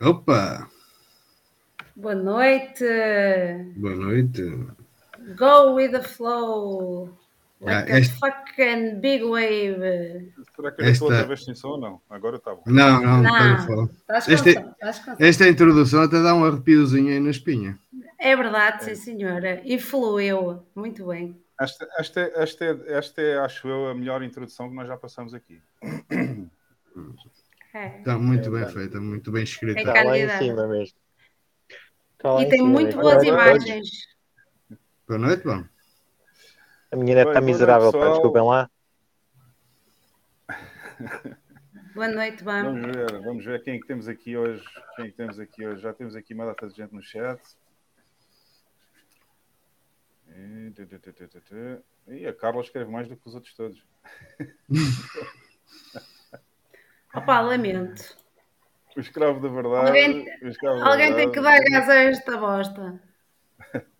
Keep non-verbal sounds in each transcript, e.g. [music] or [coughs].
Opa! Boa noite. Boa noite. Go with the flow. Like Ah, fucking big wave. Será que eu já estou Esta- outra vez sem som ou não? Agora está bom. Não, não, Não. estás a falar. Estás Este- cansado, estás cansado. Esta introdução até dá um arrepiozinho aí na espinha. É verdade, sim senhora. E fluiu. Muito bem. Esta, esta, esta, é, esta é, acho eu, a melhor introdução que nós já passamos aqui. É. Está muito É bem feita, muito bem escrita. É Está lá em cima mesmo. Lá E em tem cima muito mesmo. boas imagens. Boa noite, bom. A minha net Bem, está miserável, noite, pá, desculpem lá. Boa noite, vamos. Vamos ver, vamos ver quem é que temos aqui hoje. Quem é que temos aqui hoje? Já temos aqui uma data de gente no chat. E. E a Carla escreve mais do que os outros todos. [laughs] [laughs] Opa, lamento. O escravo da verdade. Alguém- Alguém tem que dar verdade. gás a esta bosta. [laughs]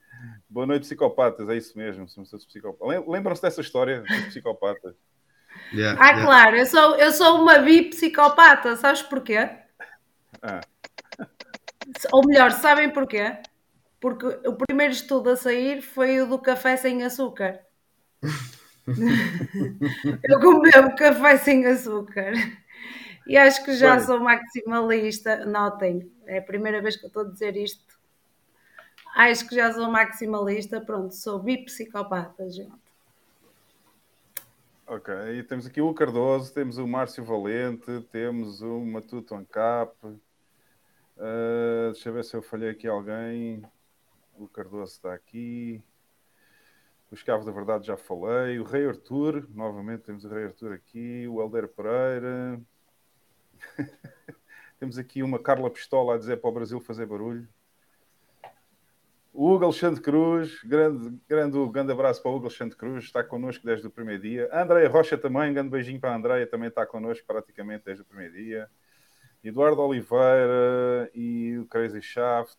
Boa noite, psicopatas. É isso mesmo. Somos todos psicopatas. Lem- Lembram-se dessa história dos psicopatas? Yeah, Ah, yeah. claro, eu sou, eu sou uma bipsicopata, sabes porquê? Ah, Ou melhor, sabem porquê? Porque o primeiro estudo a sair foi o do café sem açúcar. [laughs] [laughs] eu comeu café sem açúcar. E acho que já Bem. sou maximalista. Notem, é a primeira vez que eu estou a dizer isto. Acho que já sou maximalista. Pronto, sou bipsicopata, gente. ok. E temos aqui o Cardoso, temos o Márcio Valente, temos o Matuto Ancap. Ah, deixa eu ver se eu falhei aqui alguém. O Cardoso está aqui. O Escavo da Verdade já falei. O Rei Arthur, novamente temos o Rei Arthur aqui. O Helder Pereira. [laughs] temos aqui uma Carla Pistola a dizer para o Brasil fazer barulho. O Hugo Alexandre Cruz, grande, grande, grande abraço para o Hugo Alexandre Cruz, está connosco desde o primeiro dia. A Andréia Rocha também, grande beijinho para a Andréia, também está connosco praticamente desde o primeiro dia. Eduardo Oliveira e o Crazy Shaft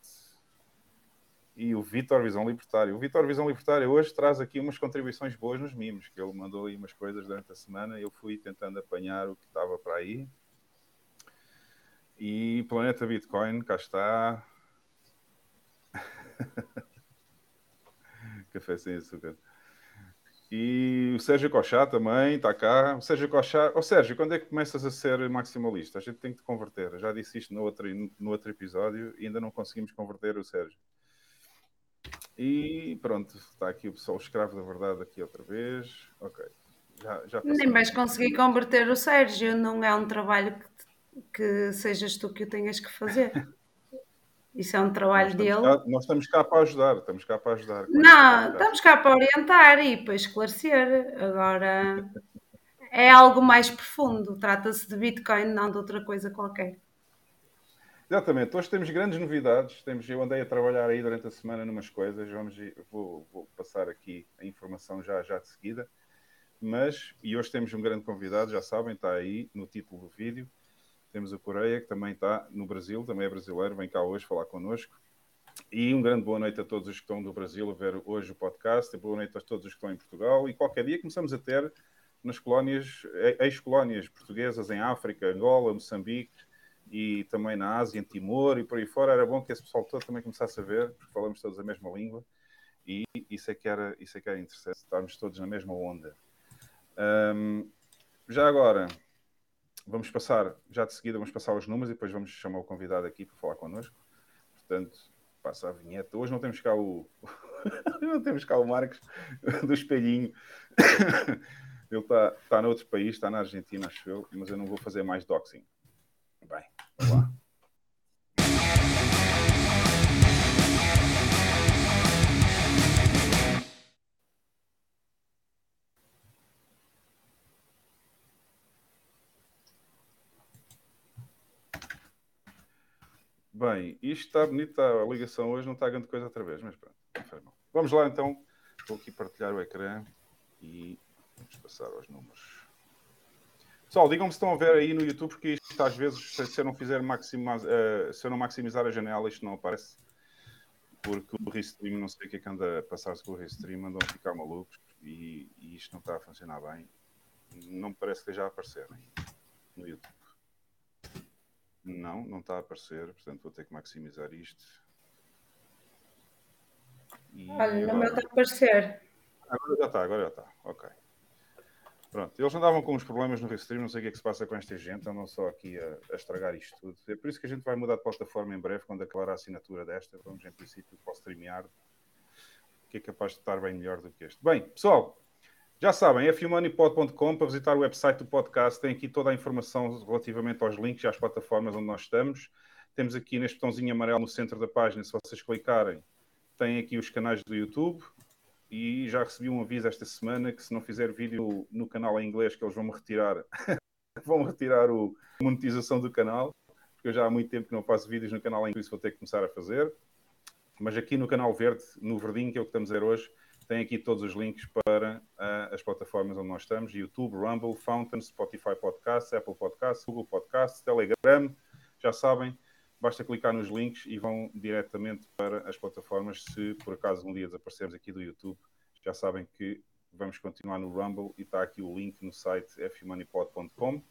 e o Vitor Visão Libertário. O Vitor Visão Libertário hoje traz aqui umas contribuições boas nos mimos, que ele mandou aí umas coisas durante a semana eu fui tentando apanhar o que estava para aí. E Planeta Bitcoin, cá está. [laughs] Café sem açúcar. E o Sérgio Cochá também está cá. O Sérgio Cochá. Ô Sérgio, quando é que começas a ser maximalista? A gente tem que te converter. Eu já disse isto no outro, no outro episódio e ainda não conseguimos converter o Sérgio. E pronto, está aqui o pessoal, o escravo da verdade, aqui outra vez. Ok. Já, já Nem vais conseguir converter o Sérgio, não é um trabalho que, que sejas tu que o tenhas que fazer. Isso é um trabalho dele. cá, nós estamos cá para ajudar. Estamos cá para ajudar. Não, estamos cá para orientar e para esclarecer. Agora é algo mais profundo. Trata-se de Bitcoin, não de outra coisa qualquer. Exatamente, hoje temos grandes novidades. Temos, eu andei a trabalhar aí durante a semana numas coisas. Vamos, vou, vou passar aqui a informação já, já de seguida. Mas, e hoje temos um grande convidado, já sabem, está aí no título do vídeo. Temos o Coreia, que também está no Brasil, também é brasileiro, vem cá hoje falar connosco. E um grande boa noite a todos os que estão do Brasil a ver hoje o podcast, boa noite a todos os que estão em Portugal. E qualquer dia começamos a ter nas colónias, ex-colónias portuguesas em África, Angola, Moçambique e também na Ásia, em Timor e por aí fora. Era bom que esse pessoal todo também começasse a ver, porque falamos todos a mesma língua e isso é que era, isso é que era interessante, estarmos todos na mesma onda. Hum, já agora, vamos passar, já de seguida, vamos passar os números e depois vamos chamar o convidado aqui para falar connosco. Portanto, passa a vinheta. Hoje não temos cá o. [laughs] não temos cá o Marcos [laughs] do espelhinho. Ele está tá noutro país, está na Argentina, acho eu, mas eu não vou fazer mais doxing. Bem, vamos lá. Bem, isto está bonito, tá- a ligação hoje não está grande coisa outra vez, mas pronto, não faz mal. Vamos lá então, vou aqui partilhar o ecrã e vamos passar aos números. Pessoal, digam-me se estão a ver aí no YouTube, porque isto às vezes, se eu não fizer maxima, eh, se eu não maximizar a janela, isto não aparece. Porque o Restream, não sei o que é que anda a passar-se com o Restream, andam a ficar malucos e, e isto não está a funcionar bem. Não me parece que esteja a aparecer aí no YouTube. Não, não está a aparecer, portanto vou ter que maximizar isto. E Olha, agora- meu está a aparecer. Agora já está, agora já está. Ok. Pronto, eles andavam com uns problemas no Restream, não sei o que é que se passa com esta gente, andam só aqui a, a estragar isto tudo. É por isso que a gente vai mudar de plataforma em breve, quando acabar a assinatura desta. Vamos, em princípio, para o StreamYard, que é capaz de estar bem melhor do que este. Bem, pessoal, já sabem, fumoneypod.com para visitar o website do podcast. Tem aqui toda a informação relativamente aos links e às plataformas onde nós estamos. Temos aqui neste botãozinho amarelo no centro da página, se vocês clicarem, tem aqui os canais do YouTube. E já recebi um aviso esta semana que se não fizer vídeo no canal em inglês, que eles vão-me retirar, [laughs] vão retirar o, a monetização do canal, porque eu já há muito tempo que não faço vídeos no canal em inglês, vou ter que começar a fazer. Mas aqui no canal verde, no verdinho, que é o que estamos a ver hoje, tem aqui todos os links para ah, as plataformas onde nós estamos: YouTube, Rumble, Fountain, Spotify Podcasts, Apple Podcasts, Google Podcasts, Telegram. Já sabem, basta clicar nos links e vão diretamente para as plataformas. Se por acaso um dia desaparecermos aqui do YouTube, já sabem que vamos continuar no Rumble e está aqui o link no site fmoneypod.com.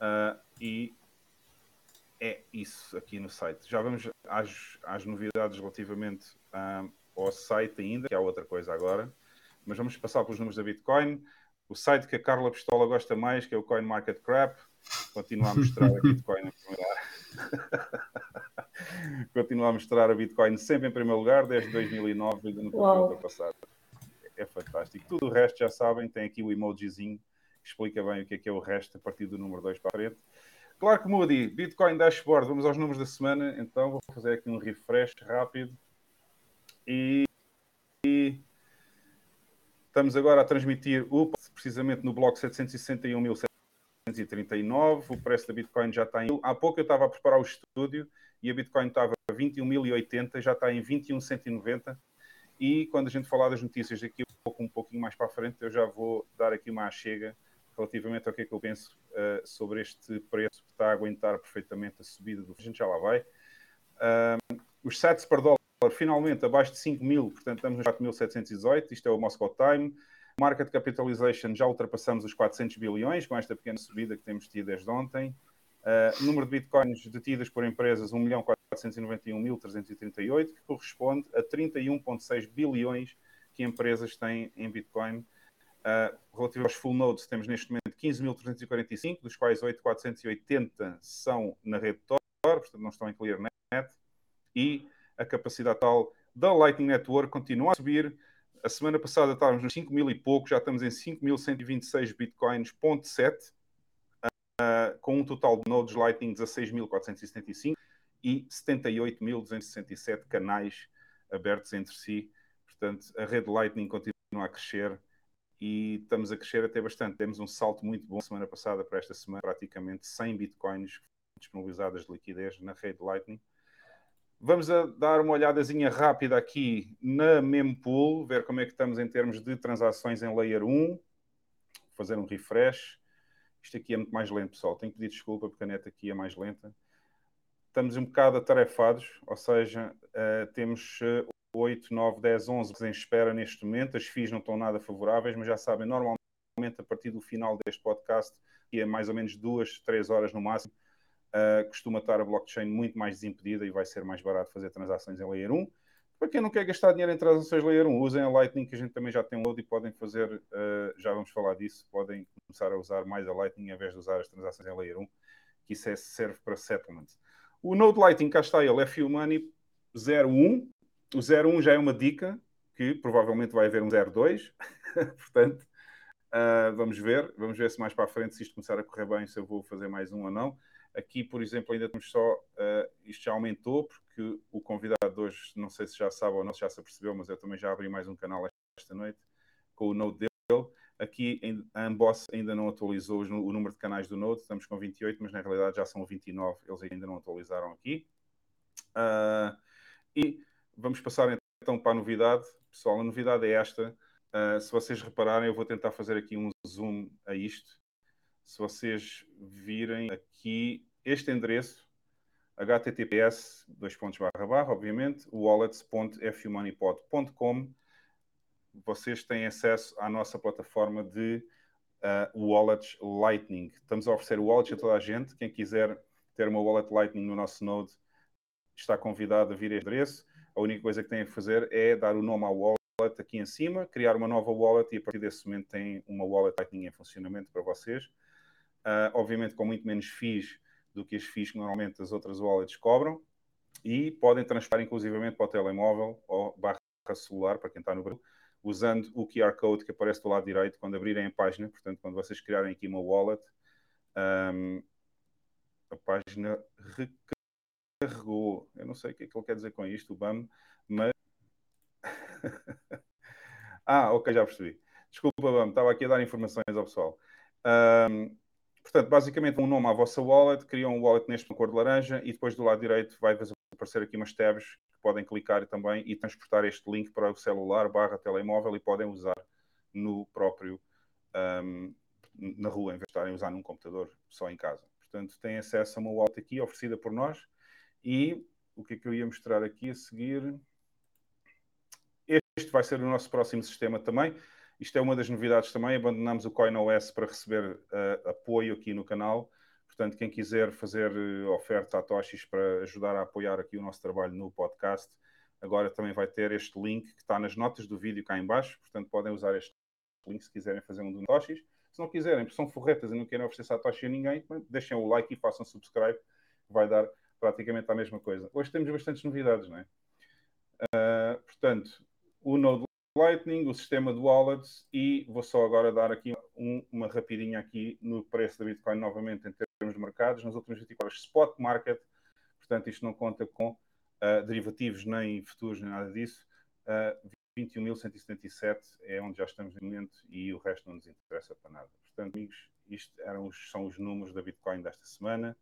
Ah, e é isso aqui no site. Já vamos às, às novidades relativamente ah, ao site ainda, que há outra coisa agora, mas vamos passar pelos números da Bitcoin. O site que a Carla Pistola gosta mais, que é o CoinMarketCap, continua a mostrar a Bitcoin em primeiro lugar. [laughs] continua a mostrar a Bitcoin sempre em primeiro lugar, desde 2009, ainda nunca foi Uau. ultrapassado. É fantástico. Tudo o resto já sabem, tem aqui o emojizinho que explica bem o que é que é o resto a partir do número 2 para a frente. Claro que Moody, Bitcoin Dashboard, vamos aos números da semana, então vou fazer aqui um refresh rápido. E, e estamos agora a transmitir o precisamente no bloco 761.739. O preço da Bitcoin já está em. Há pouco eu estava a preparar o estúdio e a Bitcoin estava a 21.080, já está em 21.190. E quando a gente falar das notícias daqui um, pouco, um pouquinho mais para a frente, eu já vou dar aqui uma chega relativamente ao que é que eu penso uh, sobre este preço que está a aguentar perfeitamente a subida do. A gente já lá vai. Uh, os sets per dólar finalmente abaixo de 5 mil, portanto estamos nos 4.718, isto é o Moscow Time. Market capitalization já ultrapassamos os 400 bilhões com esta pequena subida que temos tido desde ontem. Uh, número de bitcoins detidas por empresas 1.491.338, que corresponde a 31,6 bilhões que empresas têm em bitcoin. Uh, relativo aos full nodes, temos neste momento 15.345, dos quais 8.480 são na rede Tor, portanto não estão em ClearNet, e a capacidade tal da Lightning Network continua a subir. A semana passada estávamos nos 5 mil e pouco, já estamos em 5.126 bitcoins, ponto 7, uh, com um total de nodes Lightning 16.475 e 78.267 canais abertos entre si. Portanto, a rede Lightning continua a crescer e estamos a crescer até bastante. Temos um salto muito bom semana passada para esta semana, praticamente 100 bitcoins disponibilizadas de liquidez na rede Lightning. Vamos dar uma olhadazinha rápida aqui na mempool, ver como é que estamos em termos de transações em Layer 1. Fazer um refresh. Isto aqui é muito mais lento, pessoal. Tenho que pedir desculpa porque a net aqui é mais lenta. Estamos um bocado atarefados, ou seja, uh, temos uh, 8, 9, 10, 11 em espera neste momento. As FIIs não estão nada favoráveis, mas já sabem, normalmente a partir do final deste podcast, que é mais ou menos 2, 3 horas no máximo, Uh, costuma estar a blockchain muito mais desimpedida e vai ser mais barato fazer transações em Layer 1. Para quem não quer gastar dinheiro em transações Layer 1, usem a Lightning, que a gente também já tem um load e podem fazer, uh, já vamos falar disso, podem começar a usar mais a Lightning em vez de usar as transações em Layer 1, que isso é, serve para settlement. O Node Lightning, cá está ele, FU Money 01. O 01 já é uma dica, que provavelmente vai haver um 02, [laughs] portanto, uh, vamos ver, vamos ver se mais para a frente, se isto começar a correr bem, se eu vou fazer mais um ou não. Aqui, por exemplo, ainda temos só. Uh, isto já aumentou, porque o convidado de hoje, não sei se já sabe ou não, se já se apercebeu, mas eu também já abri mais um canal esta noite com o Node dele. Aqui a Amboss ainda não atualizou o número de canais do Node, estamos com 28, mas na realidade já são 29, eles ainda não atualizaram aqui. Uh, e vamos passar então para a novidade. Pessoal, a novidade é esta. Uh, se vocês repararem, eu vou tentar fazer aqui um zoom a isto se vocês virem aqui este endereço, https, dois pontos barra barra, obviamente, wallets.fumoneypod.com, vocês têm acesso à nossa plataforma de uh, wallets Lightning. Estamos a oferecer wallets a toda a gente. Quem quiser ter uma wallet Lightning no nosso Node, está convidado a vir a este endereço. A única coisa que tem a fazer é dar o nome à wallet aqui em cima, criar uma nova wallet e a partir desse momento tem uma wallet Lightning em funcionamento para vocês. Uh, obviamente com muito menos fees do que as fees que normalmente as outras wallets cobram e podem transferir inclusivamente para o telemóvel ou barra celular para quem está no Brasil, usando o QR Code que aparece do lado direito quando abrirem a página. Portanto, quando vocês criarem aqui uma wallet, um, a página recarregou. Eu não sei o que é que ele quer dizer com isto, o BAM, mas. [laughs] ah, ok, já percebi. Desculpa, BAM, estava aqui a dar informações ao pessoal. Um, portanto, basicamente, um nome à vossa wallet, criam um wallet neste cor de laranja e depois do lado direito vai aparecer aqui umas tabs que podem clicar também e transportar este link para o celular barra telemóvel e podem usar no próprio um, na rua, em vez de estarem a usar num computador só em casa. Portanto, têm acesso a uma wallet aqui oferecida por nós e o que é que eu ia mostrar aqui a seguir? Este vai ser o nosso próximo sistema também. Isto é uma das novidades também. Abandonamos o CoinOS para receber uh, apoio aqui no canal. Portanto, quem quiser fazer uh, oferta a Toshis para ajudar a apoiar aqui o nosso trabalho no podcast, agora também vai ter este link que está nas notas do vídeo cá em baixo. Portanto, podem usar este link se quiserem fazer um do Toshis. Se não quiserem, porque são forretas e não querem oferecer Satoshi a ninguém, deixem o like e façam subscribe, vai dar praticamente a mesma coisa. Hoje temos bastantes novidades, não é? Uh, portanto, o Node Lightning, o sistema de wallets e vou só agora dar aqui um, uma rapidinha aqui no preço da Bitcoin novamente em termos de mercados. Nas últimas 24 horas, spot market, portanto isto não conta com uh, derivativos nem futuros nem nada disso. Uh, 21.177 é onde já estamos no momento e o resto não nos interessa para nada. Portanto, amigos, isto eram os, são os números da Bitcoin desta semana.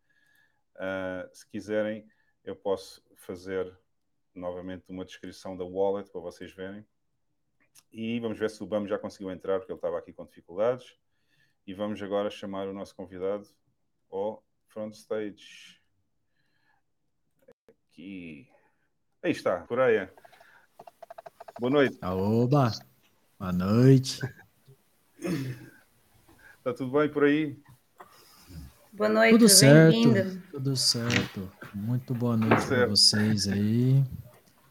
Uh, se quiserem, eu posso fazer novamente uma descrição da wallet para vocês verem. E vamos ver se o BAM já conseguiu entrar, porque ele estava aqui com dificuldades. E vamos agora chamar o nosso convidado ao front stage. Aqui. Aí está, Coreia. Boa noite. Oba! Boa noite. Está tudo bem por aí? Boa noite, tudo certo, tudo certo. Muito boa noite para vocês aí.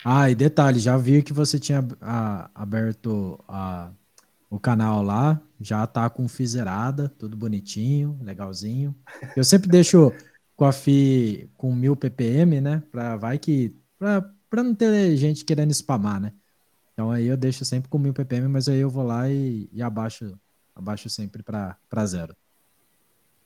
Ah, e detalhe, já vi que você tinha a, aberto a, o canal lá, já tá com fizerada, tudo bonitinho, legalzinho. Eu sempre deixo com a FI com mil ppm, né? Pra, vai que. Pra, pra não ter gente querendo spamar, né? Então aí eu deixo sempre com mil ppm, mas aí eu vou lá e, e abaixo, abaixo sempre para zero.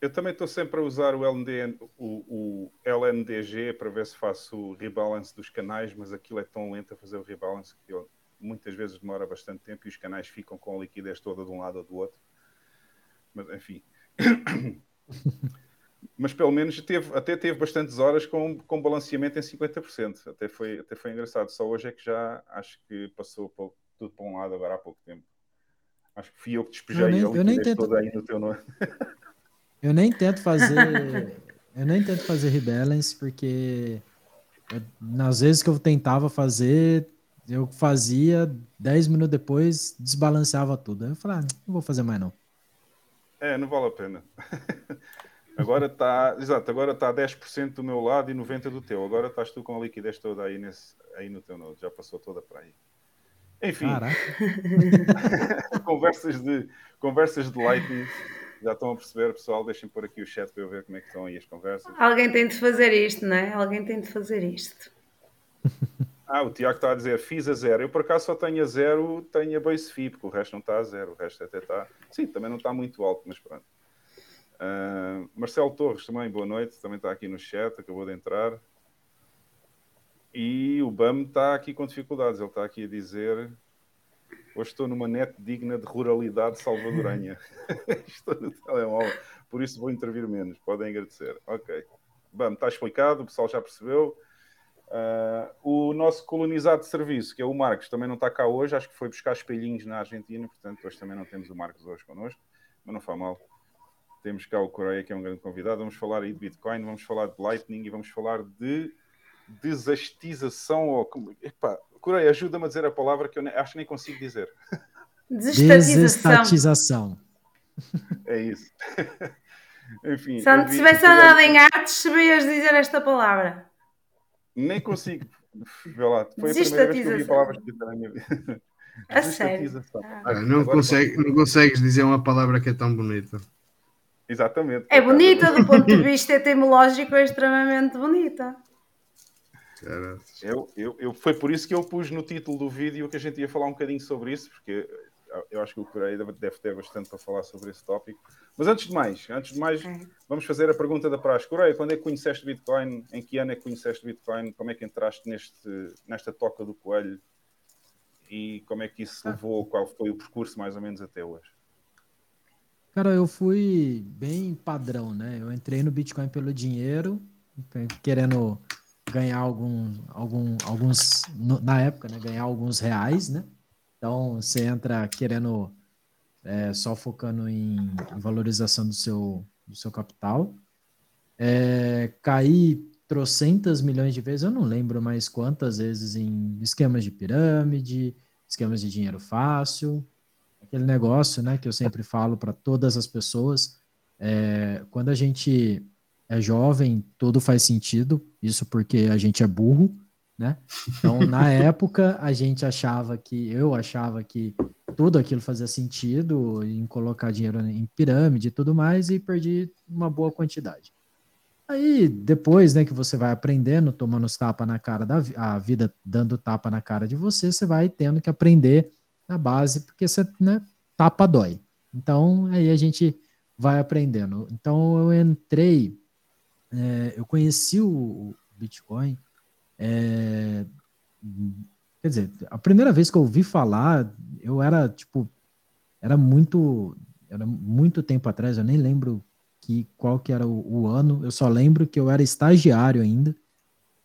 Eu também estou sempre a usar o, LND, o, o, LNDG para ver se faço o rebalance dos canais, mas aquilo é tão lento a fazer o rebalance que eu, muitas vezes demora bastante tempo e os canais ficam com a liquidez toda de um lado ou do outro. Mas enfim. [coughs] mas pelo menos teve, até teve bastantes horas com, com balanceamento em 50%. Até foi, até foi engraçado. Só hoje é que já acho que passou tudo para um lado agora há pouco tempo. Acho que fui eu que despejei eu nem, a liquidez toda aí no teu nome. [laughs] Eu nem tento fazer. [laughs] eu nem tento fazer rebalance, porque eu, nas vezes que eu tentava fazer, eu fazia, 10 minutos depois, desbalanceava tudo. Aí eu falei, ah, não vou fazer mais não. É, não vale a pena. [laughs] agora está, exato, agora está 10% do meu lado e 90% do teu. Agora estás tu com a liquidez toda aí, nesse, aí no teu node, já passou toda para aí. Enfim, [laughs] conversas de conversas de Lightning já estão a perceber, pessoal? Deixem por aqui o chat para eu ver como é que estão aí as conversas. Alguém tem de fazer isto, não é? Alguém tem de fazer isto. [laughs] Ah, o Tiago está a dizer, fiz a zero. Eu por acaso só tenho a zero, tenho a base fee, porque o resto não está a zero. O resto até está. Sim, também não está muito alto, mas pronto. Uh, Marcelo Torres também, boa noite, também está aqui no chat, acabou de entrar. E o BAM está aqui com dificuldades, ele está aqui a dizer Hoje estou numa net digna de ruralidade salvadoranha. [laughs] estou no telemóvel, por isso vou intervir menos. Podem agradecer. Ok. Bom, está explicado, o pessoal já percebeu. Uh, o nosso colonizado de serviço, que é o Marcos, também não está cá hoje. Acho que foi buscar espelhinhos na Argentina, portanto, hoje também não temos o Marcos hoje connosco, mas não faz mal. Temos cá o Coreia, que é um grande convidado. Vamos falar aí de Bitcoin, vamos falar de Lightning e vamos falar de desastização. Ou... Epá, Coreia, ajuda-me a dizer a palavra que eu acho que nem consigo dizer. Desestatização. É isso. [laughs] Enfim. Se não tivesse andado em artes, sabias dizer esta palavra. Nem consigo. Vê lá, foi a primeira vez que eu vi a palavra escrita na minha vida. A sério. Desestatização. Olha, não, consegue, não consegues dizer uma palavra que é tão bonita. Exatamente. É bonita, do ponto de [laughs] vista etimológico, é extremamente bonita. Cara, Eu, eu, eu, foi por isso que eu pus no título do vídeo que a gente ia falar um bocadinho sobre isso, porque eu acho que o Coreia deve ter bastante para falar sobre esse tópico. Mas antes de mais, antes de mais, É. vamos fazer a pergunta da praxe. Coreia, quando é que conheceste Bitcoin? Em que ano é que conheceste Bitcoin? Como é que entraste neste, nesta toca do coelho? E como é que isso levou? Qual foi o percurso mais ou menos até hoje? Cara, eu fui bem padrão, né? Eu entrei no Bitcoin pelo dinheiro, querendo ganhar algum, algum, alguns, na época, né? Ganhar alguns reais, né? Então, você entra querendo, é, só focando em, em valorização do seu, do seu capital. É, caí trocentas milhões de vezes, eu não lembro mais quantas vezes em esquemas de pirâmide, esquemas de dinheiro fácil, aquele negócio, né, que eu sempre falo para todas as pessoas, é, quando a gente é jovem, tudo faz sentido, isso porque a gente é burro, né? Então, na [laughs] época, a gente achava que, eu achava que tudo aquilo fazia sentido em colocar dinheiro em pirâmide e tudo mais, e perdi uma boa quantidade. Aí, depois, né, que você vai aprendendo, tomando os tapas na cara da a vida dando tapa na cara de você, você vai tendo que aprender na base, porque você, né, tapa dói. Então, aí a gente vai aprendendo. Então, eu entrei, é, eu conheci o, Bitcoin, é, quer dizer, a primeira vez que eu ouvi falar, eu era, tipo, era muito, era muito tempo atrás, eu nem lembro que qual que era o, o ano, eu só lembro que eu era estagiário ainda,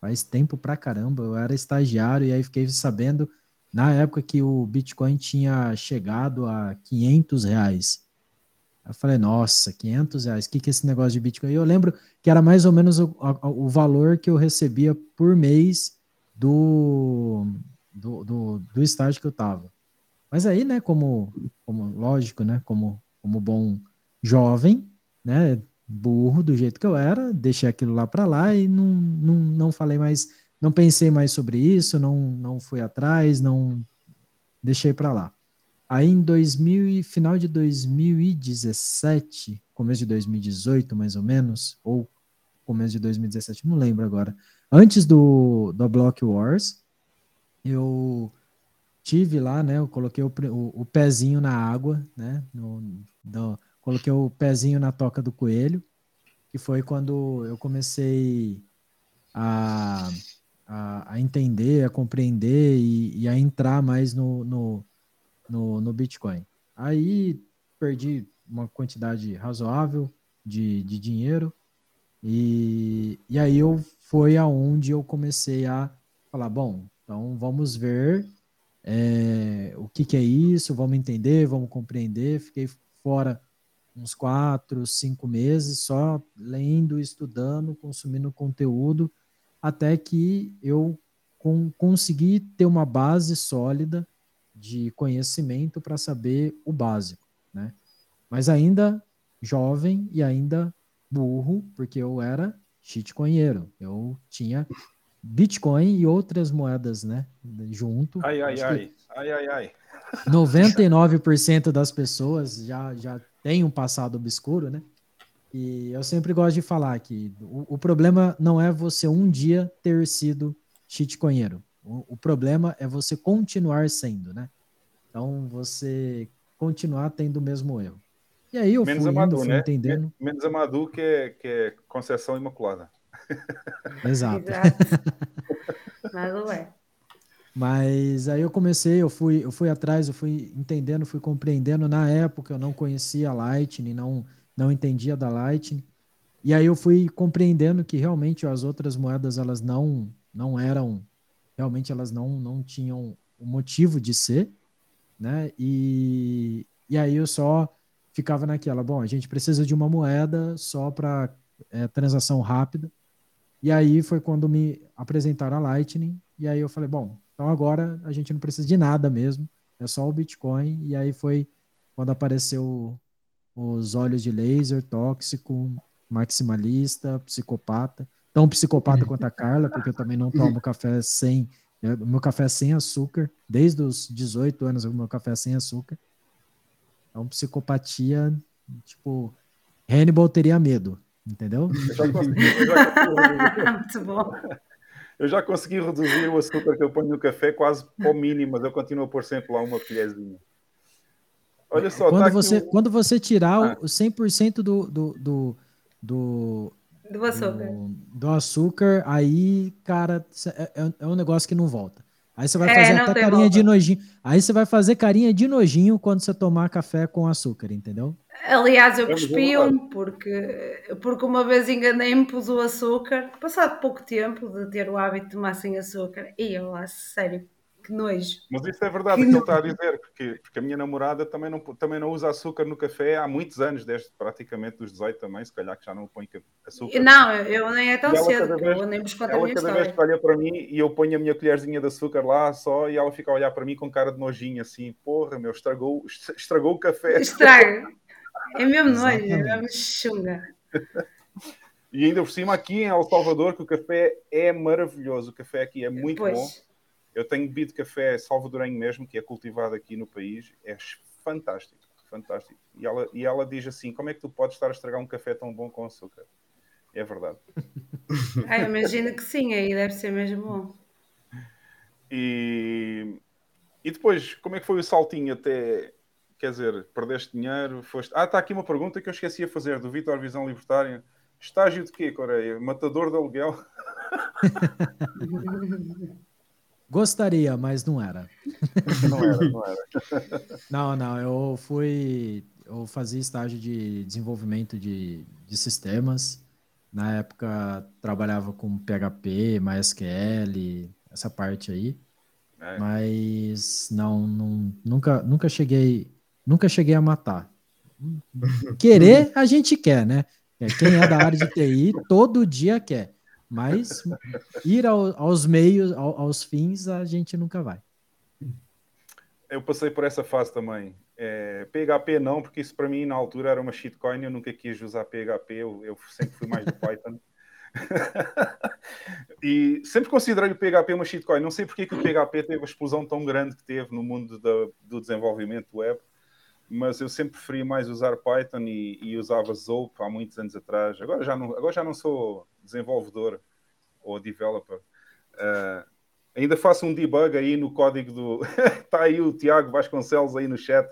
faz tempo pra caramba, eu era estagiário e aí fiquei sabendo na época que o Bitcoin tinha chegado a 500 reais. Eu falei, nossa, 500 reais, o que, que é esse negócio de Bitcoin? Eu lembro que era mais ou menos o, o valor que eu recebia por mês do, do, do, do estágio que eu tava. Mas aí, né, como, como lógico, né, como, como bom jovem, né, burro do jeito que eu era, deixei aquilo lá para lá e não, não, não falei mais, não pensei mais sobre isso, não, não fui atrás, não deixei para lá. Aí em 2000 e final de 2017, começo de 2018 mais ou menos, ou começo de 2017, não lembro agora. Antes do, do Block Wars, eu tive lá, né? Eu coloquei o, o, o pezinho na água, né? No, no- coloquei o pezinho na toca do coelho, que foi quando eu comecei a, a, a entender, a compreender e, e a entrar mais no, no, no, no Bitcoin. Aí perdi uma quantidade razoável de, de dinheiro e, e aí eu foi aonde eu comecei a falar, bom, então vamos ver é, o que, que é isso, vamos entender, vamos compreender. Fiquei fora uns quatro, cinco meses só lendo, estudando, consumindo conteúdo, até que eu con consegui ter uma base sólida de conhecimento para saber o básico, né? Mas ainda jovem e ainda burro, porque eu era shitcoinheiro. Eu tinha Bitcoin e outras moedas, né? Junto. Ai, ai, ai. Ai, ai, ai. [laughs] 99% das pessoas já, já têm um passado obscuro, né? E eu sempre gosto de falar que o, o problema não é você um dia ter sido shitcoinheiro. O, o problema é você continuar sendo, né? Então, você continuar tendo o mesmo erro. E aí eu Menos fui a indo, né? entendendo. Menos a Madu, que é, que é Conceição Imaculada. [laughs] Exato. Exato. Nada é. Mas aí eu comecei, eu fui, eu fui atrás, eu fui entendendo, fui compreendendo. Na época eu não conhecia a Lightning, não, não entendia da Lightning. E aí eu fui compreendendo que realmente as outras moedas elas não não eram, realmente elas não não tinham o motivo de ser, né? E, e aí eu só ficava naquela, bom, a gente precisa de uma moeda só para transação rápida. E aí foi quando me apresentaram a Lightning, e aí eu falei, bom, então agora a gente não precisa de nada mesmo, é só o Bitcoin. E aí foi quando apareceu os olhos de laser, tóxico, maximalista, psicopata. Tão psicopata quanto a Carla, porque eu também não tomo café sem. O meu café é sem açúcar. Desde os 18 anos, o meu café é sem açúcar. É uma psicopatia, tipo, Hannibal teria medo, entendeu? Eu já consegui, eu já [laughs] Muito bom. eu já consegui reduzir o açúcar que eu ponho no café quase ao mínimo, mas eu continuo a pôr sempre lá uma colherzinha. Olha só, quando, tá você, o- quando você tirar Ah. o 100% do, do, do, do, Do açúcar. do, do açúcar, aí, cara, é, é- é um negócio que não volta. Aí você vai É, fazer até carinha volta. de nojinho. Aí você vai fazer carinha de nojinho quando você tomar café com açúcar, entendeu? Aliás, eu cuspi um porque, porque uma vez enganei-me, pus o açúcar, passado pouco tempo de ter o hábito de tomar sem açúcar, e eu lá, sério, que nojo. Mas isso é verdade, o que ele está a dizer, porque, porque a minha namorada também não, também não usa açúcar no café há muitos anos, desde praticamente dos 18 também, se calhar que já não põe ca- açúcar. Não, eu nem é tão cedo, que vez- eu nem vos conto a minha cada vez que olha para mim e eu ponho a minha colherzinha de açúcar lá só e ela fica a olhar para mim com cara de nojinho assim, porra, meu, estragou, estragou o café. Estraga. É mesmo nojo, é mesmo chunga. E ainda por cima aqui em El Salvador que o café é maravilhoso, o café aqui é muito pois. bom. Eu tenho bebido café salvadorenho mesmo, que é cultivado aqui no país, é fantástico, fantástico. E ela, e ela diz assim, como é que tu podes estar a estragar um café tão bom com açúcar? É verdade. [laughs] Ah, imagino que sim, aí deve ser mesmo bom. E, e depois, como é que foi o saltinho até, quer dizer, perdeste dinheiro, foste... Ah, está aqui uma pergunta que eu esqueci de fazer, do Vitor Visão Libertária. Estágio de quê, Coreia? Matador de aluguel? [laughs] Gostaria, mas não era. Não era, não era. [laughs] Não, não, eu fui. Eu fazia estágio de desenvolvimento de, de sistemas. Na época trabalhava com PHP, MySQL, essa parte aí. É. Mas não, não nunca, nunca cheguei, nunca cheguei a matar. [laughs] Querer a gente quer, né? Quem é da área de TI todo dia quer. Mas ir ao- aos meios, ao- aos fins, a gente nunca vai. Eu passei por essa fase também. É, PHP não, porque isso para mim na altura era uma shitcoin, eu nunca quis usar PHP, eu, eu sempre fui mais do [laughs] Python. e sempre considerei o PHP uma shitcoin. Não sei porque que o PHP teve a explosão tão grande que teve no mundo da- do desenvolvimento web, mas eu sempre preferia mais usar Python e, e usava Zope há muitos anos atrás. Agora já não, agora já não sou desenvolvedor ou developer. Ah, ainda faço um debug aí no código do. Está [laughs] aí o Tiago Vasconcelos aí no chat.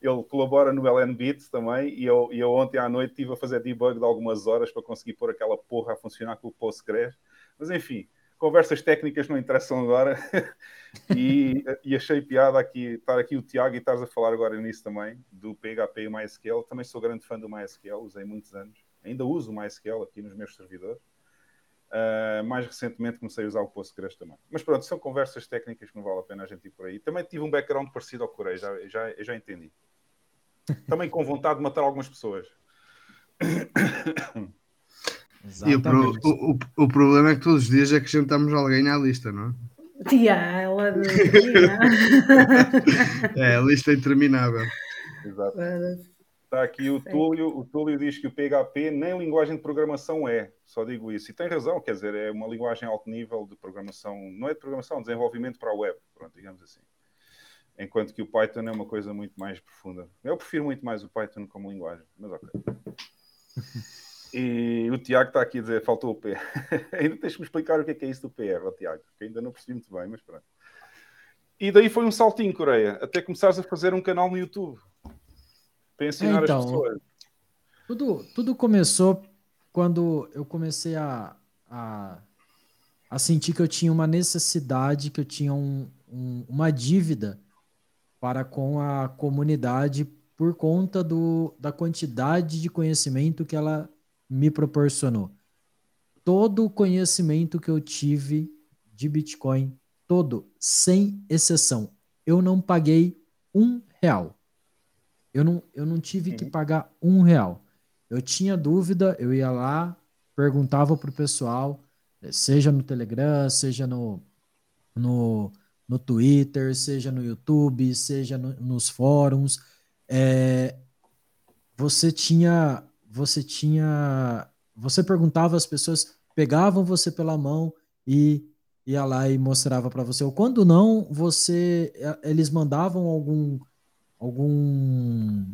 Ele colabora no LNBit também. E eu, eu ontem à noite estive a fazer debug de algumas horas para conseguir pôr aquela porra a funcionar com o Postgres. Mas enfim, conversas técnicas não interessam agora. [laughs] e, e achei piada aqui estar aqui o Tiago e estás a falar agora nisso também, do PHP e MySQL. Também sou grande fã do MySQL, usei muitos anos. Ainda uso o MySQL aqui nos meus servidores. Uh, mais recentemente comecei a usar o Postgres também. Mas pronto, são conversas técnicas que não vale a pena a gente ir por aí. Também tive um background parecido ao Correio, já, já, já entendi. Também com vontade de matar algumas pessoas. [coughs] E o, pro- Exatamente. o, o, o problema é que todos os dias acrescentamos alguém à lista, não Tia, ela é? [laughs] É a lista interminável. Exato. Está aqui o Túlio. O Túlio diz que o PHP nem linguagem de programação é. Só digo isso. E tem razão, quer dizer, é uma linguagem alto nível de programação. Não é de programação, desenvolvimento para a web. Pronto, digamos assim. Enquanto que o Python é uma coisa muito mais profunda. Eu prefiro muito mais o Python como linguagem, mas ok. [laughs] E o Tiago está aqui a dizer, faltou o P. [laughs] ainda tens de me explicar o que é, que é isso do PR, ó, Tiago, que ainda não percebi muito bem, mas pronto. E daí foi um saltinho, Coreia, até começares a fazer um canal no YouTube para ensinar então, as pessoas. Tudo, tudo começou quando eu comecei a, a, a sentir que eu tinha uma necessidade, que eu tinha um, um- uma dívida para com a comunidade por conta do, da quantidade de conhecimento que ela me proporcionou. Todo o conhecimento que eu tive de Bitcoin, todo, sem exceção, eu não paguei um real. Eu não, eu não tive que Uhum. pagar um real. Eu tinha dúvida, eu ia lá, perguntava para o pessoal, eh, seja no Telegram, seja no, no, no Twitter, seja no YouTube, seja no- nos fóruns. É, você tinha, você tinha, você perguntava às pessoas, pegavam você pela mão e ia lá e mostrava para você. Ou quando não, você, eles mandavam algum, algum,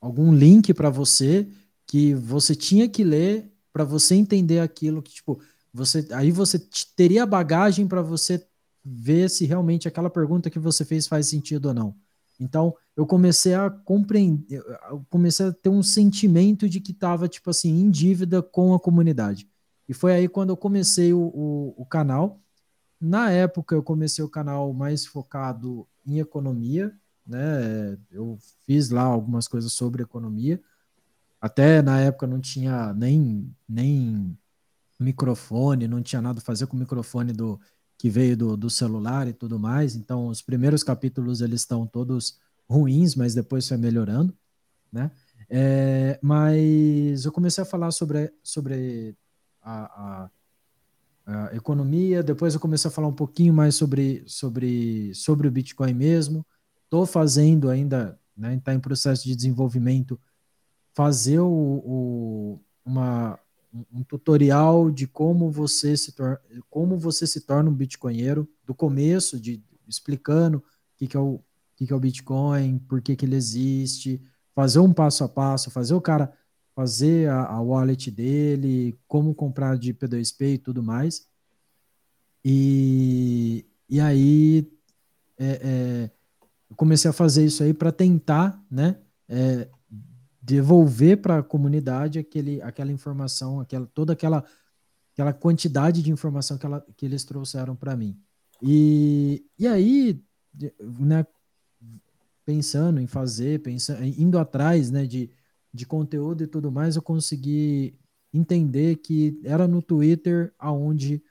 algum link para você que você tinha que ler para você entender aquilo que tipo você aí você teria bagagem para você ver se realmente aquela pergunta que você fez faz sentido ou não. Então, eu comecei a compreender, comecei a ter um sentimento de que estava, tipo assim, em dívida com a comunidade. E foi aí quando eu comecei o, o, o, canal. Na época, eu comecei o canal mais focado em economia, né? Eu fiz lá algumas coisas sobre economia. Até na época não tinha nem, nem microfone, não tinha nada a fazer com o microfone do, que veio do, do celular e tudo mais. Então, os primeiros capítulos eles estão todos ruins, mas depois foi melhorando, né? É, mas eu comecei a falar sobre, sobre a, a, a, economia, depois eu comecei a falar um pouquinho mais sobre, sobre, sobre o Bitcoin mesmo. Estou fazendo ainda, né? Está em processo de desenvolvimento, fazer o, o uma, um tutorial de como você se torna, como você se torna um bitcoinheiro do começo, de explicando o que, que é o que, que é o Bitcoin, por que, que ele existe, fazer um passo a passo, fazer o cara fazer a, a wallet dele, como comprar de P2P e tudo mais. E, e aí é, é, eu comecei a fazer isso aí para tentar, né, é, devolver para a comunidade aquele, aquela informação, aquela, toda aquela, aquela quantidade de informação que, ela, que eles trouxeram para mim. E, e aí, né, pensando em fazer, pensando, indo atrás né, de, de conteúdo e tudo mais, eu consegui entender que era no Twitter aonde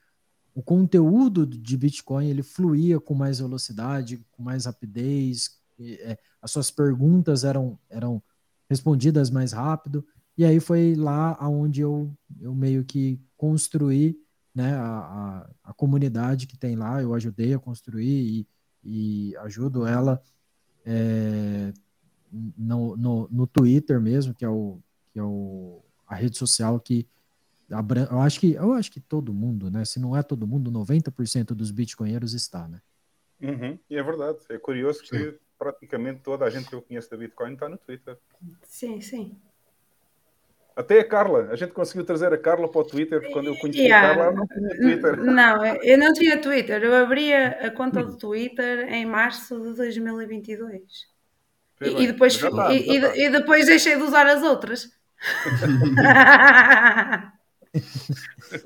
o conteúdo de Bitcoin ele fluía com mais velocidade, com mais rapidez, e, é, as suas perguntas eram, eram respondidas mais rápido. E aí foi lá aonde eu, eu meio que construí né, a, a, a comunidade que tem lá, eu ajudei a construir e, e ajudo ela é, no, no, no, Twitter mesmo, que é, o, que é o, a rede social que eu acho que eu acho que todo mundo, né? Se não é todo mundo, 90% dos bitcoinheiros está, né? Uhum, e é verdade. É curioso que Sim praticamente toda a gente que eu conheço da Bitcoin está no Twitter. Sim, sim. Até a Carla, a gente conseguiu trazer a Carla para o Twitter, porque quando eu conheci yeah. a Carla, ela não tinha Twitter. Não, eu não tinha Twitter. Eu abri a conta do Twitter em março de 2022. E, e, depois, tá, e, e, depois deixei de usar as outras. [laughs]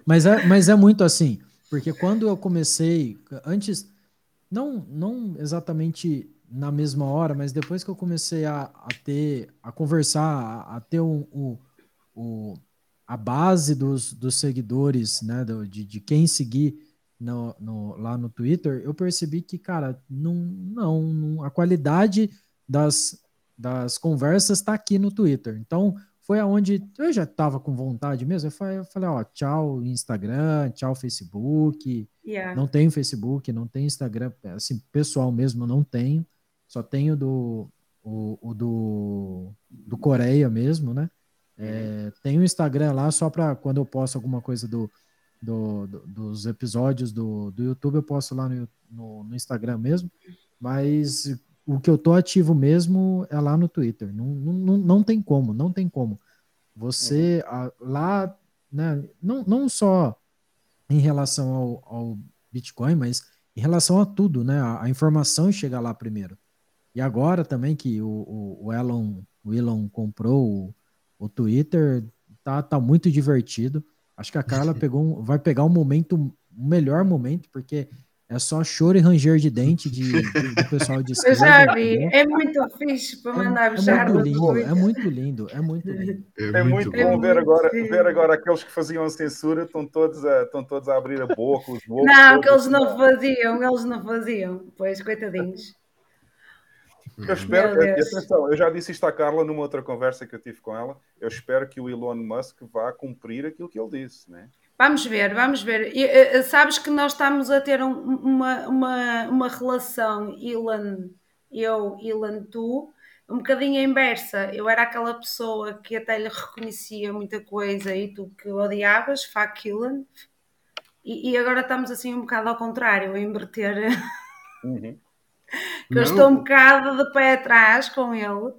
mas, é, mas é muito assim, porque quando eu comecei, antes, não, não exatamente na mesma hora, mas depois que eu comecei a, a ter, a conversar, a, a ter um, um, um, a base dos, dos seguidores, né, do, de, de quem seguir no, no, lá no Twitter, eu percebi que, cara, não, não, não a qualidade das, das conversas está aqui no Twitter. Então, foi aonde eu já estava com vontade mesmo. Eu falei, eu falei, ó, tchau Instagram, tchau Facebook. Yeah. Não tenho Facebook, não tenho Instagram, assim, pessoal mesmo, não tenho. Só tenho do, o, o do, do Coreia mesmo, né? É, tem o Instagram lá só para quando eu posto alguma coisa do, do, do, dos episódios do, do YouTube, eu posto lá no, no, no, Instagram mesmo. Mas o que eu tô ativo mesmo é lá no Twitter. Não, não, não tem como, não tem como. Você a, lá, né, não, não só em relação ao, ao Bitcoin, mas em relação a tudo, né? A, a informação chega lá primeiro. E agora também que o, o, o Elon, o Elon comprou o, o Twitter, tá, tá muito divertido. Acho que a Carla [laughs] pegou um, vai pegar um momento, um melhor momento, porque é só choro e ranger de dente de, de, do pessoal de esquerda. [laughs] Eu já vi, é muito fixe para mandar é, é muito lindo, é muito lindo, é muito lindo. É, é muito bom, bom ver, agora, ver agora aqueles que faziam censura estão todos a, estão todos a abrir a boca, os [laughs] bocos. Não, que eles não faziam, eles não faziam, pois, coitadinhos. Eu espero, que, atenção, eu já disse isto à Carla numa outra conversa que eu tive com ela. Eu espero que o Elon Musk vá cumprir aquilo que ele disse, né? Vamos ver, vamos ver. E, uh, sabes que nós estamos a ter um, uma, uma, uma relação, Elon, eu, Elon, tu, um bocadinho inversa. Eu era aquela pessoa que até lhe reconhecia muita coisa e tu que odiavas, fuck Killen. E, e, agora estamos assim um bocado ao contrário, a inverter. [laughs] Uhum. Que eu estou um bocado de pé atrás com ele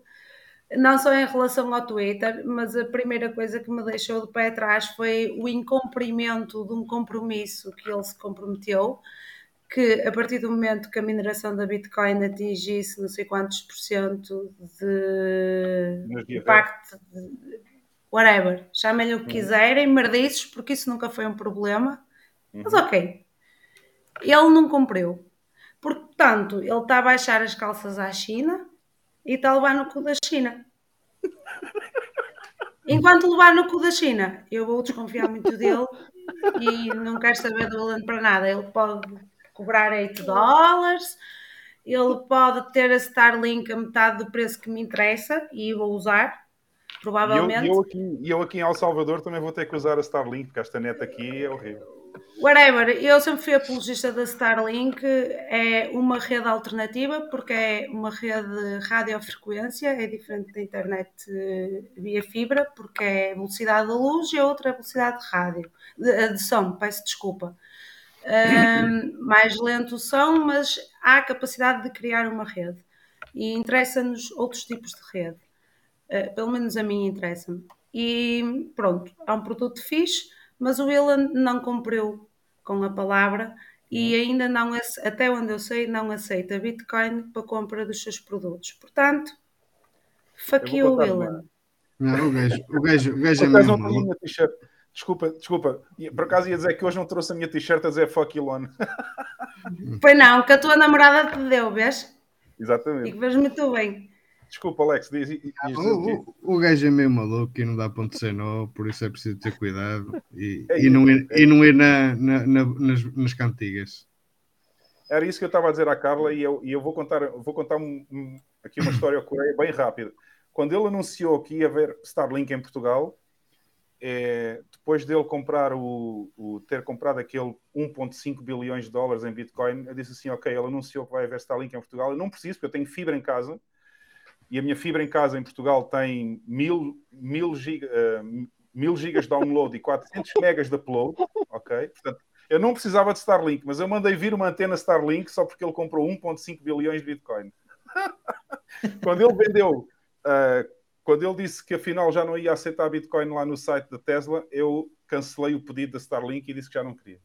não só em relação ao Twitter, mas a primeira coisa que me deixou de pé atrás foi o incumprimento de um compromisso que ele se comprometeu, que a partir do momento que a mineração da Bitcoin atingisse não sei quantos por cento de impacto, de, whatever, chamem-lhe o que uhum. quiserem, merdices, porque isso nunca foi um problema, uhum. mas ok, ele não cumpriu. Portanto, ele está a baixar as calças à China, e está a levar no cu da China. [laughs] Enquanto levar no cu da China, eu vou desconfiar muito dele e não quero saber do Alan para nada. Ele pode cobrar 8 dólares, ele pode ter a Starlink a metade do preço que me interessa e vou usar, provavelmente. E eu, eu, aqui, eu aqui em El Salvador também vou ter que usar a Starlink, porque esta net aqui é horrível. Whatever, eu sempre fui apologista da Starlink, é uma rede alternativa porque é uma rede de radiofrequência, é diferente da internet eh, via fibra, porque é velocidade da luz e a outra é velocidade de rádio, de, de som, peço desculpa. Um, [coughs] mais lento o som, mas há capacidade de criar uma rede. E interessa-nos outros tipos de rede, uh, pelo menos a mim interessa-me. E pronto, é um produto fixe, mas o Elon não cumpriu com a palavra e ainda não, até onde eu sei, não aceita Bitcoin para compra dos seus produtos. Portanto, fuck you, Willan. Não, o gajo, o gajo, o gajo é mesmo Desculpa, desculpa. Por acaso ia dizer que hoje não trouxe a minha t-shirt a dizer fuck Elon. Foi não, que a tua namorada te deu, vês? Exatamente. E que vês muito bem. Desculpa, Alex, diz, diz, diz o, o, o, gajo é meio maluco e não dá ponto ser nó, por isso é preciso ter cuidado e, é e, não, ir, é. e não ir na, na, na, nas, nas cantigas. Era isso que eu estava a dizer à Carla e eu, e eu vou contar, vou contar um, um, aqui uma história ao Coreia bem rápida. Quando ele anunciou que ia haver Starlink em Portugal, é, depois dele comprar o, o, ter comprado aquele 1.5 bilhões de dólares em Bitcoin, eu disse assim, ok, ele anunciou que vai haver Starlink em Portugal, eu não preciso, porque eu tenho fibra em casa, e a minha fibra em casa em Portugal tem mil, mil, giga, uh, mil gigas de download e 400 megas de upload, ok? Portanto, eu não precisava de Starlink, mas eu mandei vir uma antena Starlink só porque ele comprou 1.5 bilhões de Bitcoin. [laughs] quando ele vendeu, uh, quando ele disse que afinal já não ia aceitar Bitcoin lá no site da Tesla, eu cancelei o pedido da Starlink e disse que já não queria.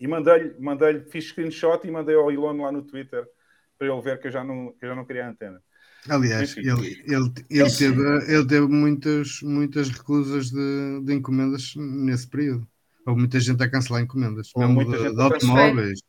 E mandei-lhe, mandei fiz screenshot e mandei ao Elon lá no Twitter para ele ver que eu já não, que eu já não queria a antena. Aliás, ele, ele, ele, teve, ele teve muitas, muitas recusas de, de encomendas nesse período. Houve muita gente a cancelar encomendas, Ou mesmo de, de automóveis.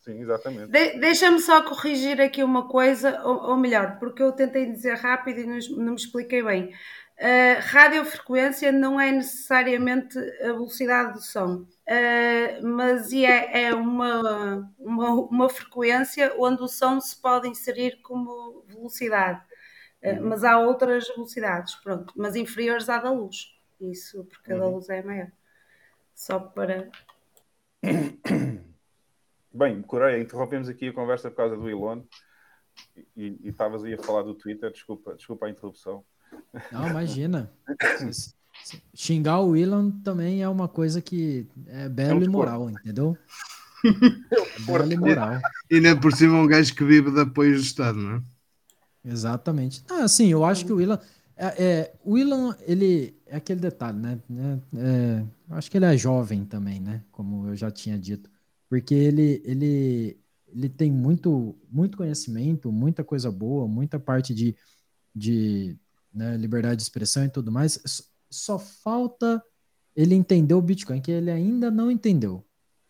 Sim, exatamente. De, Deixa-me só corrigir aqui uma coisa, ou, ou, melhor, porque eu tentei dizer rápido e não, não me expliquei bem. Uh, radiofrequência não é necessariamente a velocidade do som, uh, mas é, é uma, uma, uma, frequência onde o som se pode inserir como velocidade. Uh, mas há outras velocidades, pronto, mas inferiores à da luz. Isso porque a da uhum. luz é maior. Só para. [coughs] Bem, Coreia, interrompemos aqui a conversa por causa do Elon e estavas aí a falar do Twitter, desculpa, desculpa a interrupção. Não, imagina. [coughs] Xingar o Elon também é uma coisa que é belo é e moral, entendeu? [laughs] É belo e moral. E ainda por cima um gajo que vive de apoio do Estado, não é? Exatamente. Ah, sim, eu acho que o Elon. É, é, o Elon, ele. É aquele detalhe, né? É, é, acho que ele é jovem também, né? Como eu já tinha dito. Porque ele, ele, ele tem muito, muito conhecimento, muita coisa boa, muita parte de, de né, liberdade de expressão e tudo mais. Só falta ele entender o Bitcoin, que ele ainda não entendeu.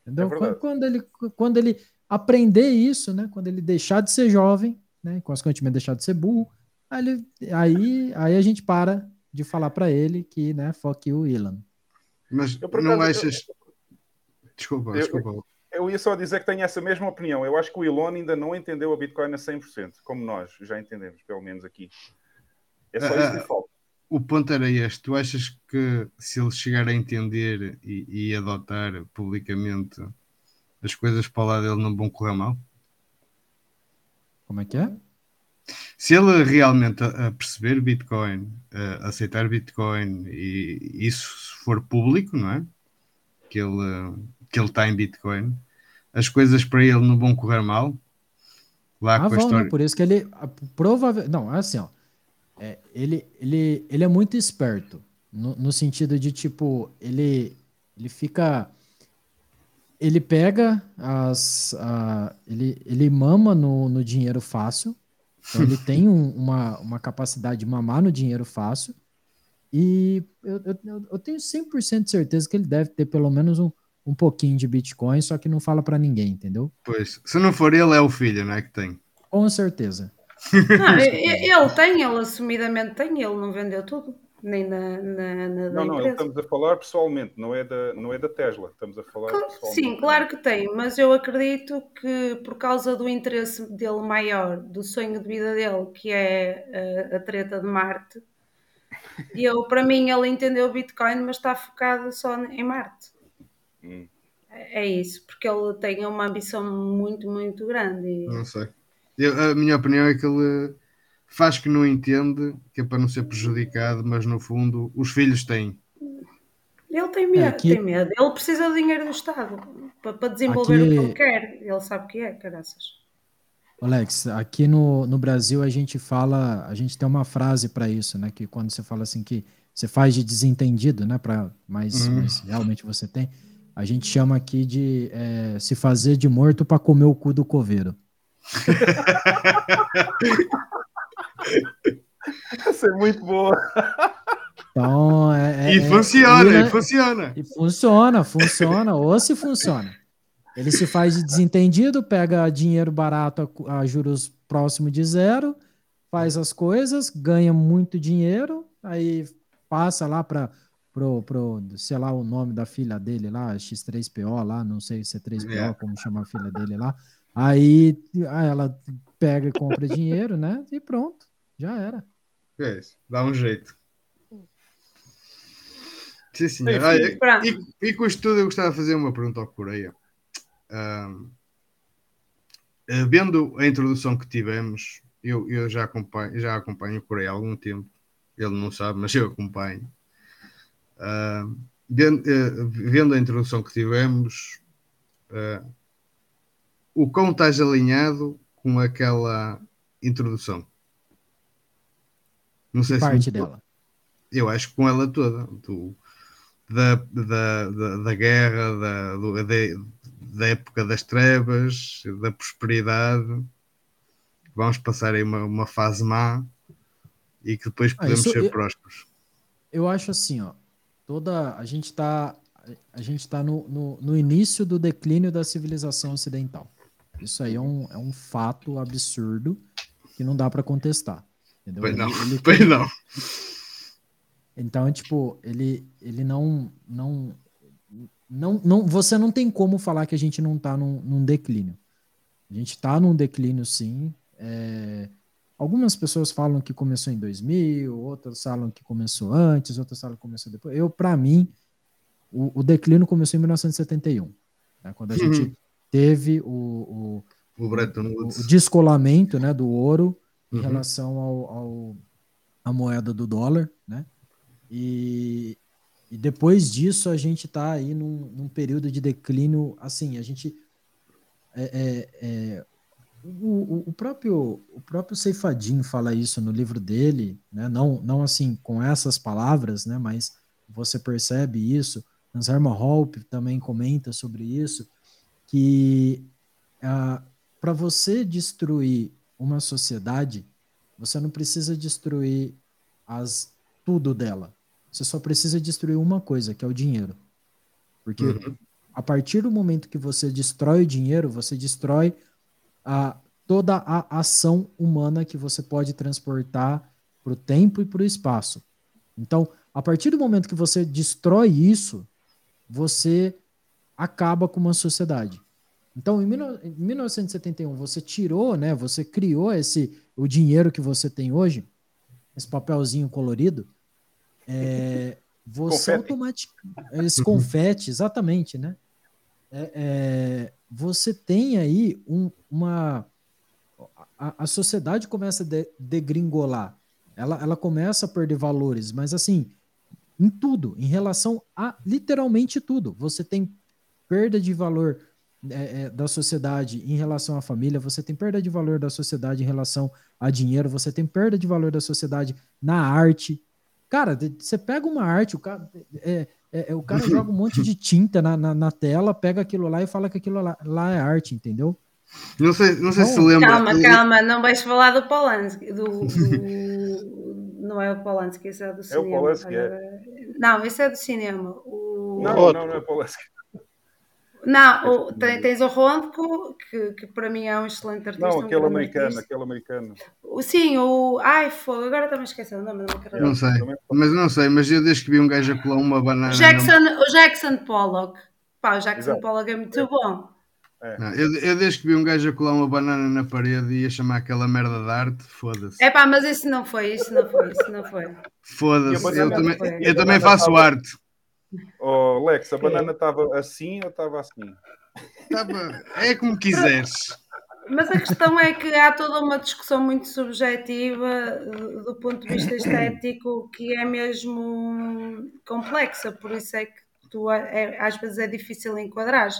Entendeu? É quando, ele, quando ele aprender isso, né? Quando ele deixar de ser jovem, né? Consequentemente deixar de ser burro, aí, ele, aí, aí a gente para de falar para ele que, né, fuck you, Elon. Mas eu, não achas. Eu, desculpa, eu, desculpa. Eu, ia só dizer que tenho essa mesma opinião. Eu acho que o Elon ainda não entendeu a Bitcoin a 100%, como nós já entendemos, pelo menos aqui. É só isso que falta. O ponto era este: tu achas que se ele chegar a entender e, e adotar publicamente as coisas para lá dele não vão correr mal? Como é que é? Se ele realmente a, perceber Bitcoin, a aceitar Bitcoin e isso for público, não é? Que ele, que ele está em Bitcoin, as coisas para ele não vão correr mal. Lá ah, com a vão, história. Né? Por isso que ele provavelmente. Não, é assim, ó. É, ele, ele, ele é muito esperto. No, no sentido de, tipo, ele, ele fica ele pega as. A, ele, ele mama no, no dinheiro fácil. Então ele [laughs] tem um, uma, uma capacidade de mamar no dinheiro fácil. E eu, eu, eu tenho 100% de certeza que ele deve ter pelo menos um, um pouquinho de Bitcoin, só que não fala para ninguém, entendeu? Pois, se não for ele, é o filho, né, que tem. Com certeza. [laughs] Não, ele tem, ele assumidamente tem, ele não vendeu tudo nem na, na, na Não, não, estamos a falar pessoalmente, não é, da, não é da Tesla, estamos a falar Sim, claro que tem, mas eu acredito que por causa do interesse dele maior, do sonho de vida dele, que é a, a treta de Marte, eu, para mim, ele entendeu o Bitcoin, mas está focado só em Marte. Hum. É, é isso, porque ele tem uma ambição muito, muito grande. E... Não sei. Eu, a minha opinião é que ele faz que não entende, que é para não ser prejudicado, mas no fundo os filhos têm. Ele tem medo, Aqui... tem medo. Ele precisa do dinheiro do Estado para, para desenvolver Aqui... o que ele quer. Ele sabe o que é, caraças. Alex, aqui no, no Brasil a gente fala, a gente tem uma frase para isso, né? Que quando você fala assim que você faz de desentendido, né? Para mas, uhum. mas, realmente você tem, a gente chama aqui de é, se fazer de morto para comer o cu do coveiro. [laughs] Essa é muito boa. Então, é, é e funciona, é, e funciona. E funciona, funciona, ou se funciona. Ele se faz de desentendido, pega dinheiro barato a, a juros próximo de zero, faz as coisas, ganha muito dinheiro, aí passa lá para pro, pro, sei lá, o nome da filha dele lá, X3PO lá, não sei se é 3PO, é. como chama a filha dele lá. Aí, aí ela pega e compra dinheiro, né? E pronto. Já era. É isso, dá um jeito. Sim, senhor. Ah, e, e, com isto tudo, eu gostava de fazer uma pergunta ao Coreia. Um, eh, vendo a introdução que tivemos, eu, eu já, acompanho, já acompanho o Coreia há algum tempo. Ele não sabe, mas eu acompanho. Uh, vendo, uh, vendo, a introdução que tivemos, uh, o quão estás alinhado com aquela introdução? Não sei parte se dela. Eu acho que com ela toda. Do, da, da, da, da guerra, da, do, da, da época das trevas, da prosperidade. Vamos passar aí uma, uma fase má e que depois ah, podemos ah, ser eu, prósperos. Eu acho assim, ó. Toda. A gente está a gente está no, no, no, início do declínio da civilização ocidental. Isso aí é um, é um fato absurdo que não dá para contestar. Entendeu? Pois não, ele, [laughs] ele pois não. Então, tipo, ele, ele não, não, não, não. Você não tem como falar que a gente não tá num, num declínio. A gente tá num declínio, sim. É, algumas pessoas falam que começou em 2000, outras falam que começou antes, outras falam que começou depois. Eu, para mim, o, o, declínio começou em 1971, né, quando a uhum. gente teve o, o, o, o, descolamento né, do ouro em uhum. relação ao, ao, à moeda do dólar, né? E, e depois disso a gente está aí num, num, período de declínio, assim, a gente é, é, é, o, o, próprio o próprio Ceifadin fala isso no livro dele, né? Não não assim com essas palavras, né? Mas você percebe isso. Ansarma Hope também comenta sobre isso que ah, para você destruir uma sociedade, você não precisa destruir as tudo dela. Você só precisa destruir uma coisa, que é o dinheiro. Porque uhum. a partir do momento que você destrói o dinheiro, você destrói a, toda a ação humana que você pode transportar para o tempo e para o espaço. Então, a partir do momento que você destrói isso, você acaba com uma sociedade. Então, em 1971, você tirou, né? Você criou esse o dinheiro que você tem hoje, esse papelzinho colorido. É, [laughs] você automaticamente. Esse confete, exatamente, né? É, é, você tem aí um, uma. a, a sociedade começa a de, degringolar. Ela, ela começa a perder valores, mas assim, em tudo, em relação a literalmente tudo. Você tem perda de valor é, é, da sociedade em relação à família, você tem perda de valor da sociedade em relação a dinheiro, você tem perda de valor da sociedade na arte. Cara, você pega uma arte, o cara, é, é, é o cara [laughs] joga um monte de tinta na, na, na, tela, pega aquilo lá e fala que aquilo lá, lá é arte, entendeu? Não sei, não sei se lembra. Calma, calma, não vais falar do Polanski, do, do... não é o Polanski, esse é do cinema. É o Polanski, é. Não, esse é do cinema. O... Não, não, não é Polanski. Não, o, tens o Rondko, que, que para mim é um excelente artista. Não, aquele um americano, artista. aquele americano. O, sim, o. Ai, fogo, agora também esqueci o nome da carreira. Não sei, mas não sei, mas eu desde que vi um gajo a colar uma banana. Jackson, não... O Jackson Pollock. Pá, o Jackson Exato. Pollock é muito é. bom. É. Não, eu, eu, desde que vi um gajo a colar uma banana na parede e ia chamar aquela merda de arte, foda-se. É pá, mas isso não foi, isso não foi, isso não foi. Foda-se, eu, também, eu também faço arte. Oh, Lex, a banana estava assim ou estava assim? Tava... É como quiseres. Mas a questão é que há toda uma discussão muito subjetiva do ponto de vista estético que é mesmo complexa, por isso é que tu é, às vezes é difícil enquadrar.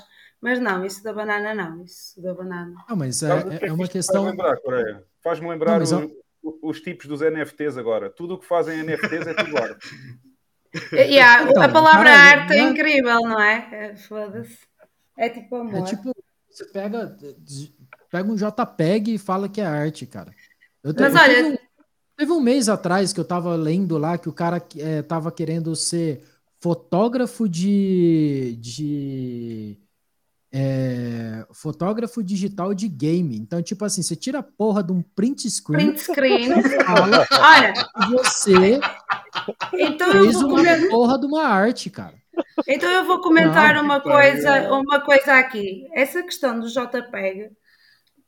Mas não, isso da banana não, isso da banana. Ah, mas é, é, é uma questão. Faz-me lembrar, Coreia. Faz-me lembrar não, o, os tipos dos NFTs agora. Tudo o que fazem NFTs é tudo arte. Yeah, então, a palavra arte é incrível, não é? é foda-se. É tipo amor. É tipo, você pega, pega um JPEG e fala que é arte, cara. Eu Mas olha. Teve um, teve um, mês atrás que eu tava lendo lá que o cara é, tava querendo ser fotógrafo de. de é, fotógrafo digital de game. Então, tipo assim, você tira a porra de um print screen. Print screen. Fala, Olha. Você então fez uma comer... porra de uma arte, cara. Então eu vou comentar uma coisa, uma coisa aqui. Essa questão do JPEG,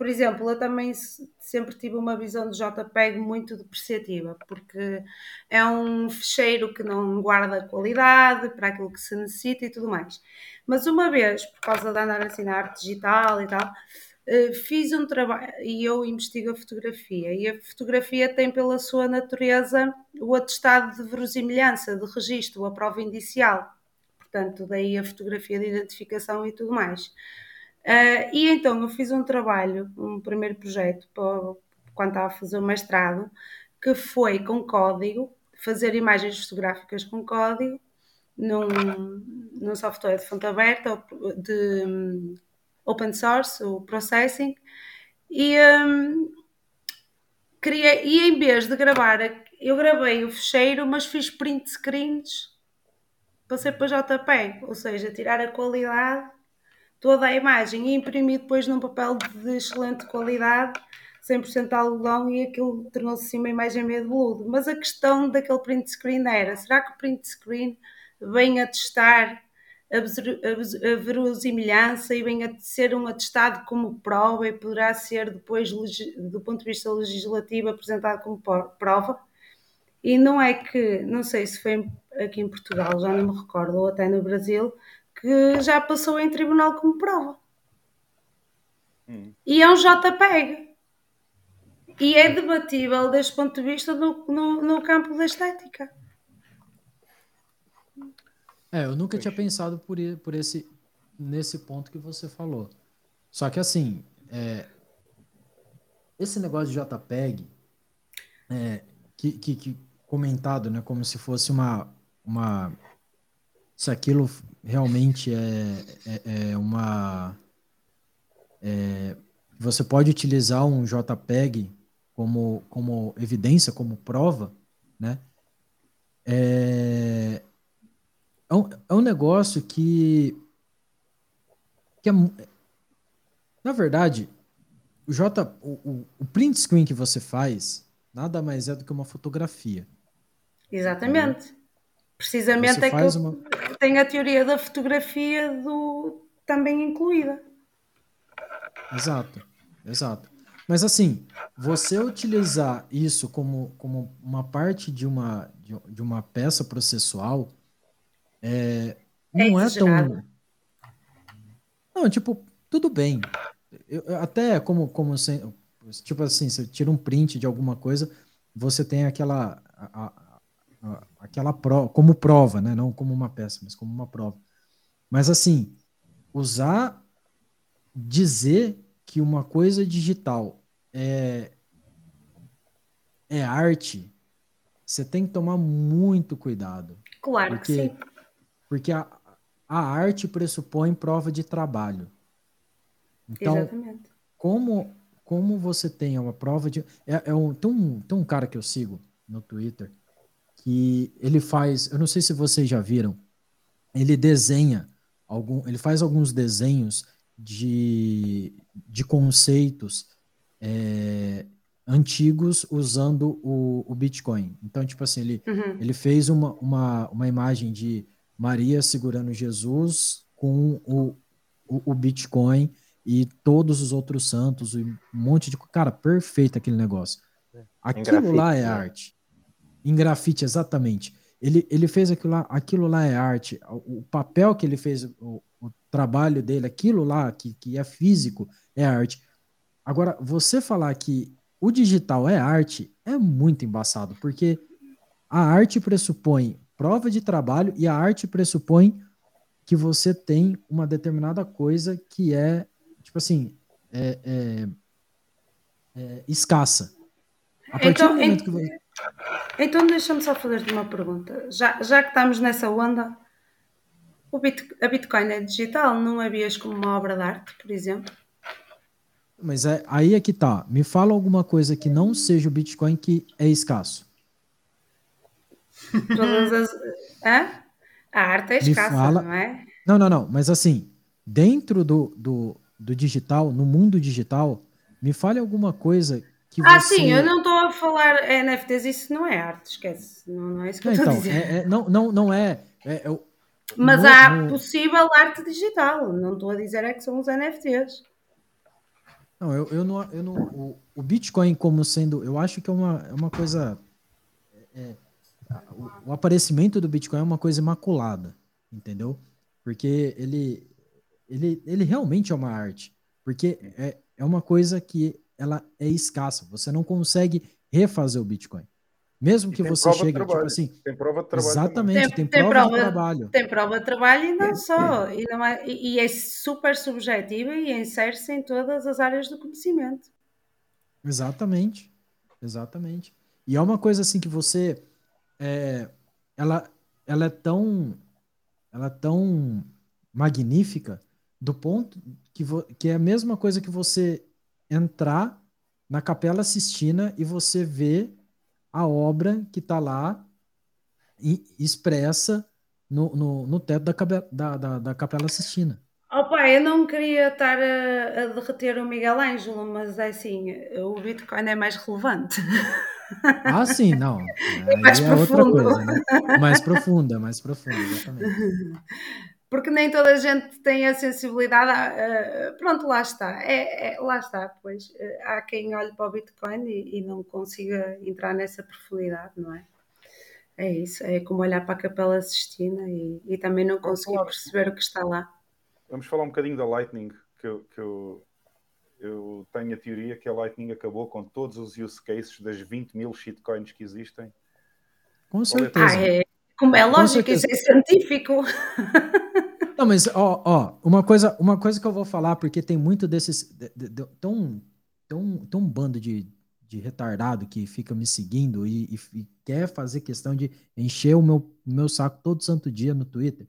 por exemplo, eu também sempre tive uma visão do JPEG muito depreciativa, porque é um fecheiro que não guarda qualidade para aquilo que se necessita e tudo mais. Mas uma vez, por causa de andar assim na arte digital e tal, eh, fiz um trabalho e eu investigo a fotografia e a fotografia tem pela sua natureza o atestado de verosimilhança, de registro, a prova indicial. Portanto, daí a fotografia de identificação e tudo mais. Uh, e então eu fiz um trabalho, um primeiro projeto, para, quando estava a fazer o mestrado, que foi com código, fazer imagens fotográficas com código, num, num software de fonte aberta, de open source, o processing, e, um, queria, e em vez de gravar, eu gravei o fecheiro, mas fiz print screens para ser para JPEG, ou seja, tirar a qualidade, toda a imagem e imprimir depois num papel de excelente qualidade, 100% algodão e aquilo tornou-se assim uma imagem meio de veludo. Mas a questão daquele print screen era, será que o print screen vem a testar a verosimilhança e vem a ser um atestado como prova e poderá ser depois, do ponto de vista legislativo, apresentado como prova? E não é que, não sei se foi aqui em Portugal, já não me recordo, ou até no Brasil, que já passou em tribunal como prova. Hum. E é um JPEG. E é debatível deste ponto de vista no, no, no campo da estética. É, eu nunca tinha pensado por, por esse nesse ponto que você falou. Só que assim, é, esse negócio de JPEG, é, que, que, que, comentado, né, como se fosse uma, uma se aquilo realmente é, é, é uma é, você pode utilizar um JPEG como, como evidência, como prova, né? É, é, um, é um negócio que, que é, na verdade, o, J, o, o, o print screen que você faz nada mais é do que uma fotografia. Exatamente. Precisamente é que uma... tem a teoria da fotografia do também incluída. Exato, exato. Mas assim, você utilizar isso como, como uma parte de uma, de, de uma peça processual é, não é, é tão. Não, tipo, tudo bem. Eu, até como, como, tipo assim, você tira um print de alguma coisa, você tem aquela, a, a, a, aquela prova, como prova, né? Não como uma peça, mas como uma prova. Mas assim, usar, dizer que uma coisa digital é, é arte, você tem que tomar muito cuidado. Claro porque, que sim. Porque a, a arte pressupõe prova de trabalho. Então, Exatamente. como como você tem uma prova de. É, é um, tem, um, tem um cara que eu sigo no Twitter que ele faz. Eu não sei se vocês já viram. Ele desenha algum. Ele faz alguns desenhos de, de conceitos é, antigos usando o, o Bitcoin. Então, tipo assim, ele, uhum. ele fez uma, uma, uma imagem de Maria segurando Jesus com o, o, o Bitcoin e todos os outros santos, e um monte de. Cara, perfeito aquele negócio. É. Aquilo grafite, lá é né? arte. Em grafite, exatamente. Ele, ele fez aquilo lá, aquilo lá é arte. O, papel que ele fez, o, o trabalho dele, aquilo lá que, que é físico, é arte. Agora, você falar que o digital é arte é muito embaçado, porque a arte pressupõe prova de trabalho e a arte pressupõe que você tem uma determinada coisa que é tipo assim, é, é, é escassa. A partir então, do momento que você... Então deixa-me só fazer-te uma pergunta. Já, já que estamos nessa onda, o Bit, a Bitcoin é digital, não a vias como uma obra de arte, por exemplo? Mas é, aí é que tá. Me fala alguma coisa que não seja o Bitcoin que é escasso. [laughs] Todas as. Hã? A arte é escassa, fala... não é? Não, não, não. Mas assim, dentro do, do, do digital, no mundo digital, me fale alguma coisa que ah, você... sim, eu não estou a falar NFTs, isso não é arte, esquece. Não, não é isso que não, eu estou então, a dizer. É, é, não, não, não é. é, é Mas no, há no... possível arte digital, não estou a dizer é que são os NFTs. Não, eu, eu não. Eu não o, o Bitcoin, como sendo. Eu acho que é uma, é uma coisa. É, o, o aparecimento do Bitcoin é uma coisa imaculada, entendeu? Porque ele, ele, ele realmente é uma arte, porque é, é uma coisa que ela é escassa. Você não consegue refazer o Bitcoin. Mesmo que você chegue, tipo assim. Tem prova de trabalho. Exatamente, tem, tem, tem prova, prova, de trabalho. Tem prova de trabalho e não só. E, não é, e, é super subjetiva e insere-se em todas as áreas do conhecimento. Exatamente. Exatamente. E é uma coisa assim que você. É, ela, ela é tão. Ela é tão magnífica do ponto que, que é a mesma coisa que você entrar na Capela Sistina e você ver a obra que está lá expressa no, no, no teto da, da, da, da Capela Sistina. Pai, eu não queria estar a, a, derreter o Miguel Ângelo, mas é assim, o Bitcoin é mais relevante. [laughs] Ah, sim, não. É mais é outra coisa, né? Mais profunda, mais profunda, exatamente. [laughs] porque nem toda a gente tem a sensibilidade. A, uh, pronto, lá está. É, é, lá está, pois. Uh, há quem olhe para o Bitcoin e, e, não consiga entrar nessa profundidade, não é? É isso. É como olhar para a Capela Sistina e, e também não conseguir perceber o que está lá. Vamos falar um bocadinho da Lightning, que eu, que eu, eu tenho a teoria que a Lightning acabou com todos os use cases das 20 mil shitcoins que existem. Com certeza. Ah, é, como é lógico, isso é científico. [laughs] Não, mas ó, ó, uma coisa, uma coisa que eu vou falar, porque tem muito desses. De, de, de, tão, tão, tão um bando de, de retardado que fica me seguindo e, e, e, quer fazer questão de encher o meu, meu saco todo santo dia no Twitter.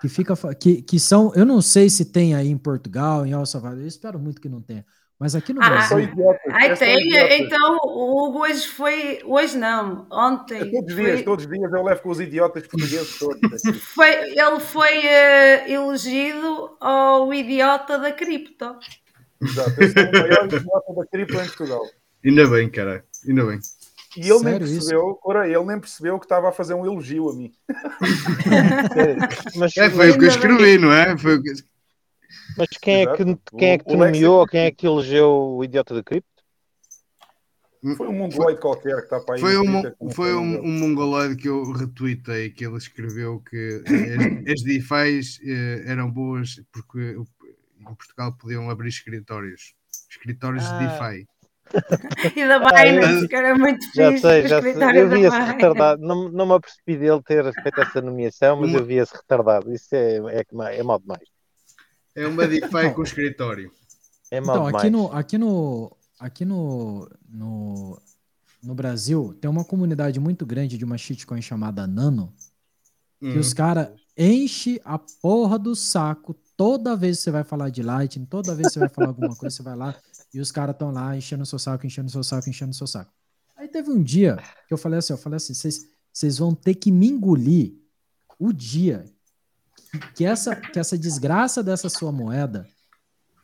Que fica que, que são, eu não sei se tem aí em Portugal, em El Salvador, eu espero muito que não tenha. Mas aqui no ah, Brasil. Ai, tem. Então, o Hugo hoje foi. Hoje não, ontem. É todos os dias, todos os dias eu levo com os idiotas portugueses todos. [laughs] foi, ele foi uh, elegido ao idiota da cripto. Exato, eu sou o maior idiota da cripto em Portugal. Ainda bem, cara, ainda bem. E ele Sério nem percebeu, ora, ele nem percebeu que estava a fazer um elogio a mim. Mas, [laughs] [laughs] é, foi o que eu escrevi, não é? Foi o que... Mas quem Exato. é que, quem é que te nomeou, quem é que elegeu o idiota da cripto? Foi um mongoloide qualquer que está para aí. Foi, um, foi um, um mongoloide que eu retuitei, que ele escreveu que as, [coughs] as DeFi's eh, eram boas porque em Portugal podiam abrir escritórios. escritórios ah. de DeFi. [laughs] e da Binance, ah, que era muito fixe. Já sei, já sei. Eu vi esse retardado, não, não me apercebi dele ter feito essa nomeação, mas eu vi esse retardado. Isso é, é, é mal demais. É uma DeFi com escritório. É mal então, demais. aqui no, aqui no, aqui no, no, no Brasil tem uma comunidade muito grande de uma shitcoin chamada Nano, que os uhum. caras enche a porra do saco toda vez que você vai falar de Lightning, toda vez que você vai falar alguma coisa, você vai lá e os caras estão lá enchendo o seu saco, enchendo o seu saco, enchendo o seu saco. Aí teve um dia que eu falei assim, eu falei assim, vocês vão ter que me engolir o dia que essa, que essa desgraça dessa sua moeda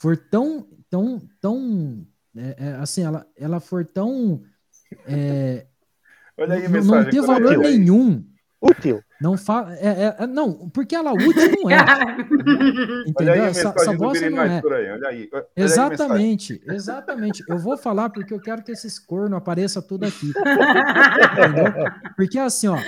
for tão, tão, tão, é, é, assim, ela, ela for tão, é, Olha aí, não, não ter valor nenhum. Útil. Não fala. É, é, é, não, porque ela útil não é. [laughs] Entendeu? Essa, essa bosta não é. Olha aí, olha exatamente, aí exatamente. Eu vou falar porque eu quero que esses cornos apareçam tudo aqui. [laughs] Entendeu? Porque assim, ó.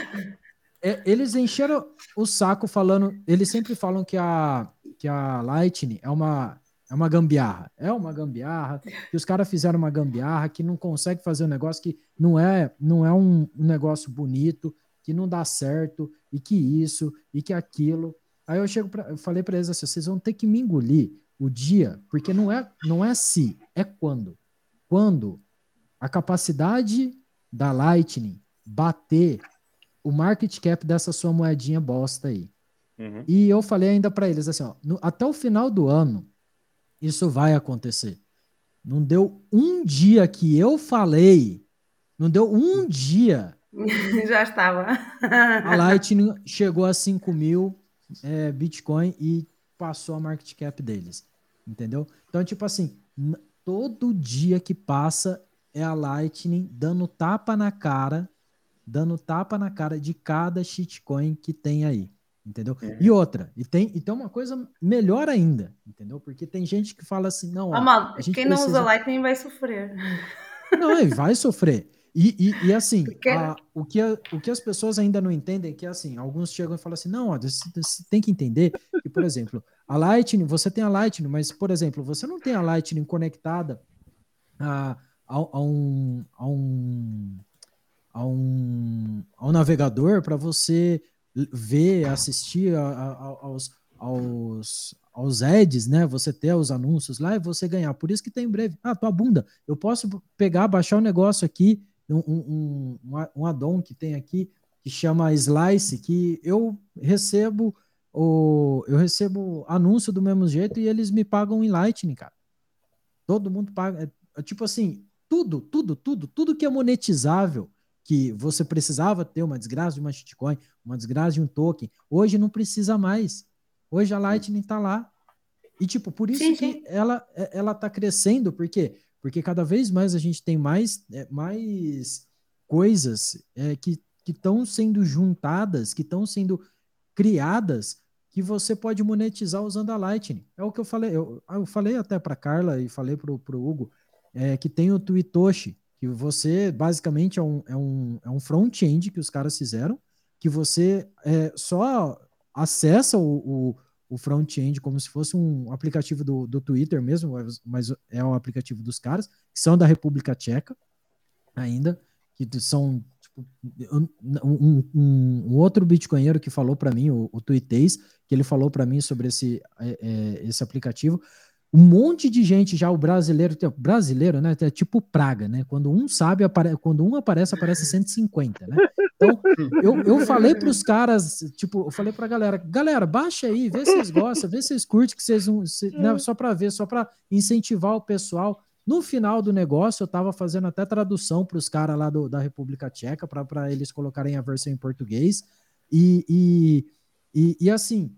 É, eles encheram o saco falando. Eles sempre falam que a, que a Lightning é uma, é uma gambiarra. É uma gambiarra. Que os caras fizeram uma gambiarra, que não consegue fazer um negócio que não é, não é um, um negócio bonito que não dá certo, e que isso, e que aquilo. Aí eu chego pra, eu falei para eles assim, vocês vão ter que me engolir o dia, porque não é, não é se, é quando. Quando a capacidade da Lightning bater o market cap dessa sua moedinha bosta aí. Uhum. E eu falei ainda para eles assim, ó, no, até o final do ano, isso vai acontecer. Não deu um dia que eu falei, não deu um dia [laughs] Já estava. a Lightning chegou a 5 mil é, Bitcoin e passou a market cap deles. Entendeu? Então, tipo assim, todo dia que passa é a Lightning dando tapa na cara, dando tapa na cara de cada shitcoin que tem aí. Entendeu? É. E outra, e tem, e tem uma coisa melhor ainda, entendeu? Porque tem gente que fala assim, não. Ó, ah, quem não precisa... usa Lightning vai sofrer. [laughs] Não, ele vai sofrer. E, e, e assim, a, o, que a, o que as pessoas ainda não entendem é que, assim, alguns chegam e falam assim, não, ó, você, você tem que entender que, por exemplo, a Lightning, você tem a Lightning, mas, por exemplo, você não tem a Lightning conectada a, a, a um, a, um, a, um, a um navegador para você ver, assistir a, a, aos, aos, aos ads, né? Você ter os anúncios lá e você ganhar. Por isso que tem em breve. Ah, tua bunda, eu posso pegar, baixar o um negócio aqui um, um, um, addon que tem aqui que chama Slice, que eu recebo o, eu recebo anúncio do mesmo jeito e eles me pagam em Lightning, cara. Todo mundo paga. É, é, tipo assim, tudo, tudo, tudo, tudo que é monetizável, que você precisava ter uma desgraça de uma shitcoin, uma desgraça de um token, hoje não precisa mais. Hoje a Lightning está lá. E, tipo, por isso sim, sim. que ela, é, ela tá crescendo, porque porque cada vez mais a gente tem mais, é, mais coisas é, que estão sendo juntadas, que estão sendo criadas, que você pode monetizar usando a Lightning. É o que eu falei. Eu, eu falei até para Carla e falei para o Hugo é, que tem o Twitoshi, que você basicamente é um, é um, é um front-end que os caras fizeram, que você é, só acessa o, o o front-end como se fosse um aplicativo do, do Twitter mesmo, mas é um aplicativo dos caras, que são da República Tcheca ainda, que são tipo, um, um, um, outro bitcoinheiro que falou para mim, o, o que ele falou para mim sobre esse, é, é, esse aplicativo, um monte de gente já, o brasileiro, brasileiro, né? É tipo praga, né? Quando um sabe, apare, quando um aparece, aparece 150, né? Então, eu, eu falei para os caras, tipo, eu falei para a galera, galera, baixa aí, vê se vocês gostam, vê se vocês curtem, que vocês não, se, né, só para ver, só para incentivar o pessoal. No final do negócio, eu estava fazendo até tradução para os caras lá do, da República Tcheca, para eles colocarem a versão em português. E, e, e, e assim,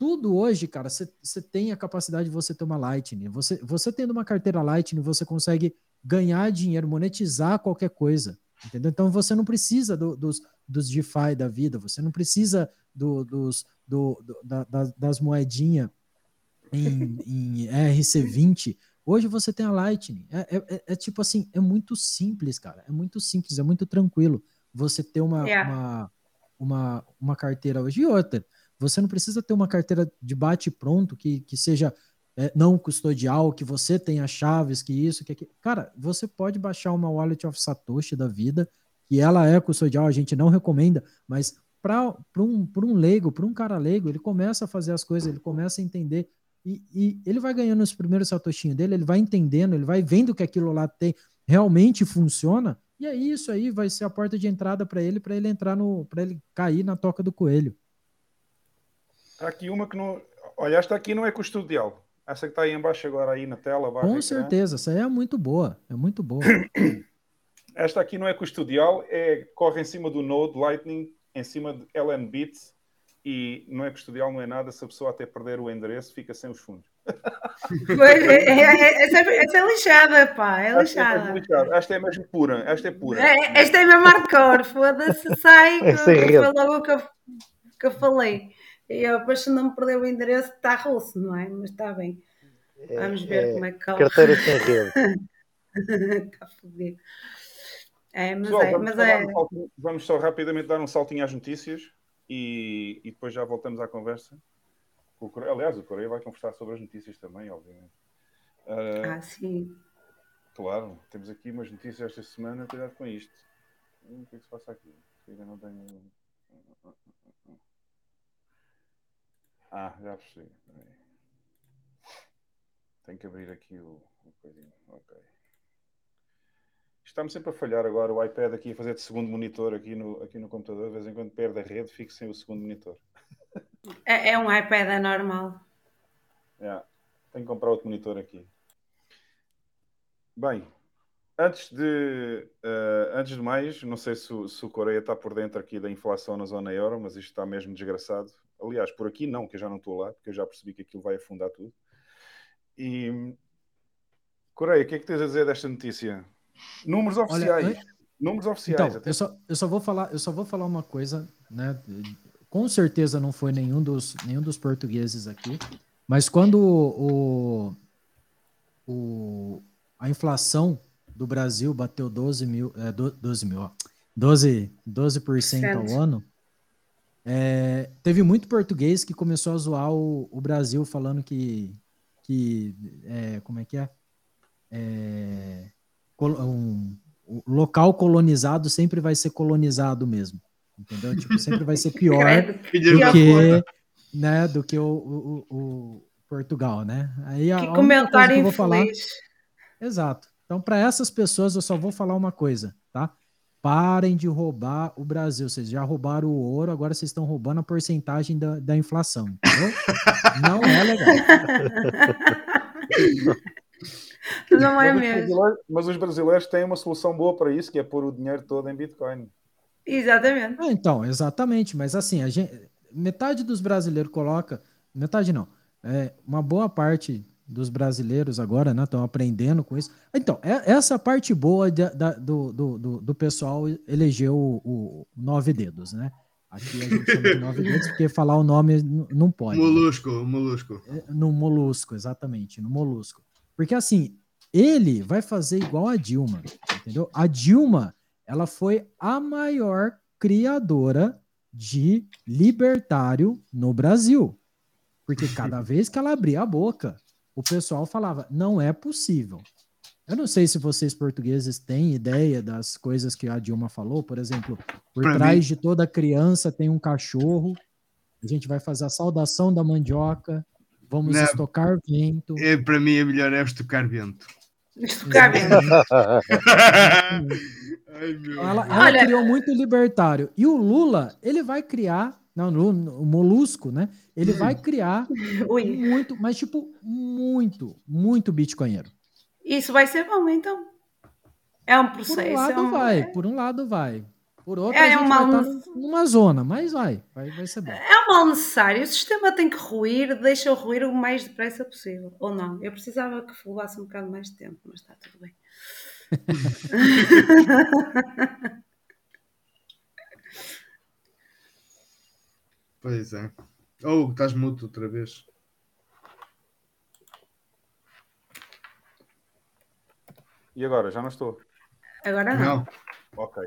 tudo hoje, cara, você tem a capacidade de você ter uma Lightning. Você, você tendo uma carteira Lightning, você consegue ganhar dinheiro, monetizar qualquer coisa. Entendeu? Então você não precisa do, dos, dos DeFi da vida, você não precisa do, dos, do, do da, das moedinhas em, [laughs] em RC20. Hoje você tem a Lightning. É, é, é, é, tipo assim, é muito simples, cara. É muito simples, é muito tranquilo você ter uma. É. uma, uma, uma carteira hoje. E outra, você não precisa ter uma carteira de bate pronto que, que seja é, não custodial, que você as chaves, que isso, que aquilo. Cara, você pode baixar uma wallet of Satoshi da vida, que ela é custodial, a gente não recomenda, mas para um, um leigo, para um cara leigo, ele começa a fazer as coisas, ele começa a entender. E, e ele vai ganhando os primeiros satoshinhos dele, ele vai entendendo, ele vai vendo que aquilo lá tem realmente funciona. E aí isso aí vai ser a porta de entrada para ele, para ele entrar no, para ele cair na toca do coelho. Tá aqui uma que não, olha, esta aqui não é custodial. Essa que está aí embaixo agora aí na tela. Com certeza, essa aí é muito boa, é muito boa. [coughs] Esta aqui não é custodial, é corre em cima do Node Lightning em cima de LN bits e não é custodial, não é nada. Se a pessoa até perder o endereço, fica sem os fundos. [laughs] Pois, é, é, é, essa, é, essa é lixada, pá, é lixada. Esta é, esta é mesmo pura, esta é pura. esta é mesmo hardcore, foda-se, sai, foi logo o que eu, que eu falei. E eu, depois, se não me perder o endereço, está russo, não é? Mas está bem. Vamos ver como é que corre. Carteira sem rede. [laughs] Está fodido. É, mas Pessoal, é, vamos, mas é... Um vamos só rapidamente dar um saltinho às notícias e, e depois já voltamos à conversa. O Coreia, aliás, o Coreia vai conversar sobre as notícias também, obviamente. Uh, ah, sim. Claro, temos aqui umas notícias esta semana, cuidado com isto. O que é que se passa aqui? Ainda não tenho. Ah, já percebi. Tenho que abrir aqui o, o coisinho. Ok. Está-me sempre a falhar agora o iPad aqui a fazer de segundo monitor aqui no, aqui no computador. De vez em quando perde a rede, fico sem o segundo monitor. É, é um iPad, é normal. Yeah. Tenho que comprar outro monitor aqui. Bem, antes de, uh, antes de mais, não sei se se o Coreia está por dentro aqui da inflação na zona euro, mas isto está mesmo desgraçado. Aliás, por aqui não, que eu já não estou lá, porque eu já percebi que aquilo vai afundar tudo. E Coreia, o que é que tens a dizer desta notícia? Números oficiais. Olha, números oficiais. Então, eu, só, eu, só vou falar, eu só vou falar uma coisa, né? Com certeza não foi nenhum dos, nenhum dos portugueses aqui, mas quando o, o, a inflação do Brasil bateu 12 mil, é, 12 mil, ó, 12, 12% ao ano, é, teve muito português que começou a zoar o, o Brasil falando que, que é, como é que é? é um, o local colonizado sempre vai ser colonizado mesmo. Entendeu? Tipo, sempre vai ser [laughs] pior do que, né, do que o, o, o Portugal, né? Aí, que comentário que eu vou falar. Exato. Então, para essas pessoas, eu só vou falar uma coisa? Parem de roubar o Brasil. Vocês já roubaram o ouro, agora vocês estão roubando a porcentagem da, da inflação, entendeu? [laughs] Não é legal. [laughs] Não é mesmo. Mas os brasileiros têm uma solução boa para isso, que é pôr o dinheiro todo em Bitcoin. Exatamente. Ah, então, exatamente. Mas assim, a gente, metade dos brasileiros coloca, metade não, é, uma boa parte dos brasileiros agora, né, estão aprendendo com isso. Então, é, essa parte boa de, da, do, do, do, pessoal elegeu o, o, Nove Dedos, né? Aqui a gente chama de Nove Dedos porque falar o nome não pode. Molusco, né? molusco. No molusco, exatamente, no molusco. Porque assim, ele vai fazer igual a Dilma, entendeu? A Dilma, ela foi a maior criadora de libertário no Brasil. Porque cada [laughs] vez que ela abria a boca, o pessoal falava: não é possível. Eu não sei se vocês portugueses têm ideia das coisas que a Dilma falou. Por exemplo, por pra trás mim... de toda criança tem um cachorro. A gente vai fazer a saudação da mandioca. Vamos não, estocar vento. É, para mim, é melhor é estocar vento. Estocar vento. [laughs] Ai, ela, ela Olha... criou muito libertário. E o Lula, ele vai criar. Não, o Molusco, né? Ele vai [laughs] criar Ui. muito, mas tipo, muito, muito bitcoinheiro. Isso vai ser bom, então. É um processo. Por um lado é um... vai, por um lado vai. Por outro, é, a gente uma... vai estar numa zona, mas vai, vai, vai ser bom. É um mal necessário. O sistema tem que ruir, deixa-o ruir o mais depressa possível. Ou não. Eu precisava que levasse um bocado mais de tempo, mas está tudo bem. [laughs] pois é. Ou oh, estás mudo outra vez. E agora? Já não estou? Agora não. não. Ok.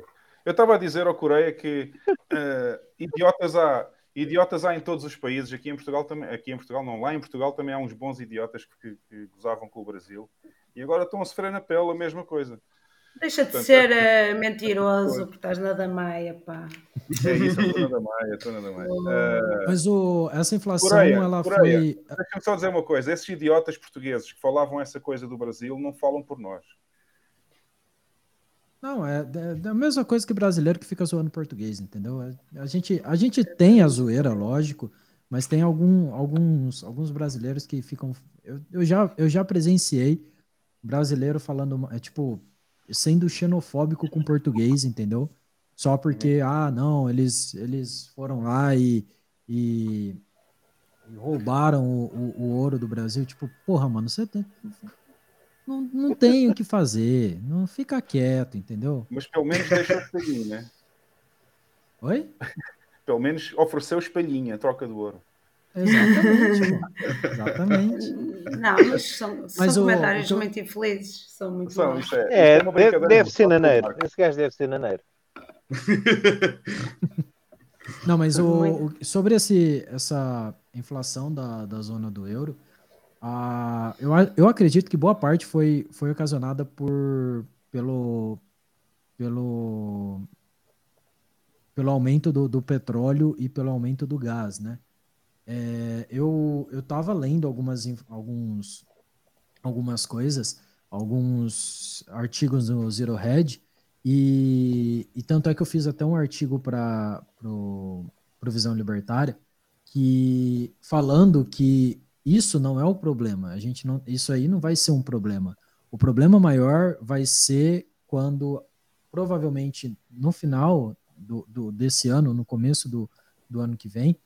Eu estava a dizer ao Coreia que uh, idiotas há idiotas há em todos os países, aqui em Portugal também, aqui em Portugal não, lá em Portugal também há uns bons idiotas que, que gozavam com o Brasil e agora estão a sofrer na pele a mesma coisa. Deixa de ser uh, mentiroso, porque estás na Damaia, pá. É isso, estou na Damaia, estou na Damaia. Uh, [laughs] Mas o, essa inflação, Coreia, ela Coreia, foi... Deixa-me só dizer uma coisa, esses idiotas portugueses que falavam essa coisa do Brasil não falam por nós. Não, é, é, é a mesma coisa que brasileiro que fica zoando português, entendeu? A, é, a, gente, a gente tem a zoeira, lógico, mas tem algum, alguns, alguns brasileiros que ficam... Eu, eu, já, eu já presenciei brasileiro falando, é tipo sendo xenofóbico com português, entendeu? Só porque, ah, não, eles, eles foram lá e, e, e roubaram o, o, o, ouro do Brasil. Tipo, porra, mano, você tem, não, não tem o que fazer. Não fica quieto, entendeu? Mas pelo menos deixou o espelhinho, né? Oi? Pelo menos ofereceu espelhinho, a troca do ouro. Exatamente. [laughs] Exatamente. Não, mas são, mas são o, comentários o, muito infelizes. São muito são, isso é, é, é deve, deve ser naneiro. Esse gajo deve ser naneiro. [laughs] Não, mas o, o, sobre esse, essa inflação da, da zona do euro, a, eu, eu acredito que boa parte foi, foi ocasionada por, pelo, pelo, pelo aumento do, do petróleo e pelo aumento do gás, né? É, eu eu estava lendo algumas alguns algumas coisas, alguns artigos no Zero Head e, e tanto é que eu fiz até um artigo para pro, pro Visão Libertária que falando que isso não é o problema. A gente não, isso aí não vai ser um problema. O problema maior vai ser quando provavelmente no final do, do desse ano, no começo do, do ano que vem,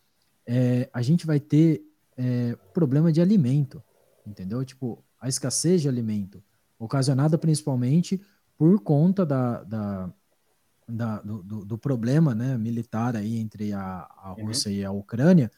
é, a gente vai ter é, problema de alimento, entendeu? Tipo, a escassez de alimento, ocasionada principalmente por conta da, da, da do, do, problema né, militar aí entre a, a uhum. Rússia uhum. e a Ucrânia,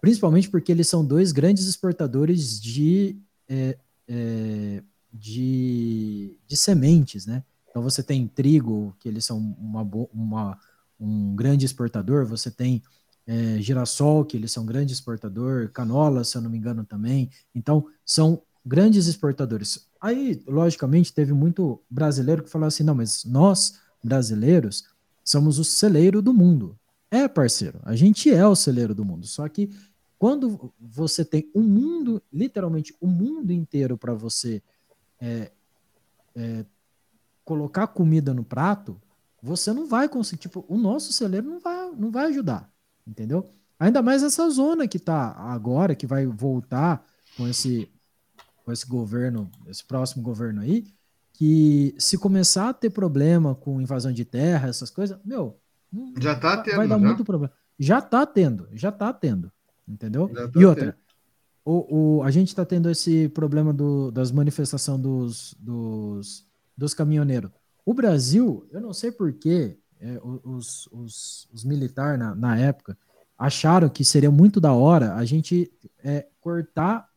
principalmente porque eles são dois grandes exportadores de, é, é, de, de sementes, né? Então você tem trigo, que eles são uma, uma, um grande exportador, você tem é, girassol, que eles são grande exportador, canola, se eu não me engano, também. Então, são grandes exportadores. Aí, logicamente, teve muito brasileiro que falou assim: não, mas nós, brasileiros, somos o celeiro do mundo. É, parceiro, a gente é o celeiro do mundo. Só que quando você tem um mundo, literalmente o um mundo inteiro para você é, é, colocar comida no prato, você não vai conseguir. Tipo, o nosso celeiro não vai, não vai ajudar entendeu? Ainda mais essa zona que está agora, que vai voltar com esse, com esse governo, esse próximo governo aí, que se começar a ter problema com invasão de terra, essas coisas, meu, já tá tendo, vai dar já. muito problema. Já tá tendo, já tá tendo, entendeu? Tá e outra, o, o, a gente está tendo esse problema do, das manifestações dos, dos, dos caminhoneiros. O Brasil, eu não sei porquê, é, os, os, os militares na, na, época acharam que seria muito da hora a gente é, cortar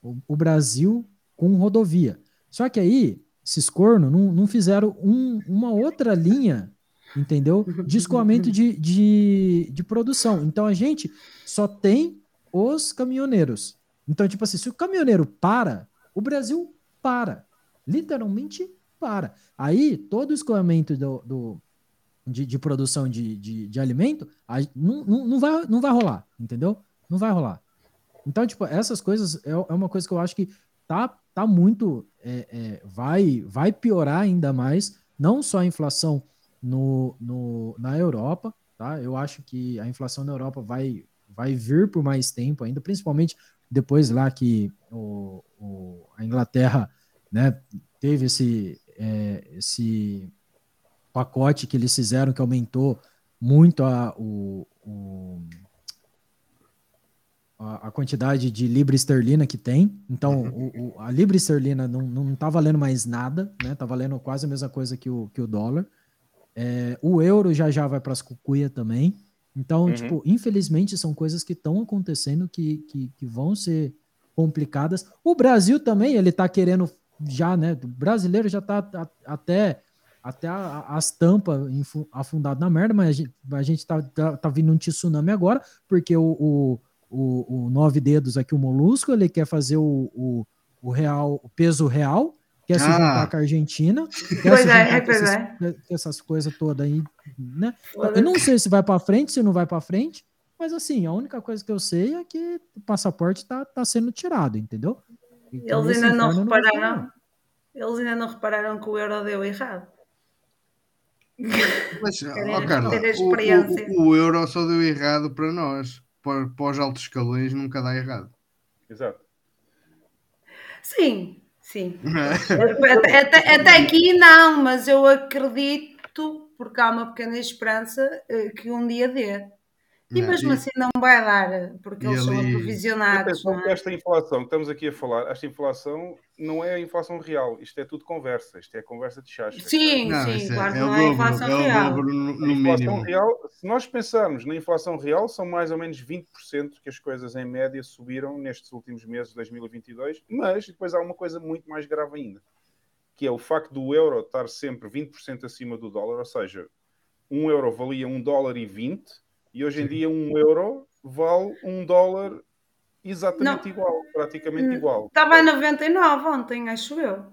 o, o, Brasil com rodovia. Só que aí, esses cornos não, não fizeram um, uma outra linha, entendeu? De escoamento de, de, de produção. Então a gente só tem os caminhoneiros. Então, tipo assim, se o caminhoneiro para, o Brasil para. Literalmente para. Aí, todo o escoamento do, do, de, de produção de, de, de alimento, a, não, não, não, vai, não vai rolar, entendeu? Não vai rolar. Então, tipo, essas coisas é, é uma coisa que eu acho que tá, tá muito. É, é, vai, vai piorar ainda mais, não só a inflação no, no, na Europa, tá? Eu acho que a inflação na Europa vai, vai vir por mais tempo ainda, principalmente depois lá que o, o a Inglaterra né, teve esse, é, esse pacote que eles fizeram que aumentou muito a, o, o a, quantidade de libra esterlina que tem. Então, uhum. o, o, a libra esterlina não, não tá valendo mais nada, né? Tá valendo quase a mesma coisa que o, que o dólar. É, o euro já já vai para as cucuia também. Então, uhum. tipo, infelizmente são coisas que estão acontecendo que, que, que, vão ser complicadas. O Brasil também, ele tá querendo já, né? O brasileiro já tá até até a, as tampas afundadas na merda, mas a gente, a gente tá, tá, tá vindo um tsunami agora, porque o, o, o, o, nove dedos aqui, o molusco, ele quer fazer o, o, o real, o peso real, quer ah. se juntar com a Argentina, quer pois se é, é, pois essas, é. essas coisas todas aí, né? Eu não sei se vai para frente, se não vai para frente, mas assim, a única coisa que eu sei é que o passaporte tá, tá sendo tirado, entendeu? Então, Eles ainda não repararam. Não eles ainda não repararam que o euro deu errado. [laughs] Mas, oh, Carla, o, o, o, euro só deu errado para nós. Para, para os altos escalões nunca dá errado. Exato. Sim, sim. [laughs] até, até, até, aqui não, mas eu acredito, porque há uma pequena esperança, eh, que um dia dê. E mesmo e, assim não vai dar, porque eles ali, são provisionados. Não é? Esta inflação que estamos aqui a falar, esta inflação não é a inflação real, isto é tudo conversa, isto é conversa de chacha. Sim, não, sim, é, claro é, que não é, a inflação é real. No, no inflação real. Se nós pensarmos na inflação real, são mais ou menos 20% que as coisas em média subiram nestes últimos meses de 2022, mas depois há uma coisa muito mais grave ainda, que é o facto do euro estar sempre 20% acima do dólar, ou seja, um euro valia um dólar e 20 e hoje em dia um euro vale um dólar exatamente não. igual, praticamente hum, igual. Estava a 99 ontem, acho eu.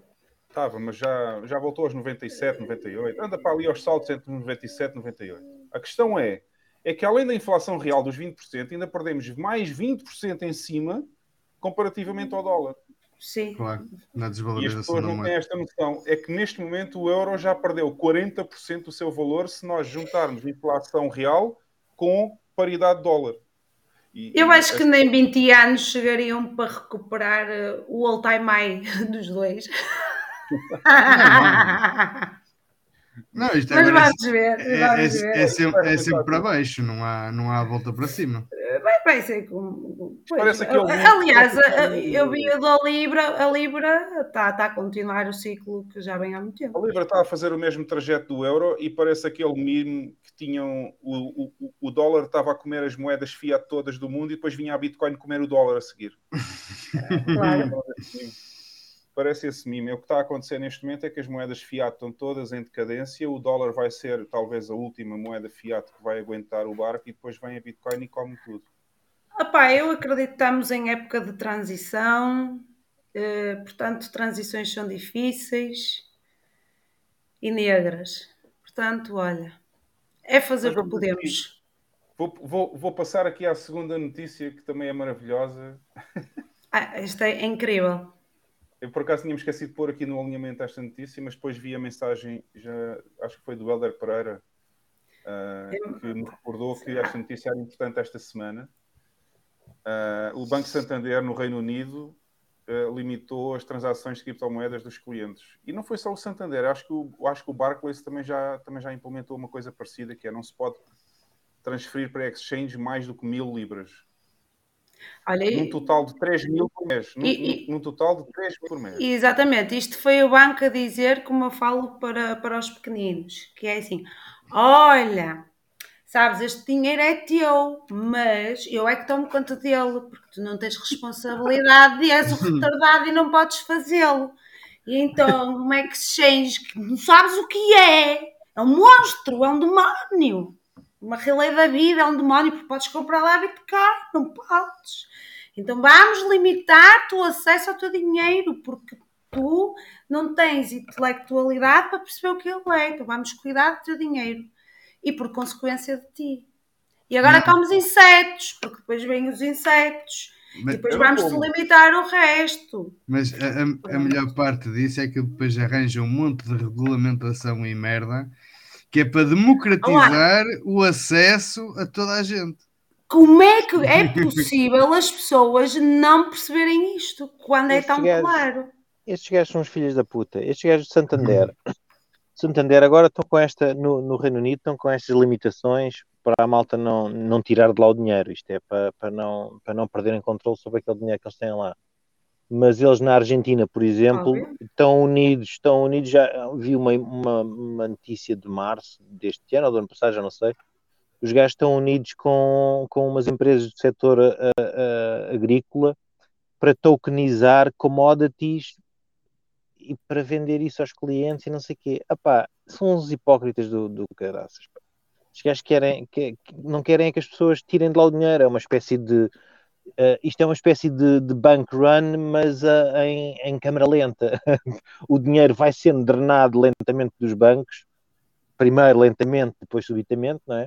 Estava, mas já, já voltou aos 97, 98. Anda para ali aos saltos entre 97 e 98. A questão é, é que além da inflação real dos 20%, ainda perdemos mais 20% em cima comparativamente ao dólar. Sim. Claro, na desvalorização. E as pessoas não têm esta noção. É que neste momento o euro já perdeu 40% do seu valor se nós juntarmos inflação real com paridade dólar. E, eu acho que nem 20 anos chegariam para recuperar uh, o all-time high [laughs] dos dois. Não, isto Mas vamos ver. É, vamos é, ver. É, sempre, é sempre para baixo, não há, não há volta para cima. Vai, vai ser como. Pois, aliás, eu vi o da Libra, a Libra está, está a continuar o ciclo que já vem há muito tempo. A Libra está a fazer o mesmo trajeto do euro e parece aquele meme que tinham. O, o, o dólar estava a comer as moedas fiat todas do mundo e depois vinha a Bitcoin comer o dólar a seguir. [laughs] claro. Parece esse mime. O que está a acontecer neste momento é que as moedas fiat estão todas em decadência. O dólar vai ser talvez a última moeda fiat que vai aguentar o barco e depois vem a Bitcoin e come tudo. Epá, eu acredito que estamos em época de transição, eh, portanto, transições são difíceis e negras. Portanto, olha, é fazer o que podemos. Vou, vou, vou, passar aqui à segunda notícia, que também é maravilhosa. Ah, esta é incrível. Eu por acaso tinha esquecido de pôr aqui no alinhamento esta notícia, mas depois vi a mensagem, já, acho que foi do Helder Pereira, uh, que me recordou que esta notícia era importante esta semana. Uh, o Banco Santander no Reino Unido uh, limitou as transações de criptomoedas dos clientes. E não foi só o Santander, acho que o, acho que o Barclays também já, também já implementou uma coisa parecida, que é não se pode transferir para exchange mais do que mil libras. Olha, num total de 3 mil por mês. Num, e, num, total de 3 mil por mês. Exatamente. Isto foi o banco a dizer, como eu falo para, para os pequeninos, que é assim, olha, sabes, este dinheiro é teu, mas eu é que tomo conta dele, porque tu não tens responsabilidade e és o [laughs] retardado e não podes fazê-lo. E então, como é que se change? Não sabes o que é? É um monstro, é um demónio uma relé da vida, é um demónio, porque podes comprar lá Bitcoin, não podes. Então vamos limitar o acesso ao teu dinheiro, porque tu não tens intelectualidade para perceber o que ele é. Então vamos cuidar do teu dinheiro e por consequência de ti. E agora comes insetos, porque depois vêm os insetos. Mas, e depois vamos como? limitar o resto. Mas a, a, a melhor parte disso é que depois arranja um monte de regulamentação e merda que é para democratizar Olá. o acesso a toda a gente. Como é que é [laughs] possível as pessoas não perceberem isto quando é tão gajos, claro? Estes gajos são os filhos da puta. Estes gajos de Santander. Uhum. [coughs] Santander agora estão com esta, no, no, Reino Unido, estão com estas limitações para a malta não, não tirar de lá o dinheiro. Isto é para, para, não, para não perderem controle sobre aquele dinheiro que eles têm lá mas eles na Argentina, por exemplo, estão unidos, estão unidos, já vi uma, uma, uma, notícia de março deste ano, ou do ano passado, já não sei, os gajos estão unidos com, com umas empresas do setor a, a, agrícola para tokenizar commodities e, para vender isso aos clientes e não sei o quê. Epá, são uns hipócritas do, do caraças. Os gajos querem, que, não querem que as pessoas tirem de lá o dinheiro, é uma espécie de. Uh, isto é uma espécie de, de bank run, mas uh, em, em câmera lenta. [laughs] o dinheiro vai sendo drenado lentamente dos bancos, primeiro lentamente, depois subitamente, não é?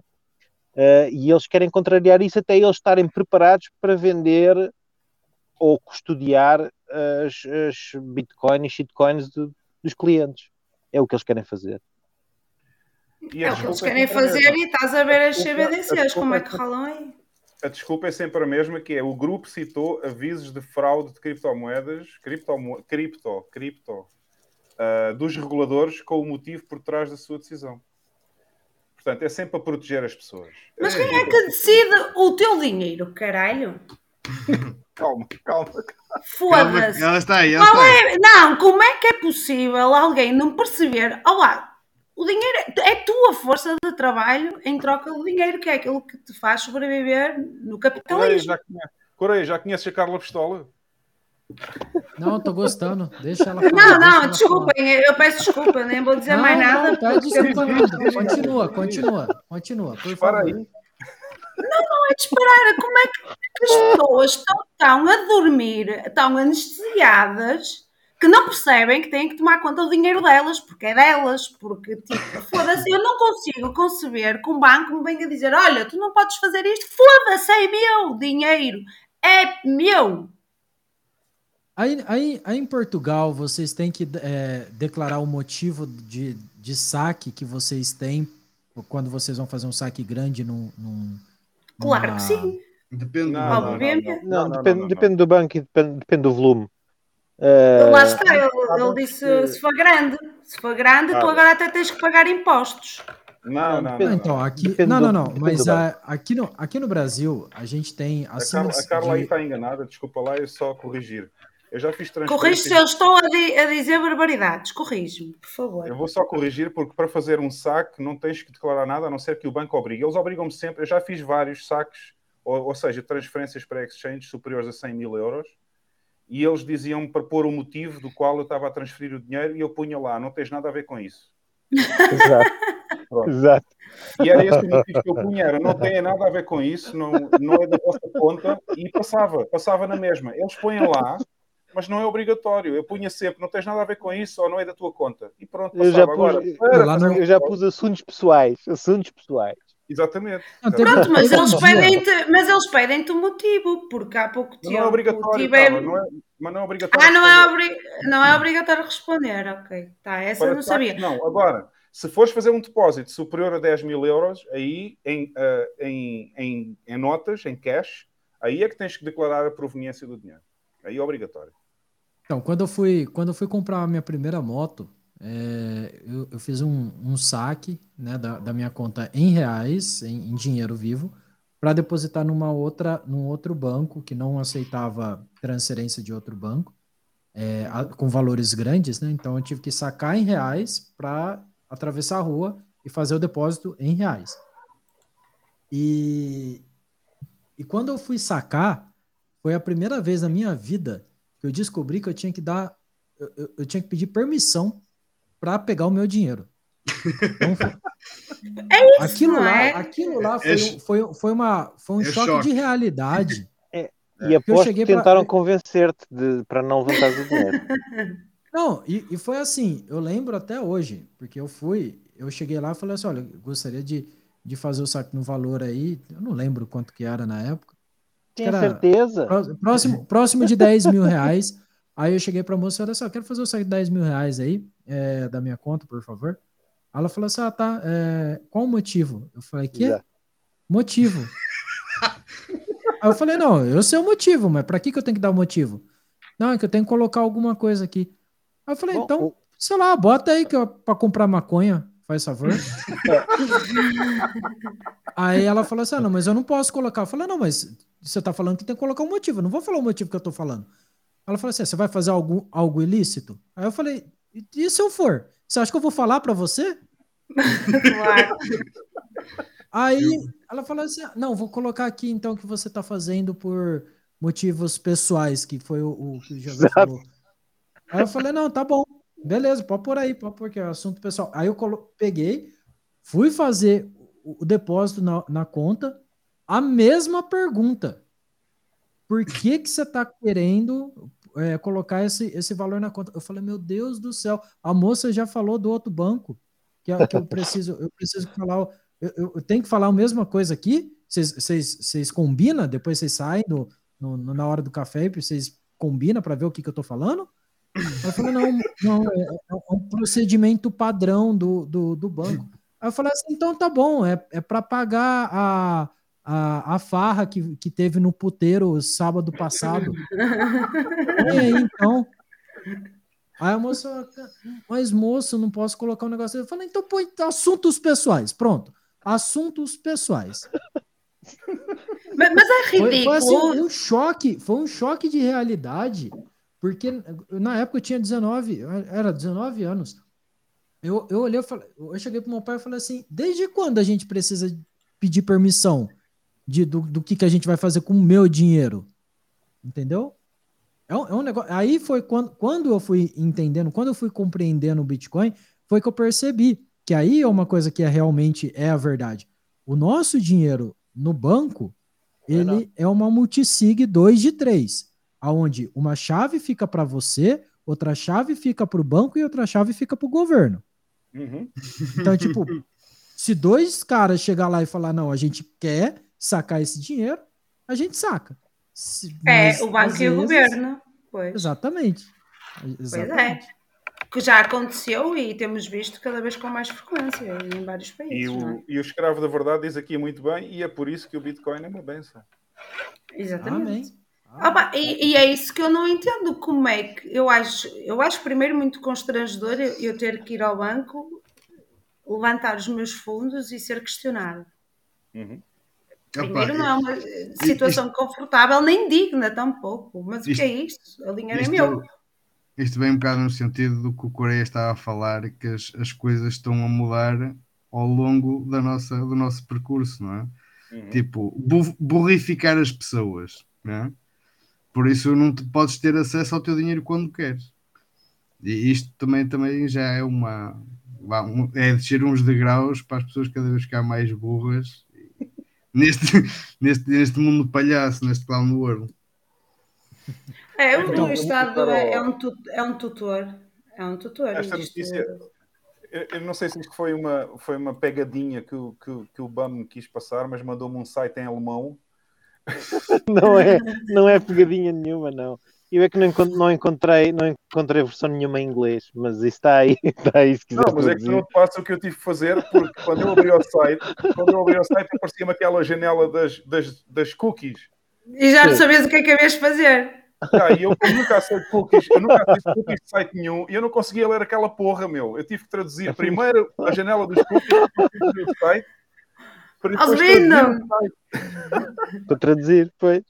Uh, e eles querem contrariar isso até eles estarem preparados para vender ou custodiar as, as bitcoins e shitcoins do, dos clientes. É o que eles querem fazer. E é o que eles querem fazer e estás a ver as CBDCs, como é que rolam aí? A desculpa é sempre a mesma, que é o grupo citou avisos de fraude de criptomoedas, cripto, cripto, cripto uh, dos reguladores com o motivo por trás da sua decisão. Portanto, é sempre para proteger as pessoas. Mas quem é que decide o teu dinheiro, caralho? [laughs] calma, calma. Foda-se. Ela está aí, ela está aí. É... Não, como é que é possível alguém não perceber? Olá, o dinheiro é, é tua força de trabalho em troca do dinheiro, que é aquilo que te faz sobreviver no capitalismo. Coreia, já, conheces a Carla Pistola? Não, estou gostando. Deixa ela falar. Não, não, desculpem, eu peço desculpa, nem vou dizer não, mais nada. Não, porque... Continua, continua, continua, por favor. Aí. Não, não é disparar. Como é que as pessoas estão, estão a dormir, estão anestesiadas, que não percebem que têm que tomar conta do dinheiro delas, porque é delas, porque, tipo, foda-se, eu não consigo conceber que um banco me venha dizer: olha, tu não podes fazer isto, foda-se, é meu dinheiro, é meu. Aí, aí, aí em Portugal, vocês têm que é, declarar o motivo de, de saque que vocês têm quando vocês vão fazer um saque grande num, num Claro que sim. Depende, não, não, não, não, depende, depende do banco e depende, depende do volume. Uh, Lá está, ele, ele disse se for grande, se for grande, tu agora até tens que pagar impostos. Não, não, não. Então, aqui, não, não, não, mas a, aqui, no, aqui no Brasil, a gente tem. Acima a Carla, a Carla aí está enganada, desculpa lá, é só corrigir. Eu já fiz transferência. Corrige se eu estou a, di a dizer barbaridades, corrige-me, por favor. Eu vou só corrigir, porque para fazer um saque não tens que declarar nada, a não ser que o banco obrigue. Eles obrigam-me sempre, eu já fiz vários saques, ou, ou seja, transferências para exchange superiores a 100 mil euros, e eles diziam-me para pôr o motivo do qual eu estava a transferir o dinheiro, e eu punha lá, não tens nada a ver com isso. Exato. Exato. E era esse o motivo que eu punha, era, não tem nada a ver com isso, não, não é da vossa conta, e passava, passava na mesma. Eles põem lá, mas não é obrigatório. Eu punha sempre, não tens nada a ver com isso ou não é da tua conta. E pronto, eu já, pus, agora, eu, eu já pus assuntos pessoais, assuntos pessoais. Exatamente. Pronto, mas eles pedem-te, mas eles pedem-te o motivo, porque há pouco tempo. Não é obrigatório, é... não é, mas não é obrigatório. Ah, não é, obri... não é obrigatório responder, ok. Tá, essa Para eu não sabia. Não, agora, se fores fazer um depósito superior a 10 mil euros, aí em, uh, em, em, em notas, em cash, aí é que tens que declarar a proveniência do dinheiro. Aí é obrigatório. Então, quando eu fui, quando eu fui comprar a minha primeira moto, é, eu, eu, fiz um, um saque né, da, da, minha conta em reais, em, em dinheiro vivo, para depositar numa outra, num outro banco que não aceitava transferência de outro banco, é, a, com valores grandes, né? Então eu tive que sacar em reais para atravessar a rua e fazer o depósito em reais. E, e quando eu fui sacar, foi a primeira vez na minha vida que eu descobri que eu tinha que dar, eu, eu, tinha que pedir permissão para pegar o meu dinheiro. Então, [laughs] é isso, aquilo lá, é? aquilo lá foi, é, foi, foi, uma, foi um é choque, choque, de realidade. É, e aposto que tentaram pra... convencer-te para não levantar o dinheiro. [laughs] Não, e, e, foi assim, eu lembro até hoje, porque eu fui, eu cheguei lá e falei assim, olha, gostaria de, de fazer o saque no valor aí, eu não lembro quanto que era na época, tinha certeza? Próximo, próximo de 10 mil reais. [laughs] Aí eu cheguei para a moça, olha só, quero fazer o saque de 10 mil reais aí, é, da minha conta, por favor. Ela falou assim, ah, tá, é, qual o motivo? Eu falei, que? Yeah. Motivo. [laughs] aí eu falei, não, eu sei o motivo, mas para que, que eu tenho que dar o motivo? Não, é que eu tenho que colocar alguma coisa aqui. Aí eu falei, Bom, então, o... sei lá, bota aí que para comprar maconha, faz favor. [laughs] aí ela falou assim, ah, não, mas eu não posso colocar. Eu falei, não, mas você está falando que tem que colocar um motivo. Eu não vou falar o motivo que eu estou falando. Ela falou assim: você vai fazer algo, algo ilícito? Aí eu falei: e se eu for? Você acha que eu vou falar para você? [laughs] Claro. Aí ela falou assim: não, vou colocar aqui então que você está fazendo por motivos pessoais, que foi o, o que o Jesus falou. Aí eu falei: não, tá bom. Beleza, pode por aí, pode porque é assunto pessoal. Aí eu peguei, fui fazer o depósito na, na conta, a mesma pergunta. Por que que você está querendo é, colocar esse, esse valor na conta? Eu falei, meu Deus do céu, a moça já falou do outro banco que, que eu preciso, eu preciso falar, eu, eu, tenho que falar a mesma coisa aqui. Vocês combinam? Depois vocês saem do, no, na hora do café vocês combinam para ver o que, que eu estou falando? Eu falei, não, não é, é, um procedimento padrão do, do, do banco. Aí eu falei assim, então tá bom, é, é para pagar a, a, a farra que, que teve no puteiro sábado passado. e [laughs] aí, então. Aí a moça, mas moço, não posso colocar um negócio. Eu falei, então põe assuntos pessoais. Pronto. Assuntos pessoais. Mas, mas é ridículo. Foi, foi assim, um choque, foi um choque de realidade, porque na época eu tinha 19, era 19 anos. Eu, eu olhei, eu, falei, eu cheguei pro meu pai e falei assim: desde quando a gente precisa pedir permissão de, do, do que, que a gente vai fazer com o meu dinheiro? Entendeu? É um, é um negócio. Aí foi quando, quando eu fui entendendo, quando eu fui compreendendo o Bitcoin, foi que eu percebi que aí é uma coisa que é realmente é a verdade. O nosso dinheiro no banco, ele é uma multisig 2 de 3, aonde uma chave fica para você, outra chave fica para o banco e outra chave fica para o governo. Uhum. Então, tipo, [laughs] se dois caras chegar lá e falar, não, a gente quer sacar esse dinheiro, a gente saca. Se, é, o banco e vezes, o governo. Pois. Exatamente. Exatamente. Pois é. Que já aconteceu e temos visto cada vez com mais frequência em vários países. E o, é? e o escravo da verdade diz aqui muito bem, e é por isso que o Bitcoin é uma benção. Exatamente. Ah, e, e, é isso que eu não entendo. Como é que eu acho, eu acho primeiro muito constrangedor eu, eu ter que ir ao banco, levantar os meus fundos e ser questionado. Uhum. Primeiro, não é uma situação isto, confortável nem digna, tampouco. Mas isto, o que é isto? A linha é meu. Isto vem um bocado no sentido do que o Coreia estava a falar, que as, as coisas estão a mudar ao longo da nossa, do nosso percurso, não é? Uhum. Tipo, burrificar as pessoas, não é? Por isso não te podes ter acesso ao teu dinheiro quando queres. E isto também, também já é uma. É descer uns degraus para as pessoas cada vez ficar mais burras neste, [laughs] neste, neste mundo palhaço, neste clown world. É, o então, Estado é, é, um é um tutor. É um tutor. Esta notícia, eu não sei se isto foi uma, foi uma pegadinha que o, que, que o BAM quis passar, mas mandou-me um site em alemão [laughs] não é, não é pegadinha nenhuma, não. Eu é que não, encontrei, não encontrei versão nenhuma em inglês, mas isso está aí, [laughs] está aí se quiser. Não, mas é que não te passa o que eu tive que fazer, porque quando eu abri o site, quando eu abri o site, aparecia-me aquela janela das, das, das cookies. E já não sabias o que é que havias de fazer. Ah, e eu, eu nunca aceito cookies, eu nunca aceito cookies de site nenhum e eu não conseguia ler aquela porra, meu. Eu tive que traduzir primeiro a janela dos cookies do site Alvino! Para traduzir, pois.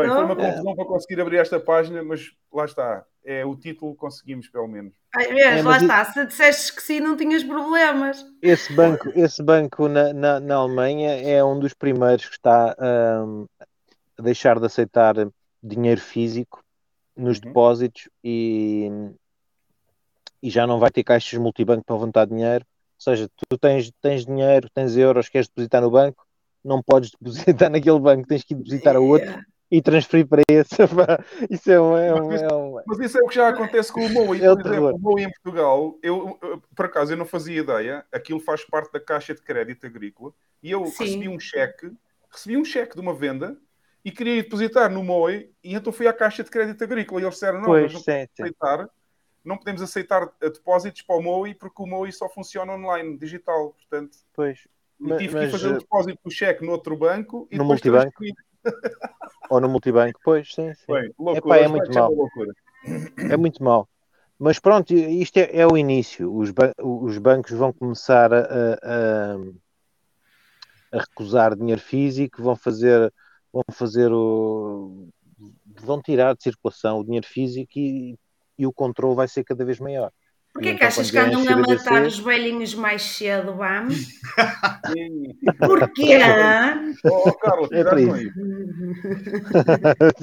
Bem, não? foi uma confusão é. para conseguir abrir esta página, mas lá está. É o título, conseguimos pelo menos. Ai, é, lá está. Se disseste que sim, não tinhas problemas. Esse banco, esse banco na, na, na Alemanha é um dos primeiros que está um, a deixar de aceitar dinheiro físico nos uhum. depósitos e, e já não vai ter caixas multibanco para levantar dinheiro seja, tu tens, tens dinheiro, tens euros, queres depositar no banco, não podes [laughs] depositar naquele banco, tens que ir depositar a outro yeah. E transferir para esse. [laughs] isso é um, é um, mas, isso, é um... mas, isso, é o que já acontece com o MOI. [laughs] É por exemplo, o MOI em Portugal, eu, por acaso eu não fazia ideia, aquilo faz parte da caixa de crédito agrícola e eu Sim. recebi um cheque, recebi um cheque de uma venda e queria depositar no MOI e então fui à caixa de crédito agrícola e eles disseram, não, pois, nós não aceitar não podemos aceitar depósitos para o MOI porque o MOI só funciona online, digital, portanto. Pois. Mas, tive que fazer o depósito do cheque no outro banco e no multibanco. [laughs] Ou no multibanco, pois, sim. sim. Bem, loucura, Epá, é muito mal. É muito mal. Mas pronto, isto é, é o início. Os, ban os, bancos vão começar a, a, a, recusar dinheiro físico, vão fazer, vão fazer o. vão tirar de circulação o dinheiro físico e e o controle vai ser cada vez maior. Porquê então, que achas que andam a matar os velhinhos mais cedo, vamos? [laughs] Porquê? [laughs] oh, Carlos, é para isso.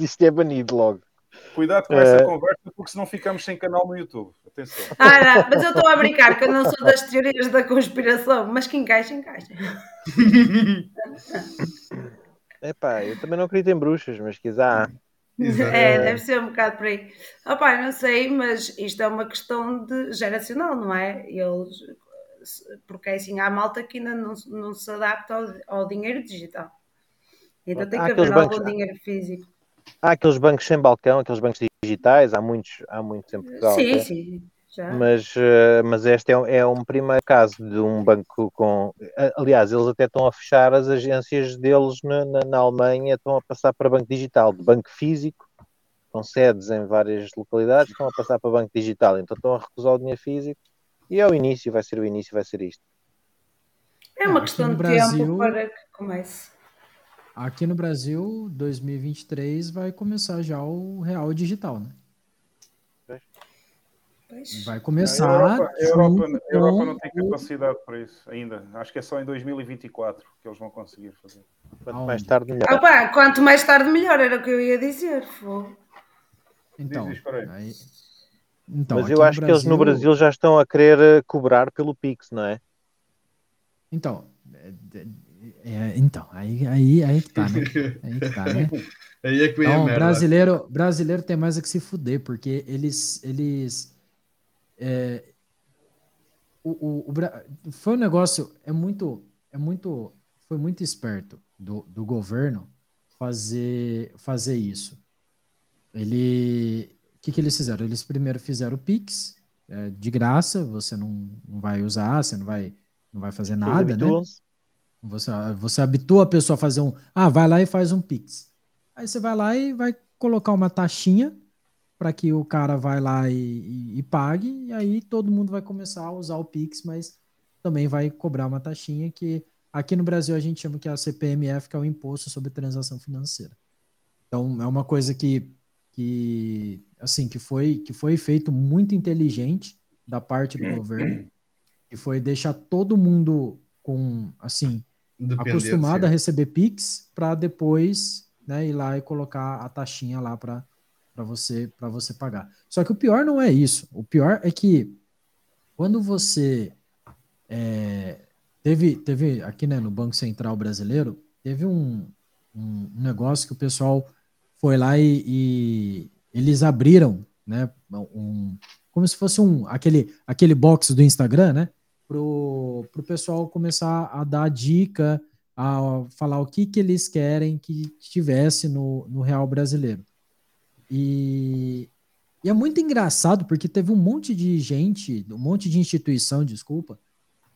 [laughs] Isto é banido logo. Cuidado com essa uh... conversa, porque senão ficamos sem canal no YouTube. Atenção. Ah, não, mas eu estou a brincar, que eu não sou das teorias da conspiração, mas que encaixa, encaixa. Epá, eu também não acredito em bruxas, mas quiser. É, deve ser um bocado por aí. Opa, não sei, mas isto é uma questão de geracional, não é? Eles, porque é assim, há malta que ainda não, não se adapta ao, ao dinheiro digital. Então tem que haver algum dinheiro físico. Há aqueles bancos sem balcão, aqueles bancos digitais, há muitos, há muitos em Portugal. Sim, sim. Já. Mas, uh, mas este é, é, um primeiro caso de um banco com. Aliás, eles até estão a fechar as agências deles na, na, na Alemanha, estão a passar para banco digital, de banco físico, com sedes em várias localidades, estão a passar para banco digital, então estão a recusar o dinheiro físico e é o início, vai ser o início, vai ser isto. É uma questão de Brasil, tempo para que comece. Aqui no Brasil, 2023 vai começar já o real digital, né? Vai começar. A Europa, a Europa, a Europa não tem capacidade para isso ainda. Acho que é só em 2024 que eles vão conseguir fazer. Quanto mais tarde, melhor. Opa, quanto mais tarde, melhor, era o que eu ia dizer. Então, aí... então, Mas eu acho Brasil... que eles no Brasil já estão a querer eh, cobrar pelo Pix, não é? Então, é, é, então aí, aí, aí que tá, né? [laughs] Aí que tá, né? aí é que então, brasileiro, brasileiro tem mais a que se fuder, porque eles, eles é, o, o, o, foi um negócio, é muito, é muito, foi muito esperto do, do governo fazer, fazer isso. Ele, o que, que eles fizeram? Eles primeiro fizeram o Pix, é, de graça, você não, não vai usar, você não vai, não vai fazer nada, né? Você, você habitua a pessoa a fazer um, ah, vai lá e faz um Pix. Aí você vai lá e vai colocar uma taxinha para que o cara vai lá e, e, e, pague, e aí todo mundo vai começar a usar o Pix, mas também vai cobrar uma taxinha que aqui no Brasil a gente chama que é a CPMF, que é o Imposto sobre Transação Financeira. Então é uma coisa que, que assim que foi que foi feito muito inteligente da parte do governo e foi deixar todo mundo com assim acostumado a receber Pix para depois né, ir lá e colocar a taxinha lá para para você para você pagar. Só que o pior não é isso. O pior é que quando você é, teve teve aqui né, no Banco Central Brasileiro teve um, um negócio que o pessoal foi lá e, e eles abriram, né, um, como se fosse um aquele aquele box do Instagram, né, pro pro pessoal começar a dar dica, a falar o que que eles querem que tivesse no, no real brasileiro. E, e é muito engraçado porque teve um monte de gente, um monte de instituição, desculpa,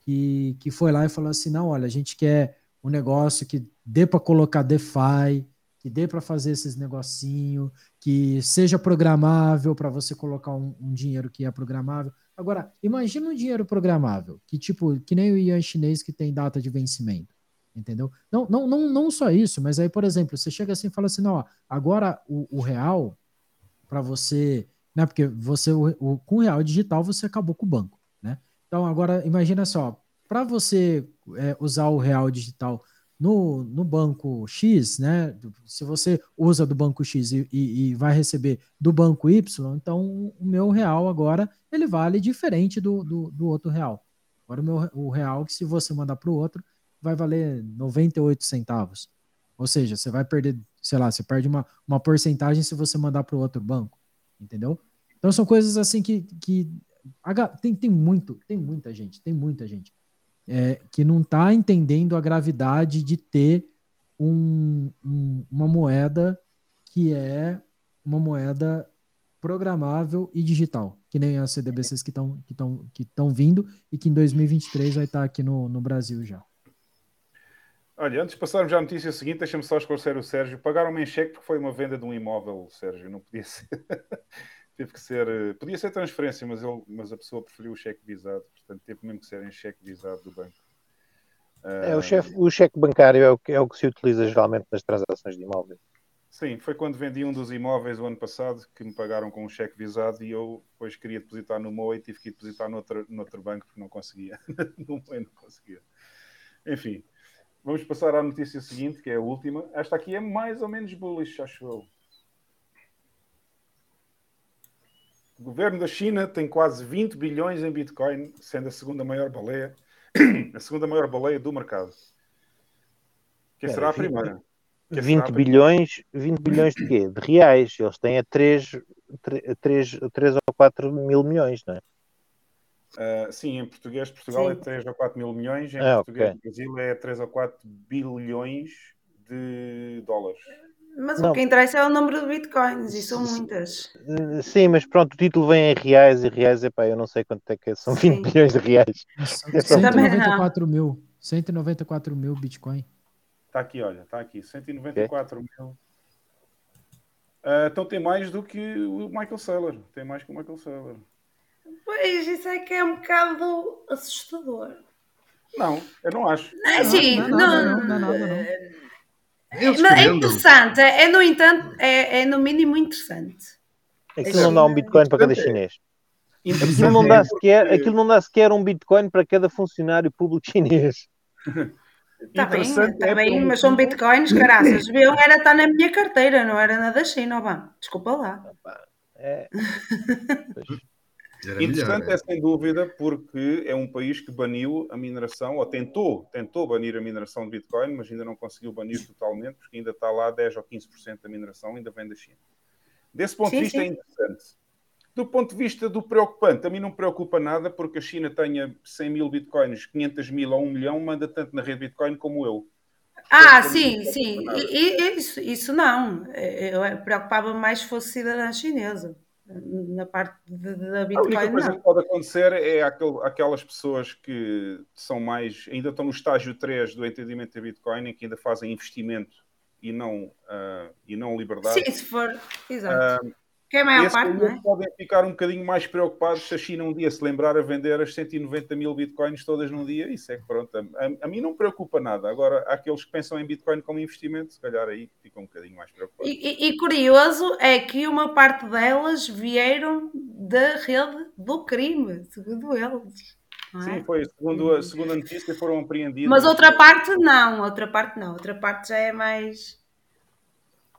que, que foi lá e falou assim: não, olha, a gente quer um negócio que dê para colocar DeFi, que dê para fazer esses negocinho, que seja programável para você colocar um, um, dinheiro que é programável. Agora, imagina um dinheiro programável, que tipo, que nem o Ian chinês que tem data de vencimento. Entendeu? Não, não, não, não só isso, mas aí, por exemplo, você chega assim e fala assim: não, ó, agora o, o real para você, né? Porque você o, o, com o real digital você acabou com o banco, né? Então agora imagina só, para você é, usar o real digital no, no banco X, né? Se você usa do banco X e, e, e, vai receber do banco Y, então o meu real agora ele vale diferente do, do, do outro real. Agora o meu o real que se você mandar para o outro vai valer 98 centavos. Ou seja, você vai perder sei lá, você perde uma, uma porcentagem se você mandar para o outro banco, entendeu? Então são coisas assim que, que tem, tem muito, tem muita gente, tem muita gente é, que não está entendendo a gravidade de ter um, um, uma moeda que é uma moeda programável e digital, que nem as CDBCs que estão que que vindo e que em 2023 vai estar tá aqui no, no Brasil já. Olha, antes de passarmos à notícia seguinte, deixa-me só esclarecer o Sérgio. Pagaram-me em cheque porque foi uma venda de um imóvel, Sérgio. Não podia [laughs] ser. teve que ser. Eh, podia ser transferência, mas, ele, mas a pessoa preferiu o cheque visado. Portanto, teve mesmo que ser em cheque visado do banco. É, o, chefe, o cheque bancário é o, que, é o que se utiliza geralmente nas transações de imóveis. Sim, foi quando vendi um dos imóveis o ano passado que me pagaram com um cheque visado e eu depois queria depositar no MOE e tive que depositar noutro, noutro banco porque não conseguia. [laughs] no MOE não conseguia. Enfim, Vamos passar à notícia seguinte, que é a última. Esta aqui é mais ou menos bullish, acho eu. O governo da China tem quase 20 bilhões em Bitcoin, sendo a segunda maior baleia, [coughs] a segunda maior baleia do mercado. Quem será a primeira? Quem 20 bilhões, 20 bilhões de quê? De reais. Eles têm a 3, 3, 3 ou 4 mil milhões, não é? Uh, sim, em português, Portugal é sim. é 3 ou 4 mil milhões, em ah, português, okay. Brasil é 3 ou 4 bilhões de dólares. Mas não. o que interessa é o número de bitcoins e são muitas. Sim, mas pronto, o título vem em reais e reais, epá, eu não sei quanto é que é, são 20 Sim. bilhões de reais. 194 mil, 194 mil bitcoin. Está aqui, olha, está aqui, 194 okay. mil. Uh, então tem mais do que o Michael Saylor, tem mais que o Michael Saylor. Pois, isso é que é um bocado assustador. Não, eu não acho. Não, sim, não, não, não, não, não. É, é interessante, é no entanto, é, é no mínimo interessante. Aquilo não dá um Bitcoin para cada chinês. Aquilo não, dá sequer, aquilo não dá sequer um Bitcoin para cada funcionário público chinês. Está bem, está é bem, mas são bitcoins, graças. Viu? Era estar na minha carteira, não era na da China, vá. Desculpa lá. É. [laughs] Interessante melhor, é. é sem dúvida porque é um país que baniu a mineração, ou tentou, tentou banir a mineração de Bitcoin, mas ainda não conseguiu banir totalmente, porque ainda está lá 10 ou 15% da mineração, ainda vem da China. Desse ponto sim, de vista é sim. é interessante. Do ponto de vista do preocupante, a mim não me preocupa nada porque a China tenha 100 mil bitcoins, 500 mil ou 1 milhão, manda tanto na rede Bitcoin como eu. Ah, Portanto, sim, sim. E, isso, isso não. Eu preocupava mais se fosse cidadã chinesa na parte da Bitcoin. A única coisa não. que pode acontecer é aquel, aquelas pessoas que são mais, ainda estão no estágio 3 do entendimento da Bitcoin, em que ainda fazem investimento e não, uh, e não liberdade. Sim, se for, exato. Uh, que é a maior parte, não é? podem ficar um bocadinho mais preocupados se a China um dia se lembrar a vender as 190 mil bitcoins todas num dia. Isso é que pronto, a, a mim não preocupa nada. Agora, aqueles que pensam em bitcoin como investimento, se calhar aí ficam um bocadinho mais preocupados. E, e, curioso é que uma parte delas vieram da rede do crime, segundo eles. É? Sim, foi. Segundo a, segundo a notícia, foram apreendidos. Mas outra parte não, outra parte não. Outra parte já é mais.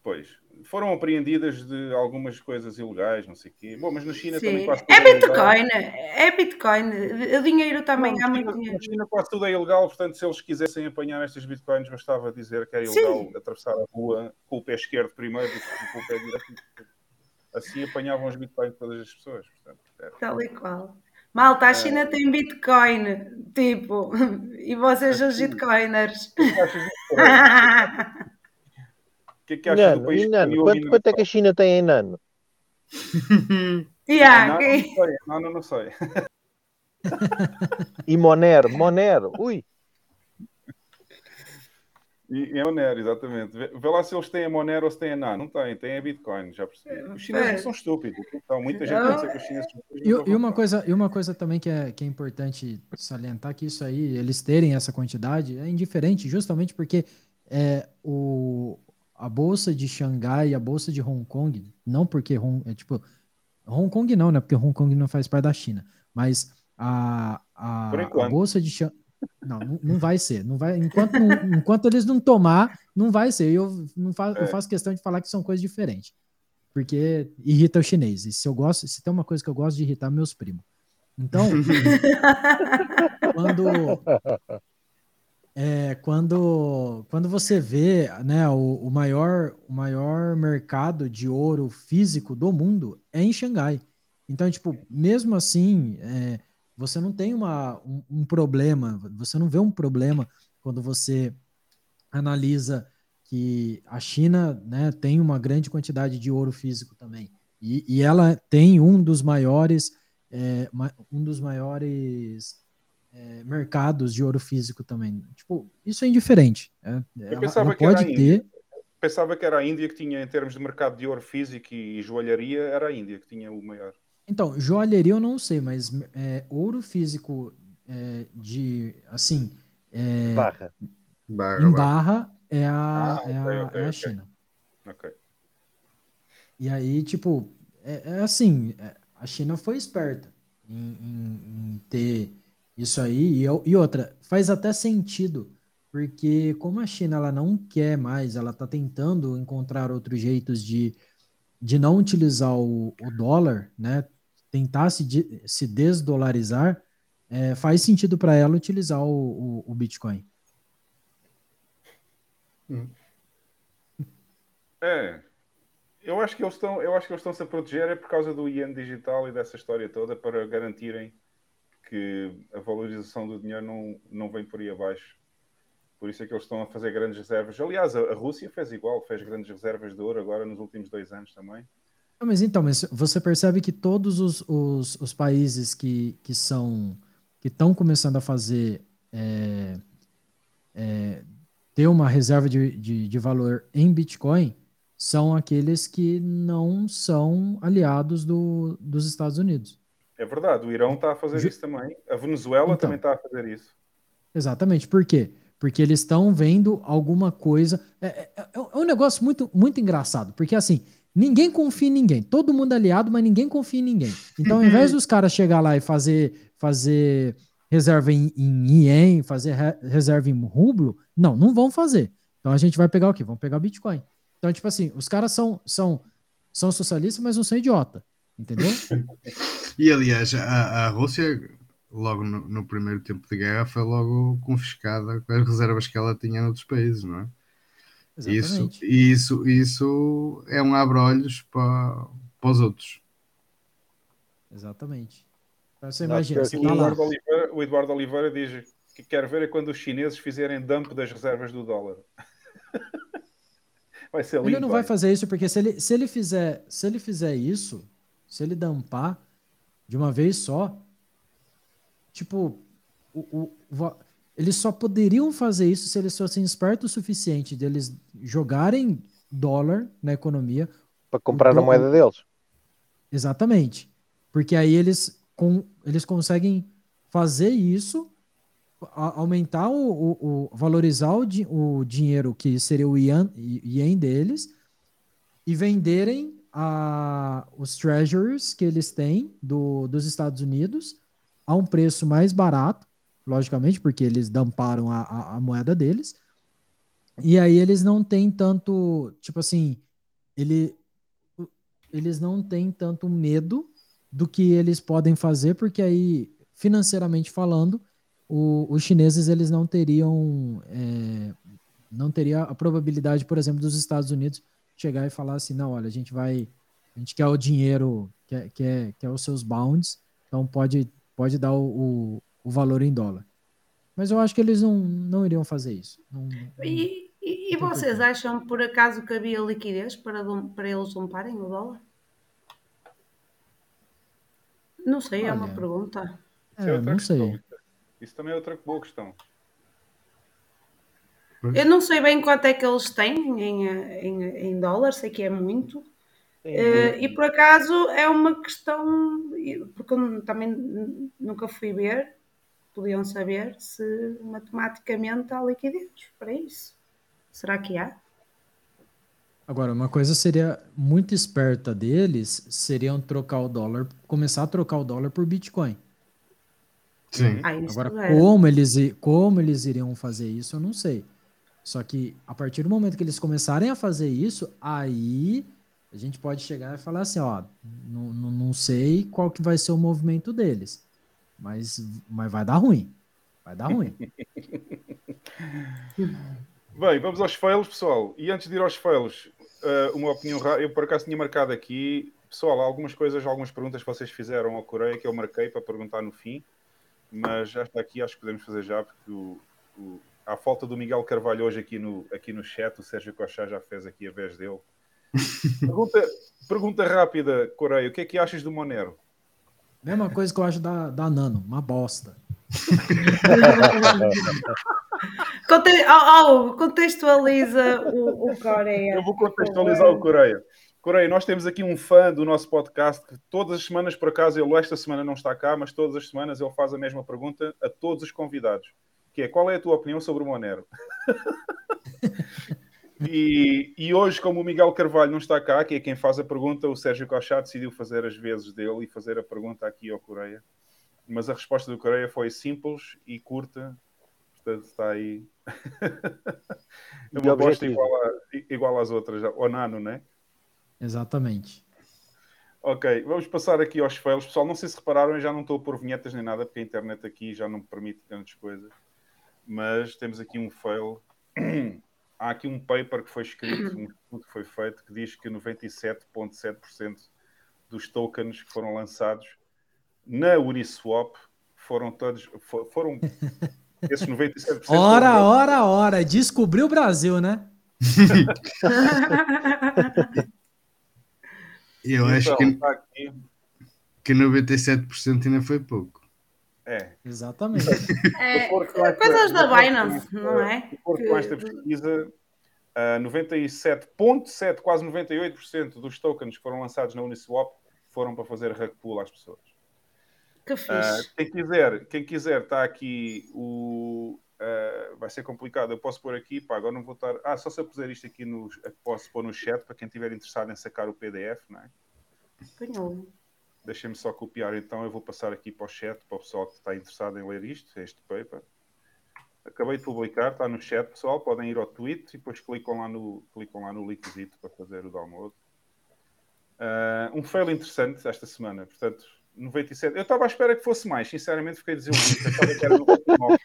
Pois foram apreendidas de algumas coisas ilegais, não sei o quê. Bom, mas na China Sim. também quase tudo é, é Bitcoin, é, é Bitcoin. O dinheiro também não, há muito dinheiro. Na China quase tudo é ilegal, portanto, se eles quisessem apanhar estas Bitcoins, bastava dizer que era ilegal Sim. atravessar a rua com o pé esquerdo primeiro e com o pé direito. Assim apanhavam os Bitcoins todas as pessoas. Portanto, era... Tal e qual. Malta, a China é... tem Bitcoin, tipo, [laughs] e vocês são Bitcoiners. [laughs] que é que acha nano, do país? Nano, quanto, quanto é que a China tem em nano? yeah, [laughs] não, não, não sei. e Monero, Monero, ui. E, é Monero, exatamente. Vê, vê, lá se eles têm a Monero ou se têm a Nano. Não tem, tem a Bitcoin, já percebi. Os chineses é. são estúpidos. Então, muita gente pensa que os chineses são estúpidos. E, e, uma coisa, e uma coisa também que é, que é importante salientar que isso aí, eles terem essa quantidade, é indiferente, justamente porque é, o, a bolsa de Xangai e a bolsa de Hong Kong, não porque Hong, é tipo Hong Kong não, né? Porque Hong Kong não faz parte da China, mas a, a, a bolsa de Xangai não, não, vai ser. Não vai, enquanto, não, enquanto eles não tomar, não vai ser. Eu não faço, é. eu faço questão de falar que são coisas diferentes. Porque irrita o chinês. E se eu gosto, se tem uma coisa que eu gosto de irritar, meus primos. Então, [laughs] quando, é, quando, quando você vê né, o, o, maior, o maior mercado de ouro físico do mundo é em Xangai. Então, tipo, mesmo assim, é, você não tem uma, um, um, problema, você não vê um problema quando você analisa que a China né, tem uma grande quantidade de ouro físico também. E, e ela tem um dos maiores, é, um dos maiores é, mercados de ouro físico também. Tipo, isso é indiferente. É, Eu pensava que pode ter. Pensava que era a Índia que tinha, em termos de mercado de ouro físico e joalharia, era a Índia que tinha o maior. Então, joalheria eu não sei, mas é, ouro físico é, de, assim... É, barra. barra. Em barra é a, ah, é, a, okay, é a China. Ok. E aí, tipo, é, é assim, a China foi esperta em, em, em ter isso aí, e, e outra, faz até sentido, porque como a China ela não quer mais, ela está tentando encontrar outros jeitos de, de não utilizar o, o dólar, né? tentar se, de, se desdolarizar, é, faz sentido para ela utilizar o, o, o Bitcoin. Hum. É, eu acho que eles estão, eu acho que eles estão -se proteger é por causa do ien digital e dessa história toda para garantirem que a valorização do dinheiro não, não vem por aí abaixo. Por isso é que eles estão a fazer grandes reservas. Aliás, a, a Rússia fez igual, fez grandes reservas de ouro agora nos últimos dois anos também. Mas então, mas você percebe que todos os, os, os países que, que são que estão começando a fazer é, é, ter uma reserva de, de, de, valor em Bitcoin são aqueles que não são aliados do, dos Estados Unidos. É verdade, o Irão está a fazer Ju... isso também, a Venezuela então, também está a fazer isso. Exatamente, por quê? Porque eles estão vendo alguma coisa. É, é, é, é um negócio muito, muito engraçado, porque assim, Ninguém confia em ninguém. Todo mundo é aliado, mas ninguém confia em ninguém. Então, ao invés dos caras chegar lá e fazer, fazer reserva em, em ien, fazer re, reserva em rublo, não, não vão fazer. Então a gente vai pegar o quê? Vamos pegar o Bitcoin. Então, tipo assim, os caras são, são, são socialistas, mas não são idiota. Entendeu? [laughs] e aliás, a, a Rússia, logo no, no, primeiro tempo de guerra, foi logo confiscada com as reservas que ela tinha noutros países, não é? Isso, isso, isso é um abre-olhos para, para os outros. Exatamente. Você imagina, você o, tá Eduardo Oliveira, o Eduardo Oliveira diz que quer ver é quando os chineses fizerem dump das reservas do dólar. [laughs] vai ser lindo, Ele não vai, vai fazer isso porque se ele, se ele fizer, se ele fizer isso, se ele dampar de uma vez só, tipo, o, o, eles só poderiam fazer isso se eles fossem espertos o suficiente deles jogarem dólar na economia. Para comprar a moeda deles. Exatamente. Porque aí eles, com, eles conseguem fazer isso, a, aumentar o, o, o, valorizar o, o dinheiro que seria o yen, yen deles e venderem a, os treasuries que eles têm do, dos Estados Unidos a um preço mais barato logicamente, porque eles damparam a, a, a, moeda deles. E aí eles não têm tanto, tipo assim, ele, eles não têm tanto medo do que eles podem fazer, porque aí, financeiramente falando, o, os chineses eles não teriam, é, não teria a probabilidade, por exemplo, dos Estados Unidos chegar e falar assim, não, olha, a gente vai, a gente quer o dinheiro, quer, quer, quer os seus bounds, então pode, pode dar o, o valor em dólar. Mas eu acho que eles não, não iriam fazer isso. Não, e, e, e vocês acham por acaso que havia liquidez para, para eles limparem o dólar? Não sei, Olha, é uma pergunta. É, é não sei. Questão. Isso também é outra boa questão. Eu não sei bem quanto é que eles têm em, em, em dólar, sei que é muito. Uh, e por acaso é uma questão, porque eu também nunca fui ver, podiam saber se matematicamente há liquidez para isso. Será que há? Agora, uma coisa seria muito esperta deles seriam trocar o dólar, começar a trocar o dólar por Bitcoin. Sim. Ah, Agora, como eles, como eles iriam fazer isso, eu não sei. Só que a partir do momento que eles começarem a fazer isso, aí a gente pode chegar e falar assim, ó, não, não, sei qual que vai ser o movimento deles. Mas, mas vai dar ruim. Vai dar ruim. [laughs] Bem, vamos aos fails, pessoal. E antes de ir aos fails, uh, uma opinião Eu por acaso tinha marcado aqui, pessoal, algumas coisas, algumas perguntas que vocês fizeram ao Coreia que eu marquei para perguntar no fim, mas já está aqui, acho que podemos fazer já, porque o, o, à falta do Miguel Carvalho hoje aqui no, aqui no chat, o Sérgio Cochá já fez aqui a vez dele. [laughs] pergunta, pergunta rápida, Coreia, o que é que achas do Monero? Mesma coisa que eu acho da, da Nano, uma bosta. [laughs] Conte... Oh, oh, contextualiza o, o, Coreia. Eu vou contextualizar o Coreia. Coreia, nós temos aqui um fã do nosso podcast que todas as semanas, por acaso, ele esta semana não está cá, mas todas as semanas ele faz a mesma pergunta a todos os convidados, que é qual é a tua opinião sobre o Monero? [laughs] E, e, hoje, como o Miguel Carvalho não está cá, que é quem faz a pergunta, o Sérgio Cochá decidiu fazer as vezes dele e fazer a pergunta aqui ao Coreia. Mas a resposta do Coreia foi simples e curta. Portanto, está aí. [laughs] é uma aposta igual, a, igual às outras, ao Nano, né? Exatamente. Ok, vamos passar aqui aos fails. Pessoal, não sei se repararam, eu já não estou a pôr vinhetas nem nada, porque a internet aqui já não me permite grandes coisas. Mas temos aqui um fail. [clears throat] Há aqui um paper que foi escrito, um [clears throat] estudo que foi feito, que diz que 97,7% dos tokens que foram lançados na Uniswap foram todos. Foram [laughs] esses 97%. Ora, ora, ora! Descobriu o Brasil, né? [laughs] Eu então, acho que, tá que 97% ainda foi pouco. É. Exatamente. [laughs] É, coisas da Binance, não é? Com esta pesquisa, uh, 97,7%, quase 98% dos tokens que foram lançados na Uniswap foram para fazer rug pull às pessoas. Que ah, fixe. Uh, quem quiser, quem quiser, está aqui o. Uh, vai ser complicado. Eu posso pôr aqui, pá, agora não vou estar. Ah, só se eu puser isto aqui no. Posso pôr no chat para quem estiver interessado em sacar o PDF, não é? Deixem-me só copiar então. Eu vou passar aqui para o chat para o pessoal que está interessado em ler isto, este paper. Acabei de publicar, está no chat, pessoal. Podem ir ao tweet e depois clicam lá no, clicam lá no linkzito para fazer o download. Uh, um fail interessante esta semana, portanto, 97. Eu estava à espera que fosse mais, sinceramente fiquei desiludido. Pensava que era 99.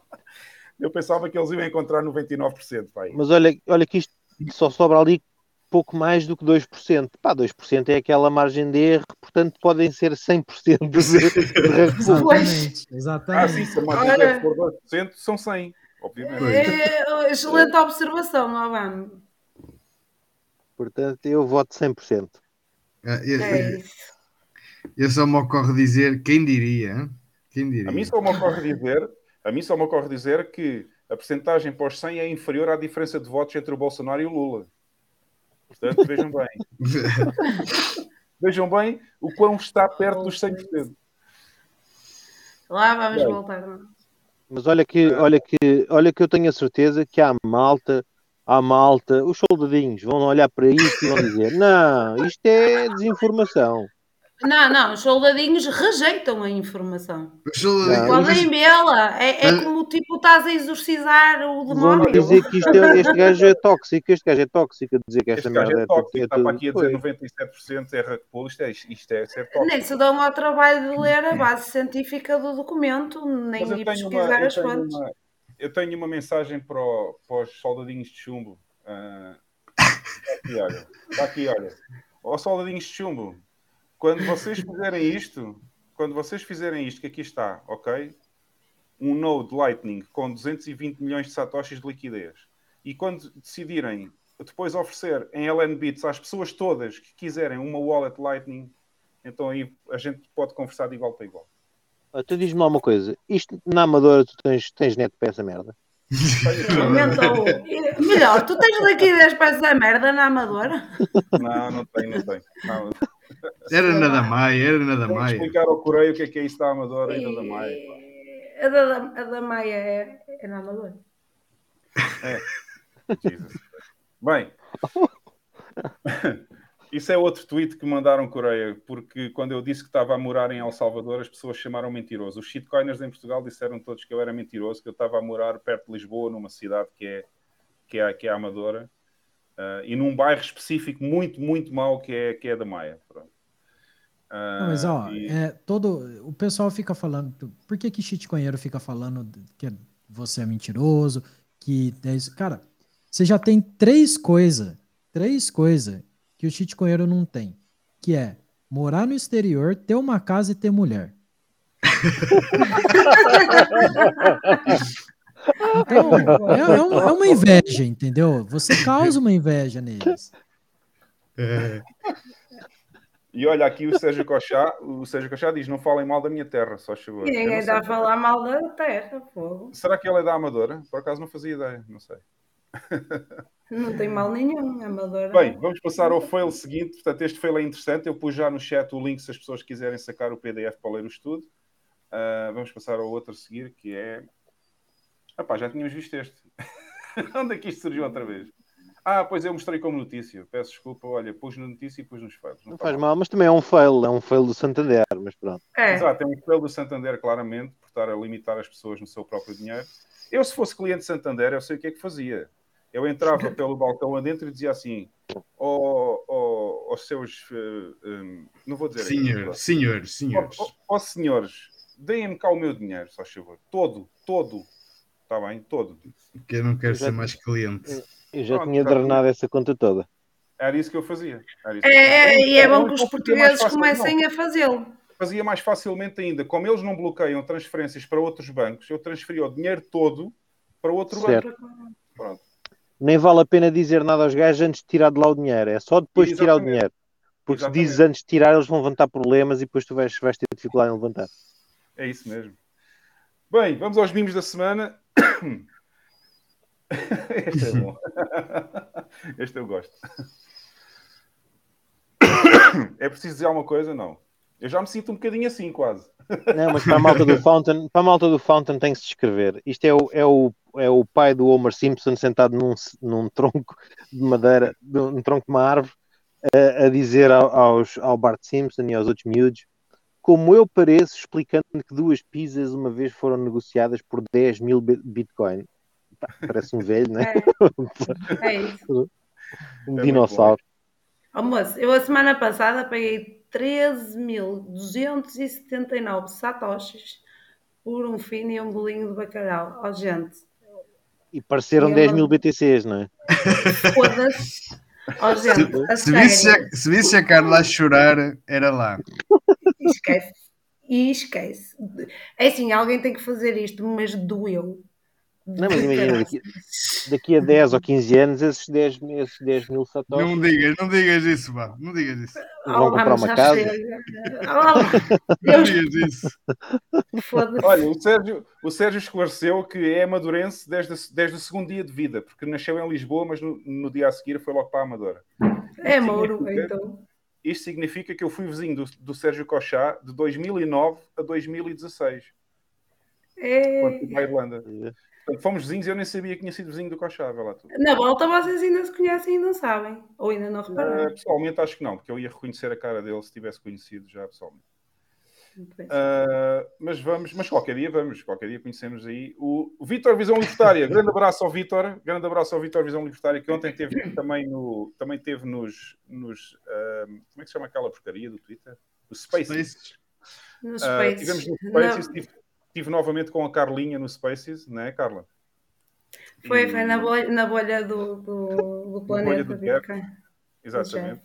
[laughs] Eu pensava que eles iam encontrar 99%. Pai. Mas olha, olha que isto só sobra ali pouco mais do que 2%. Pá, 2% é aquela margem de erro, portanto podem ser 100% de Exatamente. [laughs] Exatamente. Ah, sim, se a margem de erro for 2%, são 100, obviamente. É, excelente observação, Alvano. Portanto, eu voto 100%. É, eu, é isso. Eu só me ocorre dizer, quem diria? Quem diria? A mim só me ocorre dizer, a mim só me ocorre dizer que a percentagem pós 100 é inferior à diferença de votos entre o Bolsonaro e o Lula. Portanto, vejam bem. [laughs] vejam bem o quão está perto dos 100%. Lá vamos bem. voltar. Mas olha que, olha que, olha que eu tenho a certeza que há malta à malta, os soldadinhos vão olhar para isso e vão dizer: não, isto é desinformação. Não, não, os soldadinhos rejeitam a informação. Podem vê-la. É, é como tipo estás a exorcizar o demónio. Vão dizer que isto é, este gajo é tóxico, este gajo é tóxico, a dizer que esta este merda é, é tóxico. É está para aqui a dizer 97% é raculo, isto é, isto é ser tóxico. Nem se dão ao trabalho de ler a base científica do documento, nem ir pesquisar uma, as fontes. Uma, eu tenho uma mensagem para, o, para os soldadinhos de chumbo. Uh, aqui, olha. Está aqui, olha. Ó soldadinhos de chumbo, quando vocês fizerem isto, quando vocês fizerem isto, que aqui está, ok? Um Node Lightning com 220 milhões de satoshis de liquidez. E quando decidirem depois oferecer em LN Bits às pessoas todas que quiserem uma wallet Lightning, então aí a gente pode conversar de igual para igual. Tu diz-me uma coisa, isto na Amadora tu tens, tens neto para essa merda? Melhor, tu tens liquidez para essa merda na Amadora? Não, não tenho, não tenho. Não. Era nada mais, era nada mais. explicar ao Coreia o que é que é isso da Amadora e, da da Maia. A da, a da Maia é, é na Amadora. É. Bem. [laughs] Isso é outro tweet que mandaram Coreia, porque quando eu disse que estava a morar em El Salvador, as pessoas chamaram mentiroso. Os shitcoiners em Portugal disseram todos que eu era mentiroso, que eu estava a morar perto de Lisboa, numa cidade que é, que é, que é a Amadora, uh, e num bairro específico muito, muito mau, que é, que é da Maia. Uh, Não, mas ó, e... é, todo, o pessoal fica falando, por que que shitcoinheiro fica falando que você é mentiroso, que é isso? Cara, você já tem três coisas, três coisas que o shitcoinheiro não tem, que é morar no exterior, ter uma casa e ter mulher. Então, [laughs] é, é, um, é, uma inveja, entendeu? Você causa uma inveja neles. É. E olha aqui o Sérgio Cochá, o Sérgio Cochá diz: não falem mal da minha terra, só chegou. Ninguém dá a falar mal da terra, pô. Será que ela é da Amadora? Por acaso não fazia ideia, não sei. Não tem mal nenhum, amadora. Bem, vamos passar ao fail seguinte. Portanto, este fail é interessante. Eu pus já no chat o link se as pessoas quiserem sacar o PDF para ler o estudo. Uh, vamos passar ao outro a seguir, que é. Epá, já tínhamos visto este. [laughs] Onde é que isto surgiu outra vez? Ah, pois eu mostrei como notícia. Peço desculpa, olha, pus na notícia e pus nos fails. Não, não faz mal, mas também é um fail, é um fail do Santander, mas pronto. É. Exato, é um fail do Santander, claramente, por estar a limitar as pessoas no seu próprio dinheiro. Eu, se fosse cliente de Santander, eu sei o que é que fazia Eu entrava pelo balcão adentro e dizia assim: aos oh, oh, seus. Uh, um, não vou dizer. Senhor, aqui, senhor, senhores. Ó oh, senhores, deem-me cá o meu dinheiro, só favor. Todo, todo. Está bem? Todo. Porque eu não quero eu ser mais cliente. Eu já Pronto, tinha drenado essa conta toda. Era isso que eu fazia. É, é, e é bom que os portugueses comecem a fazê-lo. Fazia mais facilmente ainda. Como eles não bloqueiam transferências para outros bancos, eu transferia o dinheiro todo para outro certo. banco. Pronto. Nem vale a pena dizer nada aos gajos antes de tirar de lá o dinheiro. É só depois de tirar o dinheiro. Porque Exatamente. se dizes antes de tirar, eles vão levantar problemas e depois tu vais, vais ter dificuldade em levantar. É isso mesmo. Bem, vamos aos mimos da semana. [coughs] Este é bom. [coughs] Este eu gosto. [coughs] É preciso dizer alguma coisa? Não. Eu já me sinto um bocadinho assim, quase. Não, mas para a malta do Fountain, para a malta do Fountain tem que se descrever. Isto é o, é o, é o pai do Homer Simpson sentado num, num tronco de madeira, num tronco de uma árvore, a, a dizer aos, ao Bart Simpson e aos outros miúdos como eu pareço, explicando que duas pizzas uma vez foram negociadas por 10 mil Bitcoin. Parece um velho, né? É, é isso. [laughs] um é dinossauro. Oh, moço, eu a semana passada paguei 13.279 satoshis por um fino e um bolinho de bacalhau. Oh, gente. E pareceram e 10 mil BTCs, não é? [laughs] Foda-se. Oh, gente, se, se, visse a, se visse a Carla a chorar, era lá. Esquece. E esquece. É assim, alguém tem que fazer isto, mas doeu. Não, mas imagina, daqui, [laughs] daqui, a 10 ou 15 anos, esses 10, esses 10 mil satoshis. Não digas, não digas isso, vá. Não digas isso. Vão oh, comprar uma casa. Oh, [laughs] não digas isso. Olha, o Sérgio, o Sérgio esclareceu que é madurense desde, desde o segundo dia de vida, porque nasceu em Lisboa, mas no, no dia a seguir foi logo para a Amadora. É Mouro, então. Isto significa que eu fui vizinho do, do Sérgio Cochá de 2009 a 2016. É... Quando fui para a Irlanda. Portanto, fomos vizinhos e eu nem sabia que tinha sido vizinho do Cochava lá tudo. Na volta vocês ainda se conhecem e não sabem? Ou ainda não repararam? Uh, pessoalmente acho que não, porque eu ia reconhecer a cara dele se tivesse conhecido já pessoalmente. Uh, mas vamos, mas qualquer dia vamos, qualquer dia conhecemos aí o, o Vitor Visão Libertária. grande abraço ao Vitor, grande abraço ao Vitor Visão Libertária, que ontem teve [coughs] também no também teve nos, nos uh, como é que se chama aquela porcaria do Twitter? O Spaces. Spaces. Spaces. tivemos no Spaces, tive, Estive novamente com a Carlinha no Spaces, não é, Carla? Foi, e... foi na bolha, na bolha do, do, do planeta. Do Bitcoin. Exatamente.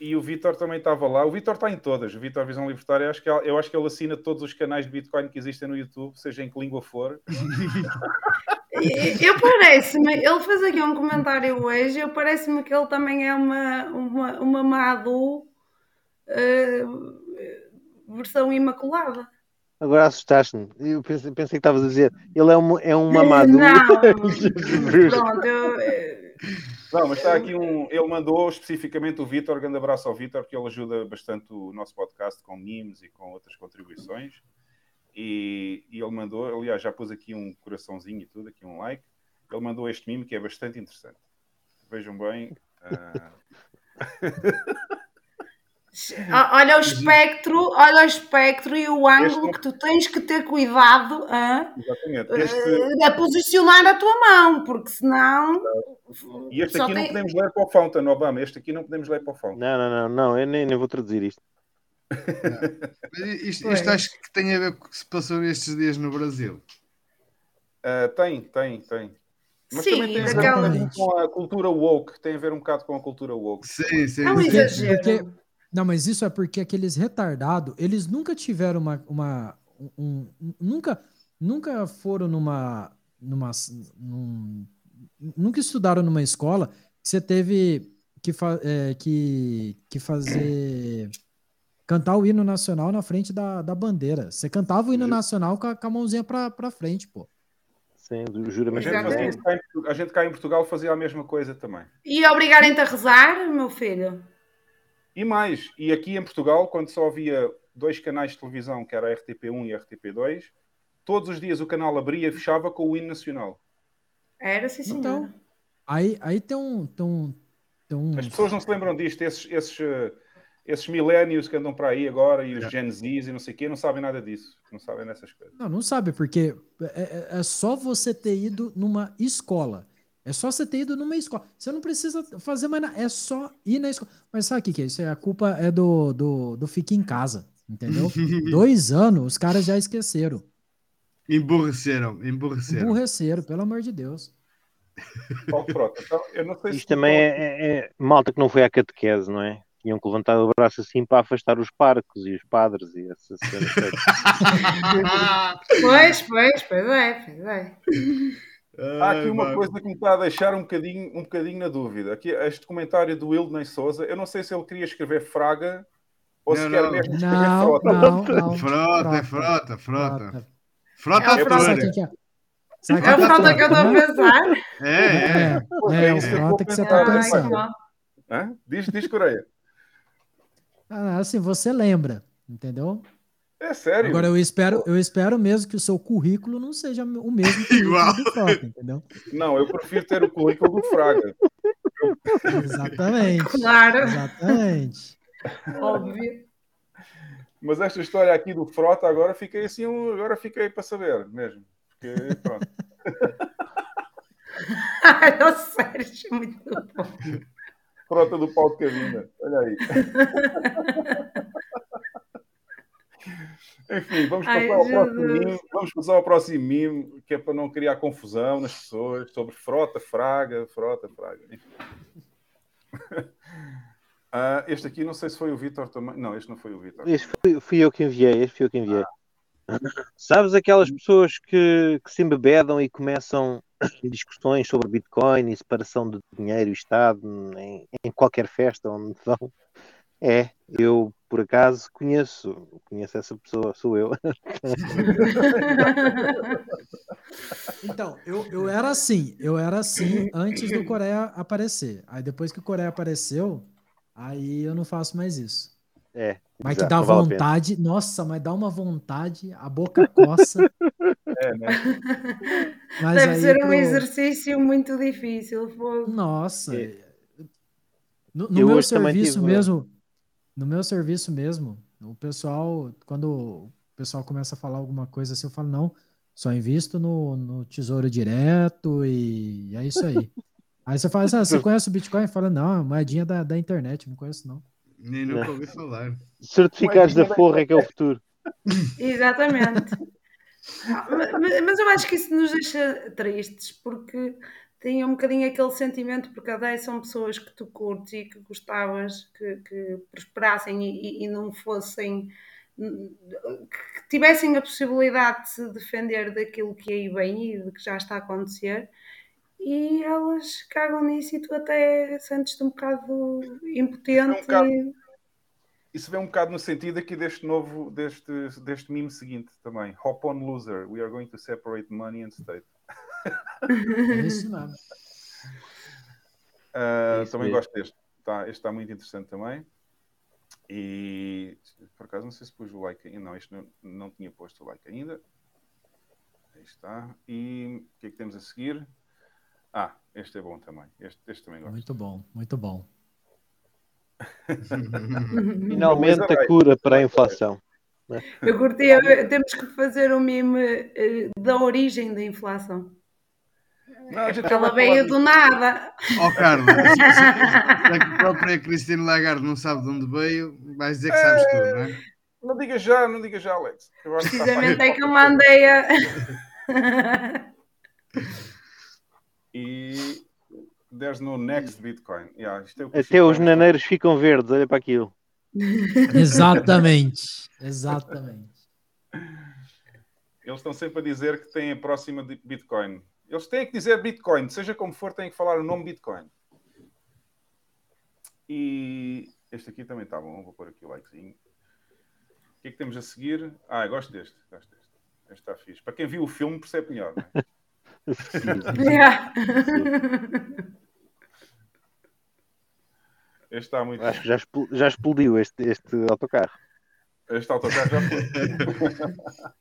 E o Vitor também estava lá. O Vitor está em todas. O Vitor Visão Libertária, acho que, eu acho que ele assina todos os canais de Bitcoin que existem no YouTube, seja em que língua for. [laughs] eu parece-me, ele fez aqui um comentário hoje, eu parece-me que ele também é uma, uma, uma Madu uh, versão imaculada. Agora assustaste-me. Eu pensei, pensei que estavas a dizer, ele é um, é um mamado. Não, [laughs] pronto, eu... Não, mas está aqui um. Ele mandou especificamente o Vitor, grande abraço ao Vitor, que ele ajuda bastante o nosso podcast com memes e com outras contribuições. E, e, ele mandou, aliás, já pôs aqui um coraçãozinho e tudo, aqui um like. Ele mandou este meme que é bastante interessante. Vejam bem. Uh... [laughs] [laughs] Olha o espectro, olha o espectro e o ângulo este... que tu tens que ter cuidado a, este... a posicionar a tua mão, porque senão. E este aqui tem... não podemos ler para o Fountain, Obama. Este aqui não podemos ler para o Fountain. Não, não, não, não eu nem, nem vou traduzir isto. isto, isto acho que tem a ver com o que se passou estes dias no Brasil. Uh, tem, tem, tem. Mas sim, também tem a ver com a cultura woke, tem a ver um bocado com a cultura woke. Sim, sim. É um exagero. Não, mas isso é porque aqueles retardados, eles nunca tiveram uma. uma um, um, nunca, nunca foram numa. numa num, nunca estudaram numa escola que você teve que, fa, é, que, que fazer. cantar o hino nacional na frente da, da bandeira. Você cantava o hino nacional com a, com a mãozinha pra, pra frente, pô. Sim, juro a, gente a gente cá em Portugal fazia a mesma coisa também. E obrigarem-te a rezar, meu filho? E mais, e aqui em Portugal, quando só havia dois canais de televisão, que era a RTP1 e a RTP2, todos os dias o canal abria e fechava com o hino nacional. Era, sim, senhor. Então, aí, aí tem um, tem um, tem um... As pessoas não se lembram disto, esses, esses, uh, esses milénios que andam para aí agora e os é. Gen Zs e não sei o quê, não sabem nada disso. Não sabem nessas coisas. Não, não sabe, porque é, é, é só você ter ido numa escola. É só você ter ido numa escola. Você não precisa fazer mais nada. É só ir na escola. Mas sabe o que, que é isso? A culpa é do, do, do fique em casa. Entendeu? [laughs] Dois anos, os caras já esqueceram. Emburreceram, emburreceram. Emburreceram, pelo amor de Deus. [laughs] Oh, pronto, então, eu não sei Isto se também é, é, é, malta que não foi à catequese, não é? Tinham que levantar o braço assim para afastar os parcos e os padres e essas coisas. [laughs] pois, pois, pois é, pois é. Há aqui uma coisa que me está a deixar um bocadinho, um bocadinho na dúvida. Aqui, este comentário do Wildney Souza, eu não sei se ele queria escrever Fraga ou não, se quer mesmo escrever não, Frota. Não, não, frota, é frota, frota. Frota é, é frota. É o frota que eu estou a pensar. É, é. É, é o frota que você está pensando. Hã? Diz, diz Coreia. Ah, assim, você lembra, entendeu? É sério. Agora eu espero, eu espero mesmo que o seu currículo não seja o mesmo Igual. do Frota, entendeu? Não, eu prefiro ter o currículo do Fraga. [laughs] Exatamente. Claro. Exatamente. Óbvio. Mas esta história aqui do Frota agora fiquei assim, agora fiquei para saber mesmo. Porque, pronto. [laughs] Ai, não, sério, é muito bom. Frota do pau de cabina. Olha aí. [laughs] Enfim, vamos passar, Ai, ao próximo mime, vamos passar ao próximo mime, que é para não criar confusão nas pessoas, sobre frota, fraga, frota, fraga. [laughs] Ah, este aqui, não sei se foi o Vitor também. Não, este não foi o Vitor. Este fui, fui eu que enviei, este fui eu que enviei. Sabes aquelas pessoas que, que se embebedam e começam [coughs] discussões sobre Bitcoin e separação de dinheiro e Estado em, em qualquer festa onde vão? É, eu por acaso conheço, conheço essa pessoa, sou eu. Então, eu, eu era assim, eu era assim antes do Coreia aparecer. Aí depois que o Coreia apareceu, aí eu não faço mais isso. É. Mas que exato, dá vale a pena. vontade, nossa, mas dá uma vontade, a boca coça. É, né? Mas Deve aí ser um pro- exercício muito difícil. fogo. Nossa. É. No, no Eu meu serviço tive- mesmo, no meu serviço mesmo, o pessoal, quando o pessoal começa a falar alguma coisa assim, eu falo, não, só invisto no, no Tesouro Direto e é isso aí. [laughs] Aí você fala, assim, ah, você conhece o Bitcoin? Fala, não, é uma moedinha da, da internet, não conheço não. Nem nunca ouvi falar. Certificados da forra é que é o futuro. [laughs] Exatamente. [laughs] Ah, ma- ma- Mas eu acho que isso nos deixa tristes, porque tem um bocadinho aquele sentimento, porque até são pessoas que tu curtes e que gostavas que, que prosperassem e, e- não fossem, que tivessem a possibilidade de se defender daquilo que aí vem e de que já está a acontecer. E elas cagam nisso e tu até sentes-te um bocado impotente. bocado- Isso vem um bocado no sentido aqui deste novo, deste, deste meme seguinte também. Hop on loser, we are going to separate money and state. É isso mesmo. Ah, Isso também mesmo. gosto deste. Tá, este está muito interessante também. E por acaso não sei se pus o like ainda. Não, este não, não tinha posto o like ainda. Aí está. E o que é que temos a seguir? Ah, este é bom também. Este, este também gosto. Muito bom, muito bom. [laughs] Finalmente a cura para a inflação. Eu curti, temos que fazer um meme eh, da origem da inflação. Não, já Ela veio do nada. Ó Carla, se, se, se a própria Cristina Lagarde não sabe de onde veio, vais dizer que sabes tudo, não é? Não diga já, não diga já, Alex. que Precisamente é que eu mandei a. E there's no next Bitcoin. Yeah, isto é o que Até os naneiros ficam verdes, olha para aquilo. Exatamente, exatamente. Eles estão sempre a dizer que têm a próxima de Bitcoin. Eles têm que dizer Bitcoin, seja como for, têm que falar o nome Bitcoin. E este aqui também está bom, vou pôr aqui o likezinho. O que é que temos a seguir? Ah, eu gosto deste, gosto deste. Este está fixe. Para quem viu o filme percebe melhor. não é? Yeah. [laughs] Este está muito Acho que já, expl- já explodiu este, este autocarro. Este autocarro já foi. [laughs]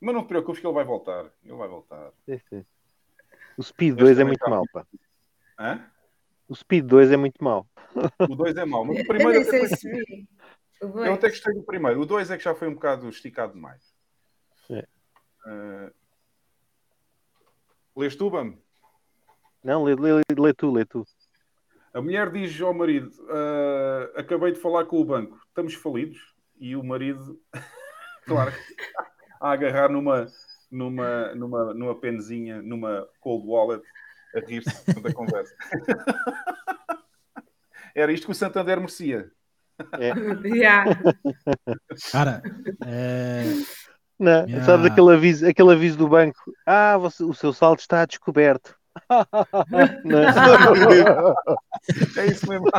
Mas não te preocupes que ele vai voltar. Ele vai voltar. O Speed Este 2 é muito está mau, pá. Hã? O Speed 2 é muito mau. O 2 é mau. Mas o Eu primeiro nem até. O Eu até gostei do primeiro. O 2 é que já foi um bocado esticado demais. É. Uh... Lês tu, Bam? Não, lê, lê, lê tu, lê tu. A mulher diz ao marido: uh, Acabei de falar com o banco, estamos falidos. E o marido, [laughs] claro, [laughs] a agarrar numa, numa, numa, numa penzinha, numa cold wallet, a rir-se da conversa. [laughs] Era isto que o Santander merecia. É. Yeah. Cara, é... Não, yeah. sabe aquele aviso, aquele aviso do banco? Ah, você, o seu saldo está descoberto. [laughs] é isso mesmo.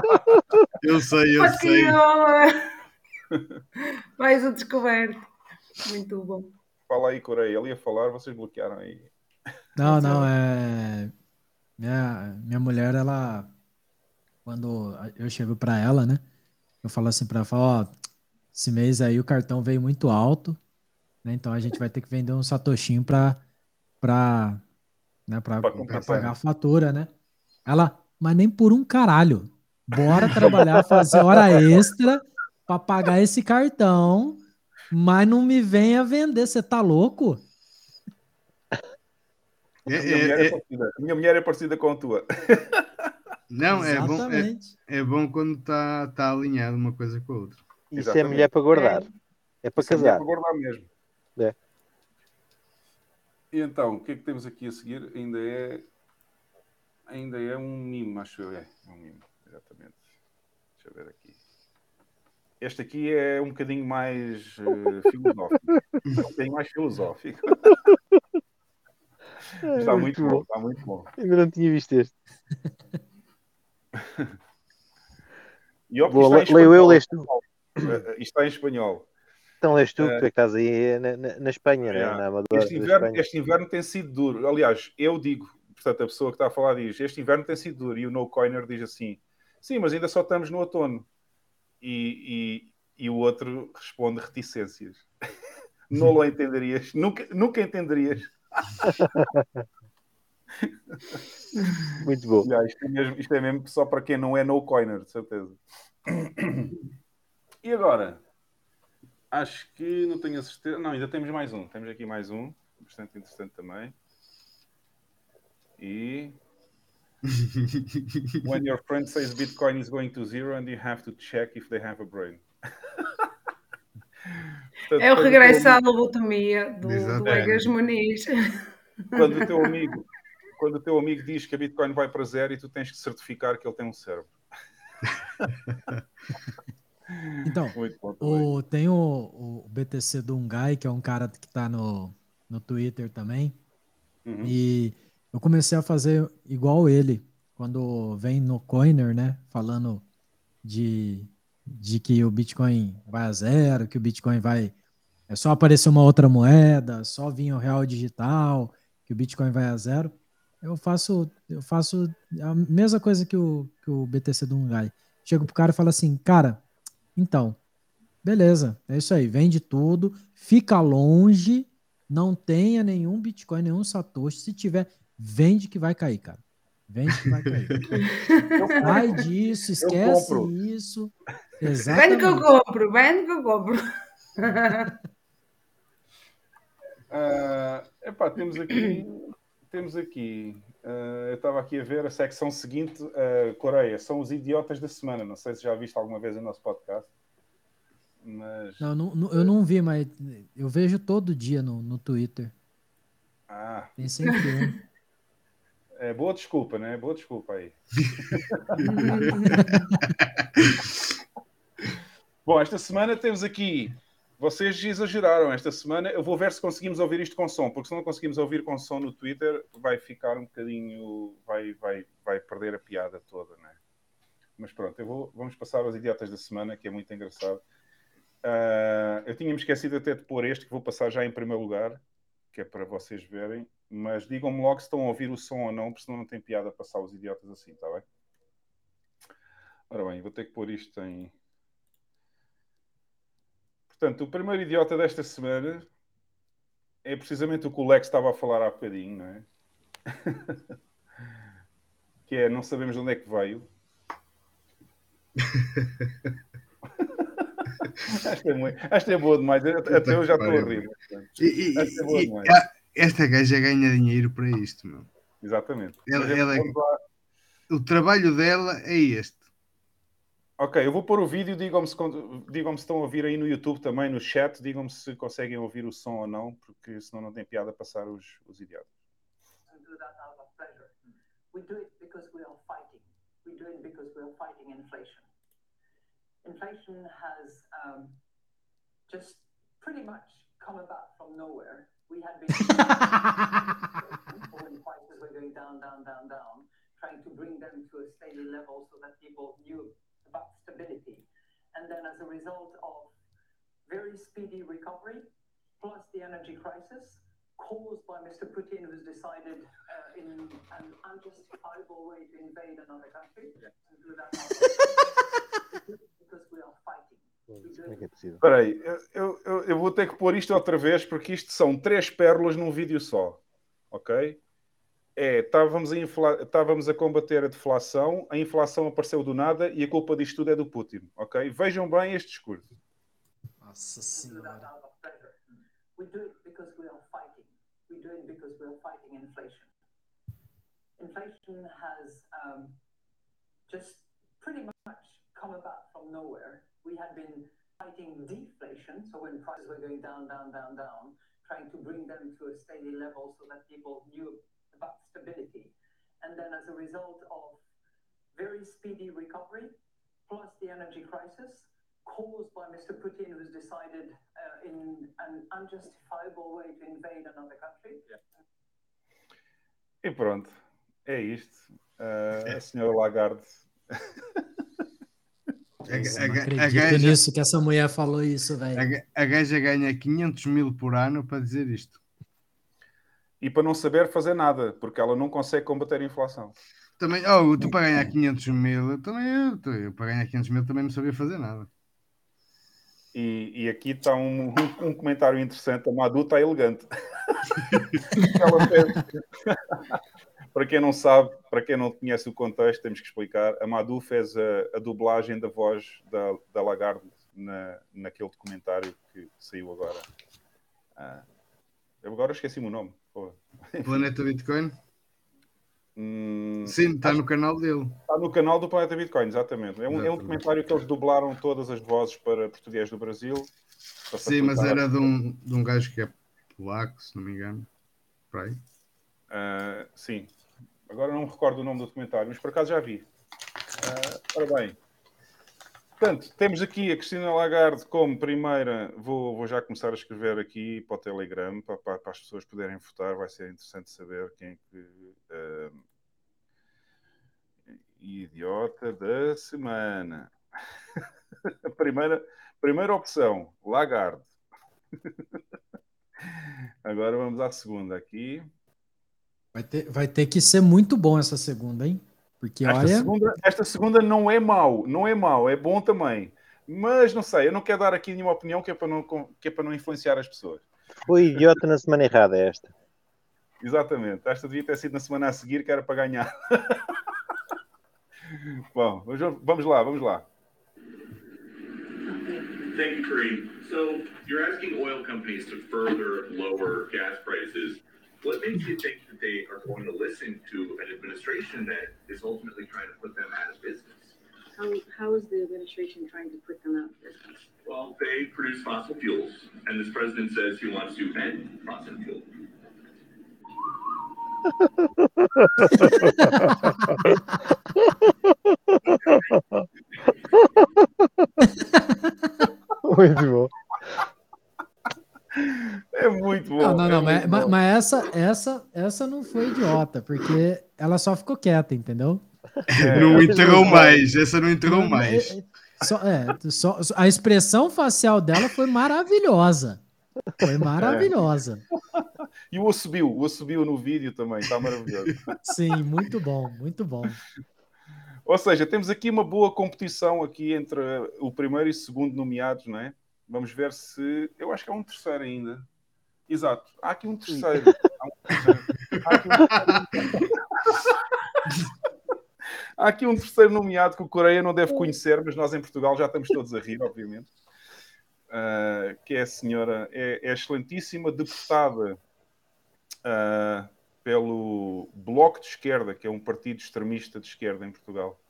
Eu sei, eu sei. Mais um descoberto. Muito bom. Fala aí, Coreia. Ele ia falar, vocês bloquearam aí. Não, não, é. Minha, minha mulher, ela. Quando eu chego para ela, né? Eu falo assim para ela: ó, esse mês aí o cartão veio muito alto, né? Então a gente vai ter que vender um satoshinho para para né, para pagar a fatura, né? Ela, mas nem por um caralho. Bora trabalhar, fazer hora extra para pagar esse cartão, mas não me venha vender, você tá louco? É, minha, mulher é, é, é minha mulher é parecida com a tua. [laughs] Não, é bom, é, é, bom quando está tá alinhado uma coisa com a outra. Isso Exatamente. é mulher para guardar. É, para Isso casar. É para guardar mesmo. É. E então, o que é que temos aqui a seguir? Ainda é. Ainda é um mimo, acho eu. É, é um mimo, exatamente. Deixa eu ver aqui. Este aqui é um bocadinho mais uh, [laughs] filosófico. um bocadinho mais filosófico. [laughs] está é, muito, muito bom. está muito bom. Ainda não tinha visto este. ó, Boa, leio eu, leste tu. Isto está em espanhol. Então és tu, uh, que estás aí na, na, na Espanha, né? na Amadora. Este inverno, este inverno tem sido duro. Aliás, eu digo, portanto, a pessoa que está a falar diz: Este inverno tem sido duro. E o No Coiner diz assim: Sim, mas ainda só estamos no outono. E, e, e o outro responde reticências. [laughs] Não lo entenderias, nunca, nunca entenderias. [laughs] Muito bom. Yeah, isto, é mesmo, isto, é mesmo, só para quem não é no coiner, de certeza. E agora? Acho que não tenho a certeza. Não, ainda temos mais um. Temos aqui mais um. Bastante interessante também. E. [laughs] When your friend says Bitcoin is going to zero and you have to check if they have a brain. Portanto, [laughs] é o regresso à lobotomia do, do Egas Muniz. Quando o teu [laughs] amigo quando o teu amigo diz que a Bitcoin vai para zero e tu tens que certificar que ele tem um cérebro. Então, o, tem o, o, BTC do Ungai, que é um cara que está no, no Twitter também. Uhum. E eu comecei a fazer igual ele, quando vem no Coiner, né? Falando de, de que o Bitcoin vai a zero, que o Bitcoin vai. É só aparecer uma outra moeda, só vir o real digital, que o Bitcoin vai a zero. Eu faço, eu faço a mesma coisa que o, que o BTC do Ungai. Chego pro cara e falo assim, cara, então, beleza, é isso aí. Vende tudo, fica longe, não tenha nenhum Bitcoin, nenhum Satoshi. Se tiver, vende que vai cair, cara. Vende que vai cair. [laughs] Sai disso, esquece isso. Exatamente. Vende que eu compro, vende que eu compro. uh, [laughs] epá, temos aqui, temos aqui Uh, eu estava aqui a ver a secção seguinte, uh, Coreia, são os idiotas da semana. Não sei se já viste alguma vez o nosso podcast. Mas... Não, não, eu não vi, mas eu vejo todo dia no, no Twitter. Ah. Tem sempre um. [laughs] É boa desculpa, né? Boa desculpa aí. [laughs] Bom, esta semana temos aqui vocês exageraram esta semana. Eu vou ver se conseguimos ouvir isto com som, porque se não conseguimos ouvir com som no Twitter, vai ficar um bocadinho. vai, vai, vai perder a piada toda, né? Mas pronto, eu vou, vamos passar aos idiotas da semana, que é muito engraçado. Uh, eu tinha-me esquecido até de pôr este, que vou passar já em primeiro lugar, que é para vocês verem. Mas digam-me logo se estão a ouvir o som ou não, porque senão não tem piada passar os idiotas assim, está bem? Ora bem, vou ter que pôr isto em. Portanto, o primeiro idiota desta semana é precisamente o que o Lex estava a falar há bocadinho, não é? [laughs] que é, não sabemos de onde é que veio. [laughs] Esta é, muito, é boa demais. Até eu já estou a rir. E, e, é esta gaja ganha dinheiro para isto, meu. Exatamente. Ela, ela, é o trabalho dela é este. Ok, eu vou pôr o vídeo, digam-me se, digam se estão a ouvir aí no YouTube também, no chat, digam-me se conseguem ouvir o som ou não, porque senão não tem piada passar os, os idiotas. We do it because we are fighting. We do it because we are fighting inflation. Inflation has um, just pretty much come about from nowhere. We had been prices [laughs] were going down, down, down, down, trying to bring them to a steady level so that people knew about stability. And then as a result of very speedy recovery, plus the energy crisis, caused by Mr. Putin, who's decided uh, in an unjustifiable way to invade another country yeah. and do that [laughs] because we are fighting. Espera aí, eu, eu, eu, vou ter que pôr isto outra vez porque isto são três pérolas num vídeo só, ok? É, estávamos a, infla... estávamos a combater a deflação, a inflação apareceu do nada e a culpa disto tudo é do Putin, ok? Vejam bem este discurso. Nossa Senhora. We do it because we are fighting. We do it because we are fighting inflation. Inflation has um, just pretty much come about from nowhere. We had been fighting deflation, so when prices were going down, down, down, down, trying to bring them to a steady level so that people knew about stability. And then as a result of very speedy recovery, plus the energy crisis, caused by Mr. Putin, who's decided uh, in an unjustifiable way to invade another country. Yeah. E pronto, é isto. Uh, a senhora Lagarde. [laughs] a, a, não acredito a gaja, nisso que essa mulher falou isso, velho. A, a gaja ganha 500 mil por ano para dizer isto. E para não saber fazer nada, porque ela não consegue combater a inflação. Também, oh, tu para ganhar 500 mil, também eu, eu para ganhar 500 mil também não sabia fazer nada. E, e aqui está um, um, um, comentário interessante. A Madu está elegante. [laughs] para quem não sabe, para quem não conhece o contexto, temos que explicar. A Madu fez a, a dublagem da voz da, da Lagarde na, naquele documentário que saiu agora. Ah, eu agora esqueci-me o nome. Pô. [laughs] Planeta Bitcoin? Hum, Sim, está no canal dele. Está no canal do Planeta Bitcoin, exatamente. É um, é um documentário que eles dublaram todas as vozes para português do Brasil. Sim, mas era de um, de um gajo que é polaco, se não me engano. Por aí. Uh, sim. Agora não me recordo o nome do documentário, mas por acaso já vi. Uh, ora bem. Portanto, temos aqui a Cristina Lagarde como primeira. Vou, vou já começar a escrever aqui para o Telegram, para, para, para as pessoas poderem votar. Vai ser interessante saber quem é que. Uh, idiota da semana. a [laughs] primeira, primeira opção, Lagarde. [laughs] Agora vamos à segunda aqui. Vai ter, vai ter que ser muito bom essa segunda, hein? Porque esta, olha... segunda, esta segunda não é mau, não é mau, é bom também. Mas não sei, eu não quero dar aqui nenhuma opinião que é para não, que é para não influenciar as pessoas. Foi idiota na semana errada esta. Exatamente, esta devia ter sido na semana a seguir, que era para ganhar. [laughs] bom, vamos lá, vamos lá. Thank you, Kareem. So you're asking oil companies to further lower gas prices. What makes you think that they are going to listen to an administration that is ultimately trying to put them out of business? How, how is the administration trying to put them out of business? Well, they produce fossil fuels, and this president says he wants to end fossil fuels. [laughs] Muito bom. É muito bom. Não, não, não, é mas, mas, essa, essa, essa não foi idiota, porque ela só ficou quieta, entendeu? É, não entrou mais, essa não entrou mais. Só, é, só, a expressão facial dela foi maravilhosa. Foi maravilhosa. É. E o subiu, o subiu no vídeo também, está maravilhoso. Sim, muito bom, muito bom. Ou seja, temos aqui uma boa competição aqui entre o primeiro e o segundo nomeados, não é? Vamos ver se. Eu acho que há um terceiro ainda. Exato. Há aqui um terceiro. Há, um terceiro. [laughs] Há, aqui um... há aqui um terceiro nomeado que o Coreia não deve conhecer, mas nós em Portugal já estamos todos a rir, obviamente. Uh, que é a senhora, é, é a excelentíssima deputada uh, pelo Bloco de Esquerda, que é um partido extremista de esquerda em Portugal,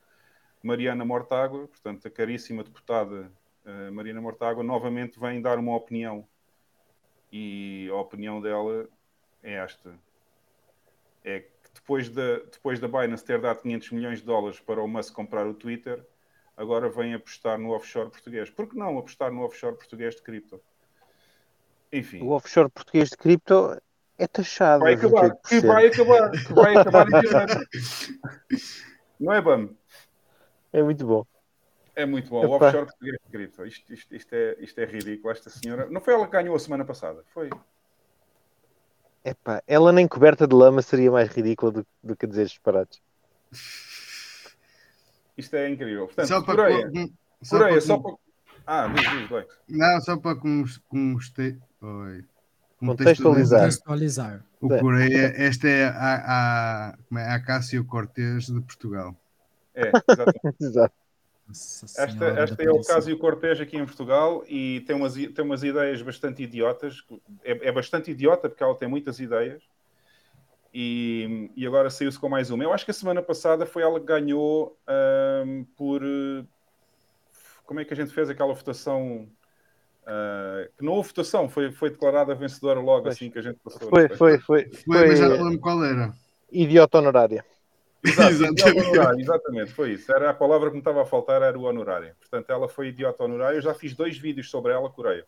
Mariana Mortágua, portanto, a caríssima deputada uh, Mariana Mortágua, novamente vem dar uma opinião. E a opinião dela é esta: é que depois da, depois da Binance ter dado 500 milhões de dólares para o Musk comprar o Twitter, agora vem apostar no offshore português. Por que não apostar no offshore português de cripto? Enfim. O offshore português de cripto é taxado. Vai acabar, que vai acabar, que vai acabar Não é, BAM? É muito bom. É muito bom. O offshore português de cripto. Isto, isto, isto, é, isto é ridículo. Esta senhora. Não foi ela que ganhou a semana passada? Foi. Epá, ela nem coberta de lama seria mais ridícula do, do que dizer disparados. Isto é incrível. Portanto, só para Coreia, só Coreia, para, só para... Ah, diz, diz, Lex. Não, só para contextualizar. contextualizar. O Coreia, esta é a, a, é a Cássio Cortês de Portugal. É, exatamente. [laughs] Exato. Esta, esta é o Cássio Cortês aqui em Portugal e tem umas, tem umas ideias bastante idiotas. É, é bastante idiota porque ela tem muitas ideias. E, e agora saiu-se com mais uma. Eu acho que a semana passada foi ela que ganhou um, por. Como é que a gente fez aquela votação? Uh, que não houve votação, foi, foi declarada vencedora logo assim que a gente passou. Foi, foi, foi. Foi, foi mas já não lembro qual era. Idiota honorária. Exato, exatamente. Honorário, exatamente, foi isso. Era a palavra que me estava a faltar, era o honorário. Portanto, ela foi idiota honorária. Eu já fiz dois vídeos sobre ela, Coreia.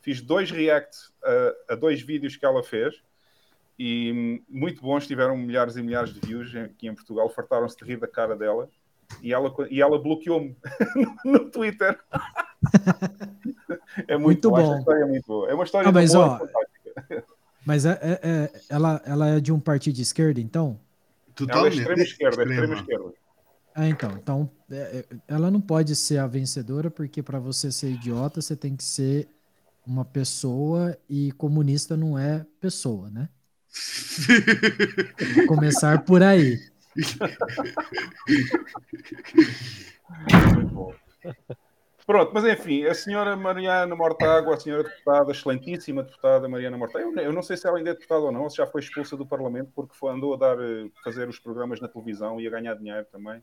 Fiz dois reacts a, a dois vídeos que ela fez e muito bons, tiveram milhares e milhares de views aqui em Portugal, fartaram-se de rir da cara dela e ela, e ela bloqueou-me [laughs] no Twitter. é muito, muito bom. História é muito boa. É uma história ah, mas, ó, Mas é, é, é, ela, ela é de um partido de esquerda, então? Totalmente. Ela é extrema esquerda, extrema, extrema esquerda. Ah, então, então é, é, ela não pode ser a vencedora porque para você ser idiota você tem que ser uma pessoa e comunista não é pessoa, né? Vou começar por aí. [laughs] Muito bom. Pronto, mas enfim, a senhora Mariana Mortágua, a senhora deputada, excelentíssima deputada Mariana Mortágua, eu, eu, não sei se ela ainda é deputada ou não, se já foi expulsa do Parlamento porque foi, andou a dar, eh, fazer os programas na televisão e a ganhar dinheiro também.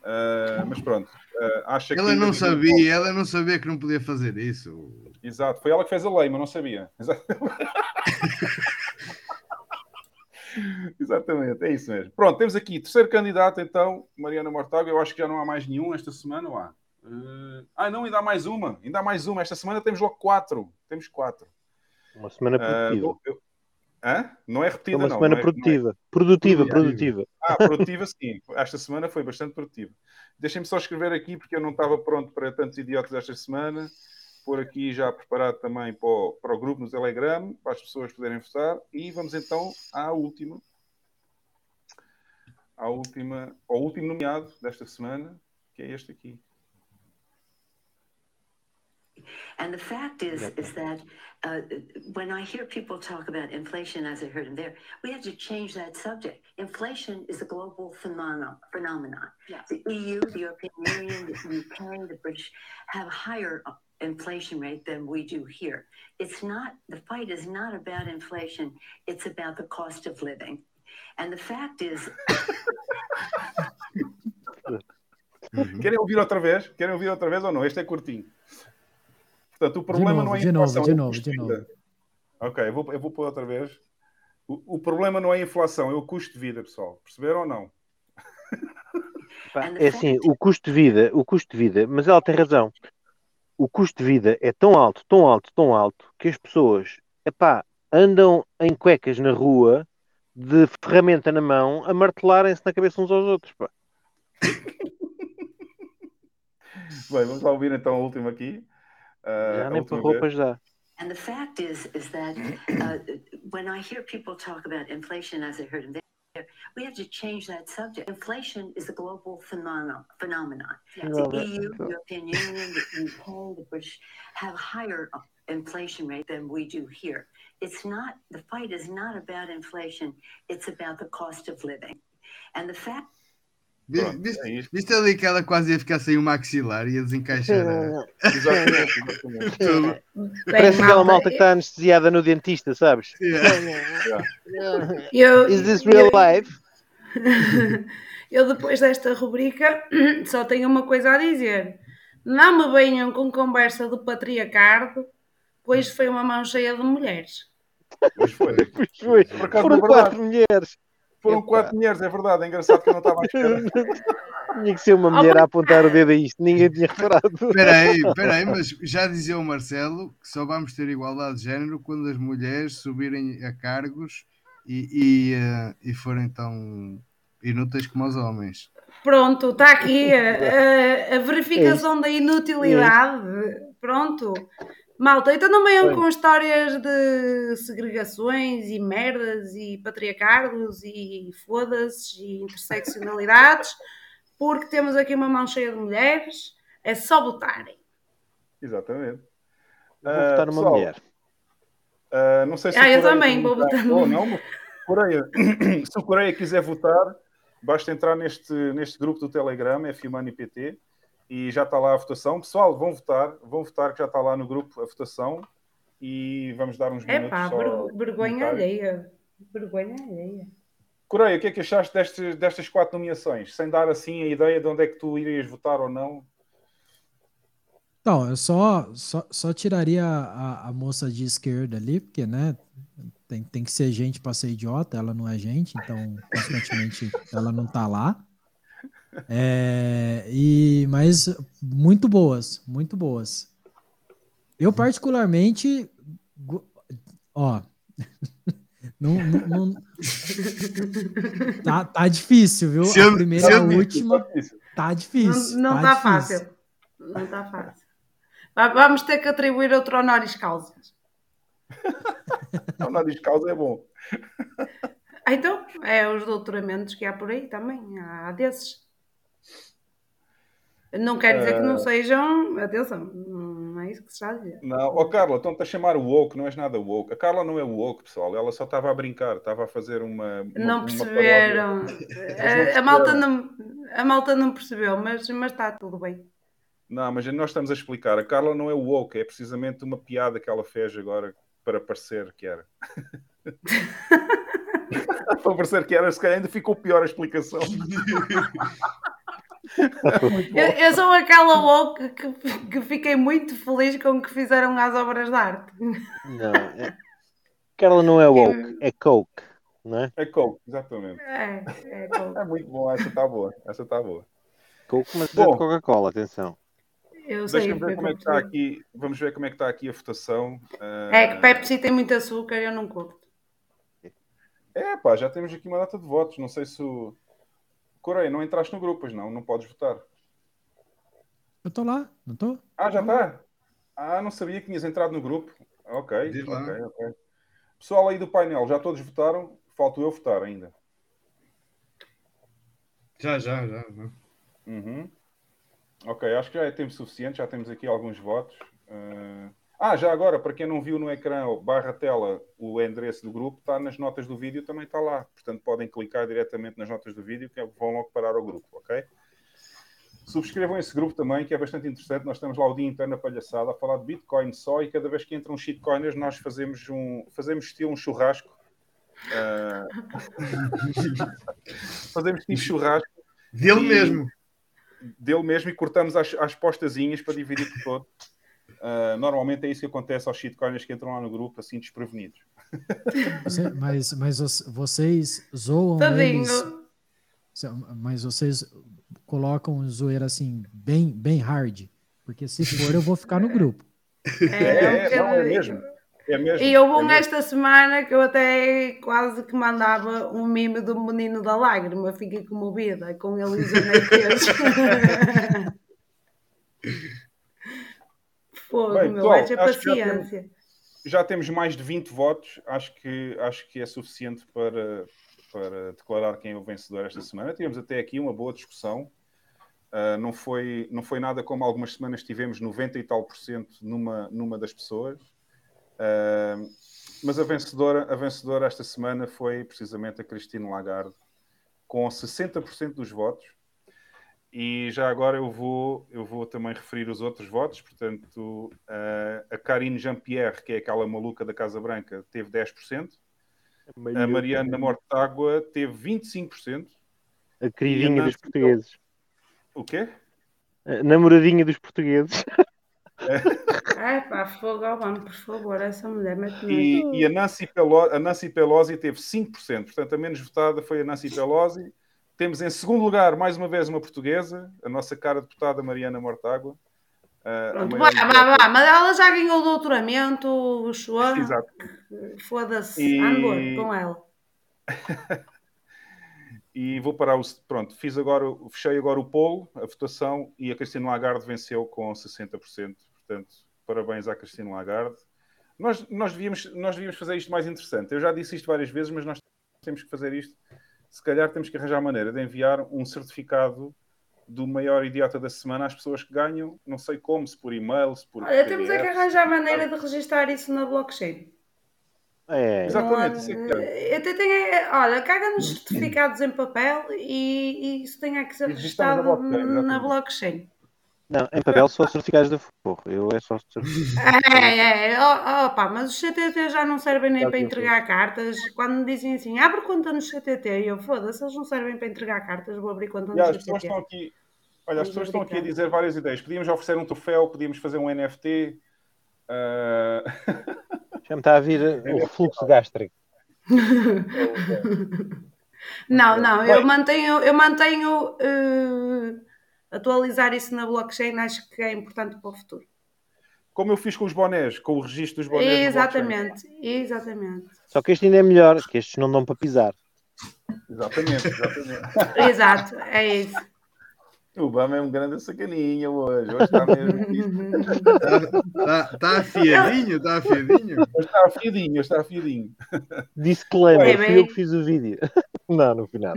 Uh, mas pronto, uh, acha ela não sabia, ela não sabia que não podia fazer isso. Exato, foi ela que fez a lei, mas não sabia. [laughs] Exatamente, é isso mesmo. Pronto, temos aqui terceiro candidato, então, Mariana Mortágua. Eu acho que já não há mais nenhum esta semana, ou há? Uh... Ah, não, ainda há mais uma. Ainda há mais uma. Esta semana temos logo quatro. Temos quatro. Uma semana ah, produtiva. Uh, eu... Não é repetida, é uma não. semana não é, produtiva. Não é... Produtiva, produtiva. Ah, produtiva sim. Esta semana foi bastante produtiva. Deixem-me só escrever aqui, porque eu não estava pronto para tantos idiotas esta semana. Por aqui já preparado também para o, para o grupo no Telegram, para as pessoas poderem votar. E vamos então à última. À última, ao último nomeado desta semana, que é este aqui. And the fact is, is that uh, when I hear people talk about inflation, as I heard him there, we have to change that subject. Inflation is a global phenomenon. phenomenon. Yes. The EU, the European Union, the UK, the British have higher inflation rate than we do here. It's not, the fight is not about inflation, it's about the cost of living. And the fact is. [laughs] Querem ouvir outra vez? Querem ouvir outra vez ou não? Este é curtinho. Portanto, o problema novo, não é a inflação. De novo, de novo, de novo. Ok, eu vou, eu vou pôr outra vez. O, o, problema não é a inflação, é o custo de vida, pessoal. Perceberam ou não? [laughs] É assim, o custo de vida, o custo de vida, mas ela tem razão. O custo de vida é tão alto, tão alto, tão alto, que as pessoas, epá, andam em cuecas na rua, de ferramenta na mão, a martelarem-se na cabeça uns aos outros, pá. [laughs] Bem, vamos lá ouvir então a última aqui. Já nem por roupas dá. And the fact is, is that uh, when I hear people talk about inflation, as I heard him there, we have to change that subject. Inflation is a global phenomenon. phenomenon. Yes. The EU, the European Union, the UK, the British have higher inflation rate than we do here. It's not the fight is not about inflation; it's about the cost of living, and the fact. Pronto, viste, é viste ali que ela quase ia ficar sem o maxilar e ia desencaixar. exatamente, exatamente. Parece aquela malta que está anestesiada no dentista, sabes? Yeah. Eu, Is this real life? [laughs] Eu, depois desta rubrica, [clears throat] só tenho uma coisa a dizer. Não me venham com conversa do patriarcado, pois foi uma mão cheia de mulheres. Pois foi. Pois foi. Foram quatro mulheres. Foram quatro mulheres, é verdade. É engraçado que eu não estava a espera. [laughs] Tinha que ser uma mulher a apontar o dedo a isto, ninguém tinha reparado. Espera aí, espera aí, mas já dizia o Marcelo que só vamos ter igualdade de género quando as mulheres subirem a cargos e, e, uh, e forem tão inúteis como os homens. Pronto, está aqui a, a, a verificação é da inutilidade. É Pronto. Malta, então não venham com histórias de segregações e merdas e patriarcados e foda-se e interseccionalidades, [laughs] porque temos aqui uma mão cheia de mulheres, é só votarem. Exatamente. Vou uh, votar numa mulher. Uh, não sei se ah, eu também vou votar numa mulher. Coreia, se o Coreia [coughs] quiser votar, basta entrar neste, neste grupo do Telegram, F-Money PT, e já está lá a votação. Pessoal, vão votar, vão votar que já está lá no grupo a votação e vamos dar uns minutos. É pá, vergonha alheia. Vergonha alheia. Coreia, o que é que achaste destas, destas quatro nomeações? Sem dar assim a ideia de onde é que tu irias votar ou não? Então, eu só, só, só tiraria a, a moça de esquerda ali, porque, né, tem, tem que ser gente para ser idiota, ela não é gente, então, consequentemente, ela não tá lá. É, e, mas muito boas, muito boas. Eu particularmente, ó, [laughs] não, não, não, tá, tá difícil, viu? Se a primeira e a última tá difícil. Não, não tá, tá fácil. Não tá fácil. Vamos ter que atribuir outro honoris causa. [laughs] honoris causa é bom. Então, é os doutoramentos que há por aí também. Há desses. Não quer dizer uh... que não eh, sejam. Atenção, não é isso que se está a dizer. Não, oh, Carla, estão-te a chamar o woke, não és nada woke. A Carla não é woke, pessoal, ela só estava a brincar, estava a fazer uma. uma não perceberam. [laughs] Uma a, a, malta não, a malta não percebeu, mas, mas está tudo bem. Não, mas nós estamos a explicar. A Carla não é woke, é precisamente uma piada que ela fez agora para parecer que era. [laughs] [laughs] para parecer que era, se calhar ainda ficou pior a explicação. [laughs] eu, eu, sou aquela woke que, que fiquei muito feliz com o que fizeram às obras de arte. Não, é... Carla não é woke, é coke, não é? É coke, exatamente. É, é, coke. é muito bom, essa está boa, essa está boa. Coke, mas bom, é de Coca-Cola, atenção. Eu sei, ver como é que está aqui. Vamos ver como é que está aqui a votação. Uh... É que Pepsi tem muito açúcar, eu não curto. É, pá, já temos aqui uma data de votos. Não sei se o. Coreia, não entraste no grupo, pois não, não podes votar. Eu estou lá, não estou? Ah, já está? Ah, não sabia que tinhas entrado no grupo. Ok, ok, ok. Pessoal aí do painel, já todos votaram? Falto eu votar ainda. Já, já, já. Uhum. Ok, acho que já é tempo suficiente, já temos aqui alguns votos. Uh... Ah, já agora, para quem não viu no ecrã, barra tela, o endereço do grupo está nas notas do vídeo, também está lá. Portanto, podem clicar diretamente nas notas do vídeo que vão logo parar ao grupo, ok? Subscrevam esse grupo também, que é bastante interessante. Nós temos lá o dia inteiro na palhaçada a falar de Bitcoin só e cada vez que entram shitcoiners nós fazemos um fazemos estilo um churrasco. Uh... [laughs] fazemos tipo churrasco. Dele e... mesmo dele mesmo e cortamos as, as postazinhas para dividir por todo. Uh, normalmente é isso que acontece aos shitcoiners que entram lá no grupo assim desprevenidos. Você, mas, mas vocês zoam eles, mas vocês colocam zoeira assim bem, bem hard, porque se for eu vou ficar no grupo. É, é, é, não, é mesmo. É mesmo, e houve um é esta semana que eu até quase que mandava um mime do menino da lágrima, fiquei comovida com ele e [laughs] Fogo, Bem, meu, haja paciência. Já, já, temos mais de 20 votos, acho que, acho que é suficiente para, para declarar quem é o vencedor esta semana. Tivemos até aqui uma boa discussão. Uh, não, foi, não foi nada como algumas semanas tivemos 90 e tal por cento numa, numa das pessoas. Uh, mas a vencedora, a vencedora esta semana foi precisamente a Cristina Lagarde, com 60% dos votos. E já agora eu vou, eu vou também referir os outros votos. Portanto, a Karine Jean-Pierre, que é aquela maluca da Casa Branca, teve 10%. A Mariana Mortágua teve 25%. A queridinha dos portugueses. O quê? A namoradinha dos portugueses. Ai [laughs] pá, fogo ao mano, por favor, essa mulher mete e, e a, Nancy Pelosi, a Nancy Pelosi teve 5%, portanto a menos votada foi a Nancy Pelosi. Temos em segundo lugar, mais uma vez, uma portuguesa, a nossa cara deputada Mariana Mortágua. Pronto, vá, vá, vá, mas ela já ganhou o doutoramento, o. Exato. Foda-se, e... amor, com ela. [laughs] e vou parar o. Pronto, fiz agora, fechei agora o polo, a votação, e a Cristina Lagarde venceu com 60%. Portanto, parabéns à Cristina Lagarde. Nós, nós, devíamos, nós devíamos fazer isto mais interessante. Eu já disse isto várias vezes, mas nós temos que fazer isto. Se calhar temos que arranjar maneira de enviar um certificado do maior idiota da semana às pessoas que ganham, não sei como, se por e-mail, se por. Olha, temos é que arranjar maneira de registrar isso na blockchain. É, exatamente. Isso é eu tenho, é, olha, caga nos certificados em papel e, e isso tem que ser registrado na blockchain, na blockchain. Não, em papel só certificados de forro. Eu é só certificados. [laughs] É, é, oh, oh, pá, mas os CTT já não servem nem para entregar cartas. Quando me dizem assim, abre conta no CTT, eu foda-se, eles não servem para entregar cartas, vou abrir conta no CTT. As pessoas estão aqui, olha, as pessoas estão aqui a dizer várias ideias. Podíamos oferecer um troféu, podíamos fazer um NFT. Uh... [laughs] Já me está a vir o refluxo gástrico. [laughs] não, não, eu mantenho, eu mantenho uh, atualizar isso na blockchain, acho que é importante para o futuro. Como eu fiz com os bonés, com o registro dos bonés. Exatamente, exatamente. Só que este ainda é melhor, que estes não dão para pisar. Exatamente, exatamente. [laughs] Exato, é isso. O Bama é um grande sacaninha hoje. Hoje está mesmo. Está, [laughs] está afiadinho, está afiadinho. Hoje está afiadinho, está afiadinho. Disclaimer, é, fui eu que fiz o vídeo. [laughs] Não, no final.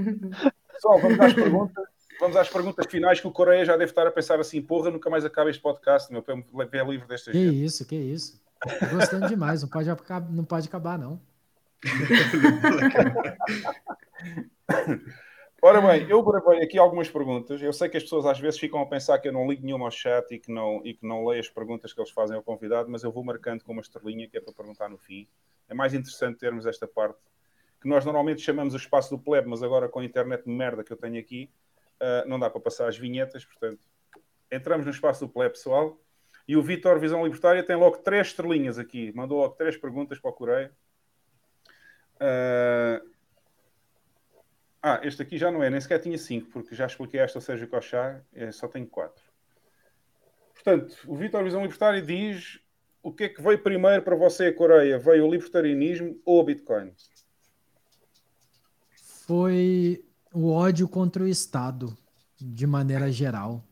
Pessoal, vamos às perguntas. Vamos às perguntas finais que o Coreia já deve estar a pensar assim, porra, nunca mais acaba este podcast, meu, para ver livre desta que gente. Que isso, que isso. Gostando demais, não pode, não pode acabar, não. [laughs] Ora bem, eu gravei aqui algumas perguntas. Eu sei que as pessoas às vezes ficam a pensar que eu não ligo nenhuma ao chat e que não, e que não leio as perguntas que eles fazem ao convidado, mas eu vou marcando com uma estrelinha que é para perguntar no fim. É mais interessante termos esta parte, que nós normalmente chamamos o espaço do plebe, mas agora com a internet de merda que eu tenho aqui, uh, não dá para passar as vinhetas, portanto, entramos no espaço do plebe, pessoal. E o Vitor Visão Libertária tem logo três estrelinhas aqui, mandou logo três perguntas para o Coreia. Uh, ah, este aqui já não é, nem sequer tinha 5, porque já expliquei esta ao Sérgio Cochá, é, só tenho 4. Portanto, o Vitor Visão Libertário diz o que é que veio primeiro para você, a Coreia? Veio o libertarianismo ou o Bitcoin? Foi o ódio contra o Estado, de maneira geral.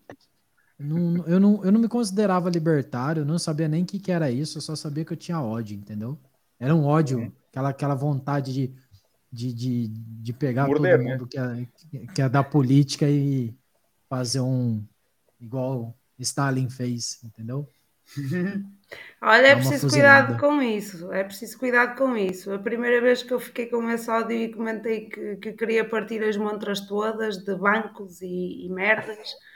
Não, eu, não, eu não me considerava libertário, não sabia nem o que, que era isso, eu só sabia que eu tinha ódio, entendeu? Era um ódio, uhum. aquela, aquela vontade de de, de, de pegar Morder, todo mundo né? que, é, que é da política e fazer um igual Stalin fez, entendeu? Olha, é preciso cuidado com isso. É preciso cuidado com isso. A primeira vez que eu fiquei com esse ódio e comentei que, que queria partir as montras todas de bancos e, e merdas, [laughs]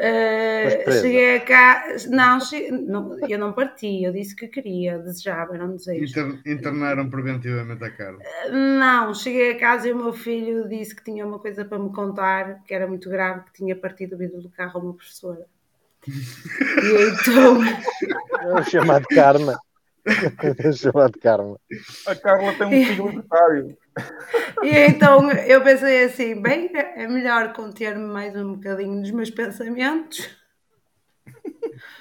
Uh, cheguei cá. Não, cheguei, não, eu não parti, eu disse que queria, desejava, não desejo. Inter, internaram preventivamente a Carla. Uh, não, cheguei a casa e o meu filho disse que tinha uma coisa para me contar, que era muito grave, que tinha partido o vidro do carro a uma professora. E então. É o chamado karma. É o chamado karma. A Carla tem um filho libertário. E então eu pensei assim: bem, é melhor conter-me mais um bocadinho nos meus pensamentos.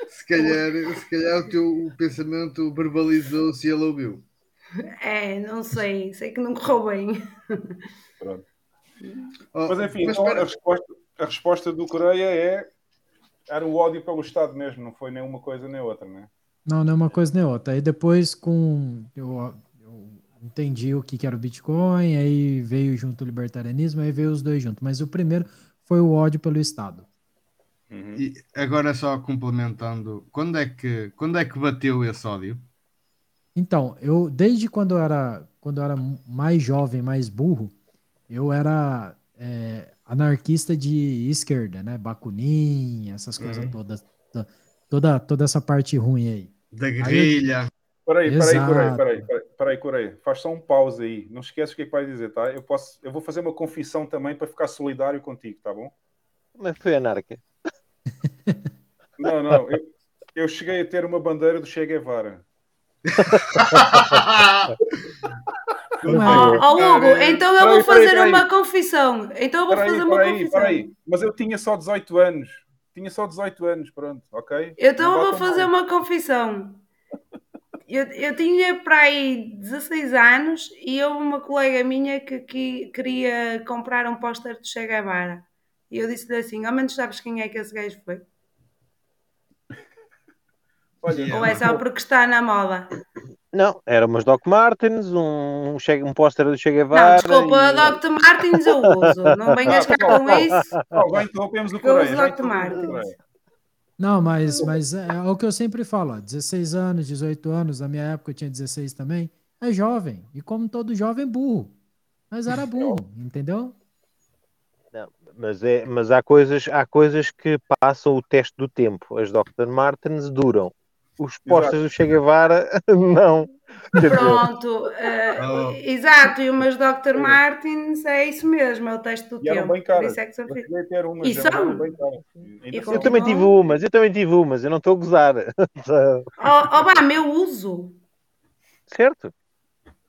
Se calhar, se calhar o teu pensamento verbalizou-se e ele ouviu. É, não sei, sei que não correu bem. Pronto. Oh, mas enfim, mas então, a, resposta, a resposta do Coreia é era o ódio pelo Estado mesmo, não foi nem uma coisa nem outra, né? Não, não é uma coisa nem outra. Aí depois com eu, entendi o que, que era o Bitcoin, aí veio junto o libertarianismo, aí veio os dois juntos. Mas o primeiro foi o ódio pelo Estado. Uhum. E agora só complementando, quando é que quando é que bateu esse ódio? Então, eu desde quando eu era quando eu era mais jovem, mais burro, eu era é, anarquista de esquerda, né? Bakunin, essas coisas uhum. todas. Toda, toda essa parte ruim aí. Da guerrilha. Peraí, peraí, peraí, peraí, peraí, peraí, peraí. Faz só um pause aí. Não esquece o que, é que vai dizer, tá? Eu, posso, eu vou fazer uma confissão também para ficar solidário contigo, tá bom? Mas foi anarca. [laughs] Não, não. Eu, eu cheguei a ter uma bandeira do Che Guevara. [laughs] Oh, oh, Hugo, então eu vou fazer uma confissão. Então eu vou fazer uma confissão. Mas eu tinha só 18 anos. Tinha só 18 anos, pronto, ok? Então eu vou fazer uma confissão. Eu, eu tinha para aí 16 anos e houve uma colega minha que, que queria comprar um póster de Che Guevara. E eu disse-lhe assim: ao menos sabes quem é que esse gajo foi? Olha, Ou é só porque está na moda? Não, era umas Doc Martens, um, um póster do Che Guevara. Não, desculpa, e... Doc Martens eu uso. Não [laughs] venhas cá com isso. Interrompemos o Coreia. Eu uso Doc Martens. Não, mas, mas é, é, o que eu sempre falo, ó, 16 anos, 18 anos, na minha época eu tinha 16 também, é jovem. E como todo jovem, burro. Mas era burro, [laughs] entendeu? Não, mas, é, mas há, coisas, há coisas que passam o teste do tempo. As Dr. Martens duram os postos do Che Guevara, [laughs] não. Pronto, uh, oh. exato, e umas Dr. Martins é isso mesmo, é o texto do e tempo. Bem caras. É que são umas, e são. Bem eu também tive umas, eu também tive umas, eu não estou a gozar. [laughs] oh, oh bah, meu uso. Certo.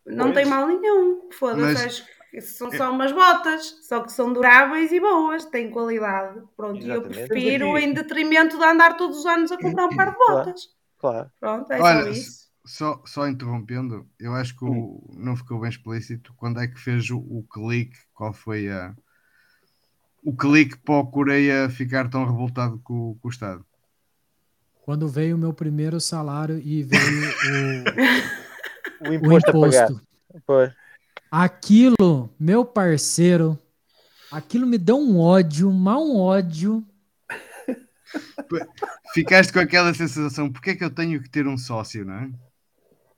Não pois. tem mal nenhum. Foda-se, Mas... acho que são só umas botas, só que são duráveis e boas, têm qualidade. Pronto, e eu prefiro em detrimento de andar todos os anos a comprar um par de botas. Claro. Pronto, é Olha, só isso. Só, só interrompendo, eu acho que o, não ficou bem explícito quando é que fez o, o clique, qual foi a o clique para o Coreia ficar tão revoltado com, com o Estado? Quando veio o meu primeiro salário e veio o, [laughs] o imposto. O imposto. Foi. Aquilo, meu parceiro, aquilo me deu um ódio, mal um ódio. [laughs] Ficaste com aquela sensação, porque é que eu tenho que ter um sócio, não é?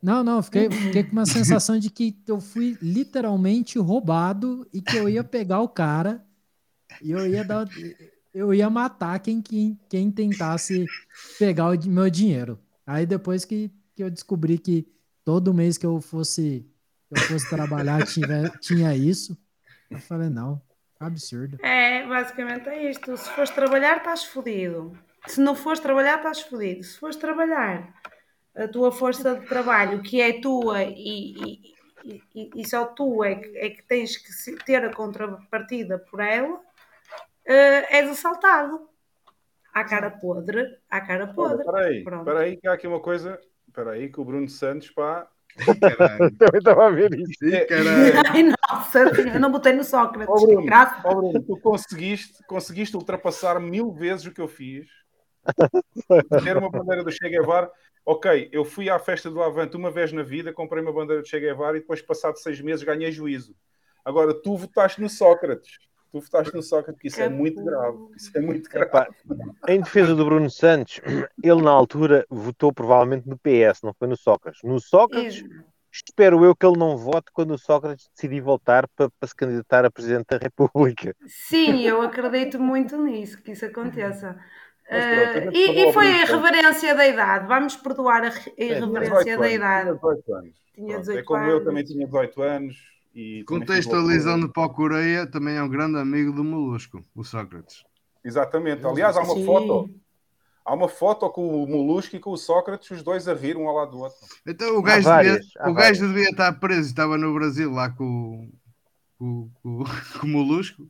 Não, não, fiquei, fiquei com uma sensação de que eu fui literalmente roubado e que eu ia pegar o cara e eu ia dar. Eu ia matar quem, quem, quem tentasse pegar o meu dinheiro. Aí depois que, que eu descobri que todo mês que eu fosse, que eu fosse trabalhar tinha, tinha isso, eu falei, não, absurdo. É, basicamente é isto. Se fores trabalhar, estás fodido. Se não fores trabalhar, estás fodido. Se fores trabalhar, a tua força de trabalho, que é tua e, e, e, e só tu é que, é que, tens que ter a contrapartida por ela, uh, és assaltado. À cara podre, à cara podre. Espera aí, espera aí, que há aqui uma coisa. Espera aí, que o Bruno Santos, pá, [laughs] também estava a ver isso. [laughs] Ai, nossa, eu não botei no Sócrates. Oh, Bruno, oh, Bruno, tu conseguiste, conseguiste ultrapassar mil vezes o que eu fiz. [laughs] Ter uma bandeira do Che Guevara. Ok, eu fui à festa do Avante uma vez na vida, comprei uma bandeira do Che Guevara e depois, passado seis meses, ganhei juízo. Agora, tu votaste no Sócrates. Tu votaste no Sócrates, que isso é muito grave. Isso é muito grave. Epá, em defesa do Bruno Santos, [clears throat] ele na altura votou provavelmente no PS, não foi no Sócrates. No Sócrates, espero eu que ele não vote quando o Sócrates decidir voltar para, para se candidatar a Presidente da República. Sim, eu acredito muito nisso, que isso aconteça. Uh, e, e, foi a irreverência da idade. Vamos perdoar a irreverência da idade. Tinha 18 anos. Tinha 18 é como anos. eu também tinha 18 anos e Contextualizando para o Coreia, também é um grande amigo do Molusco, o Sócrates. Exatamente. Aliás, há uma Sim. foto. Há uma foto com o Molusco e com o Sócrates, os dois a rir um ao lado do outro. Então o gajo, várias, devia, o gajo devia estar preso, estava no Brasil lá com, com, com, [laughs] com o Molusco.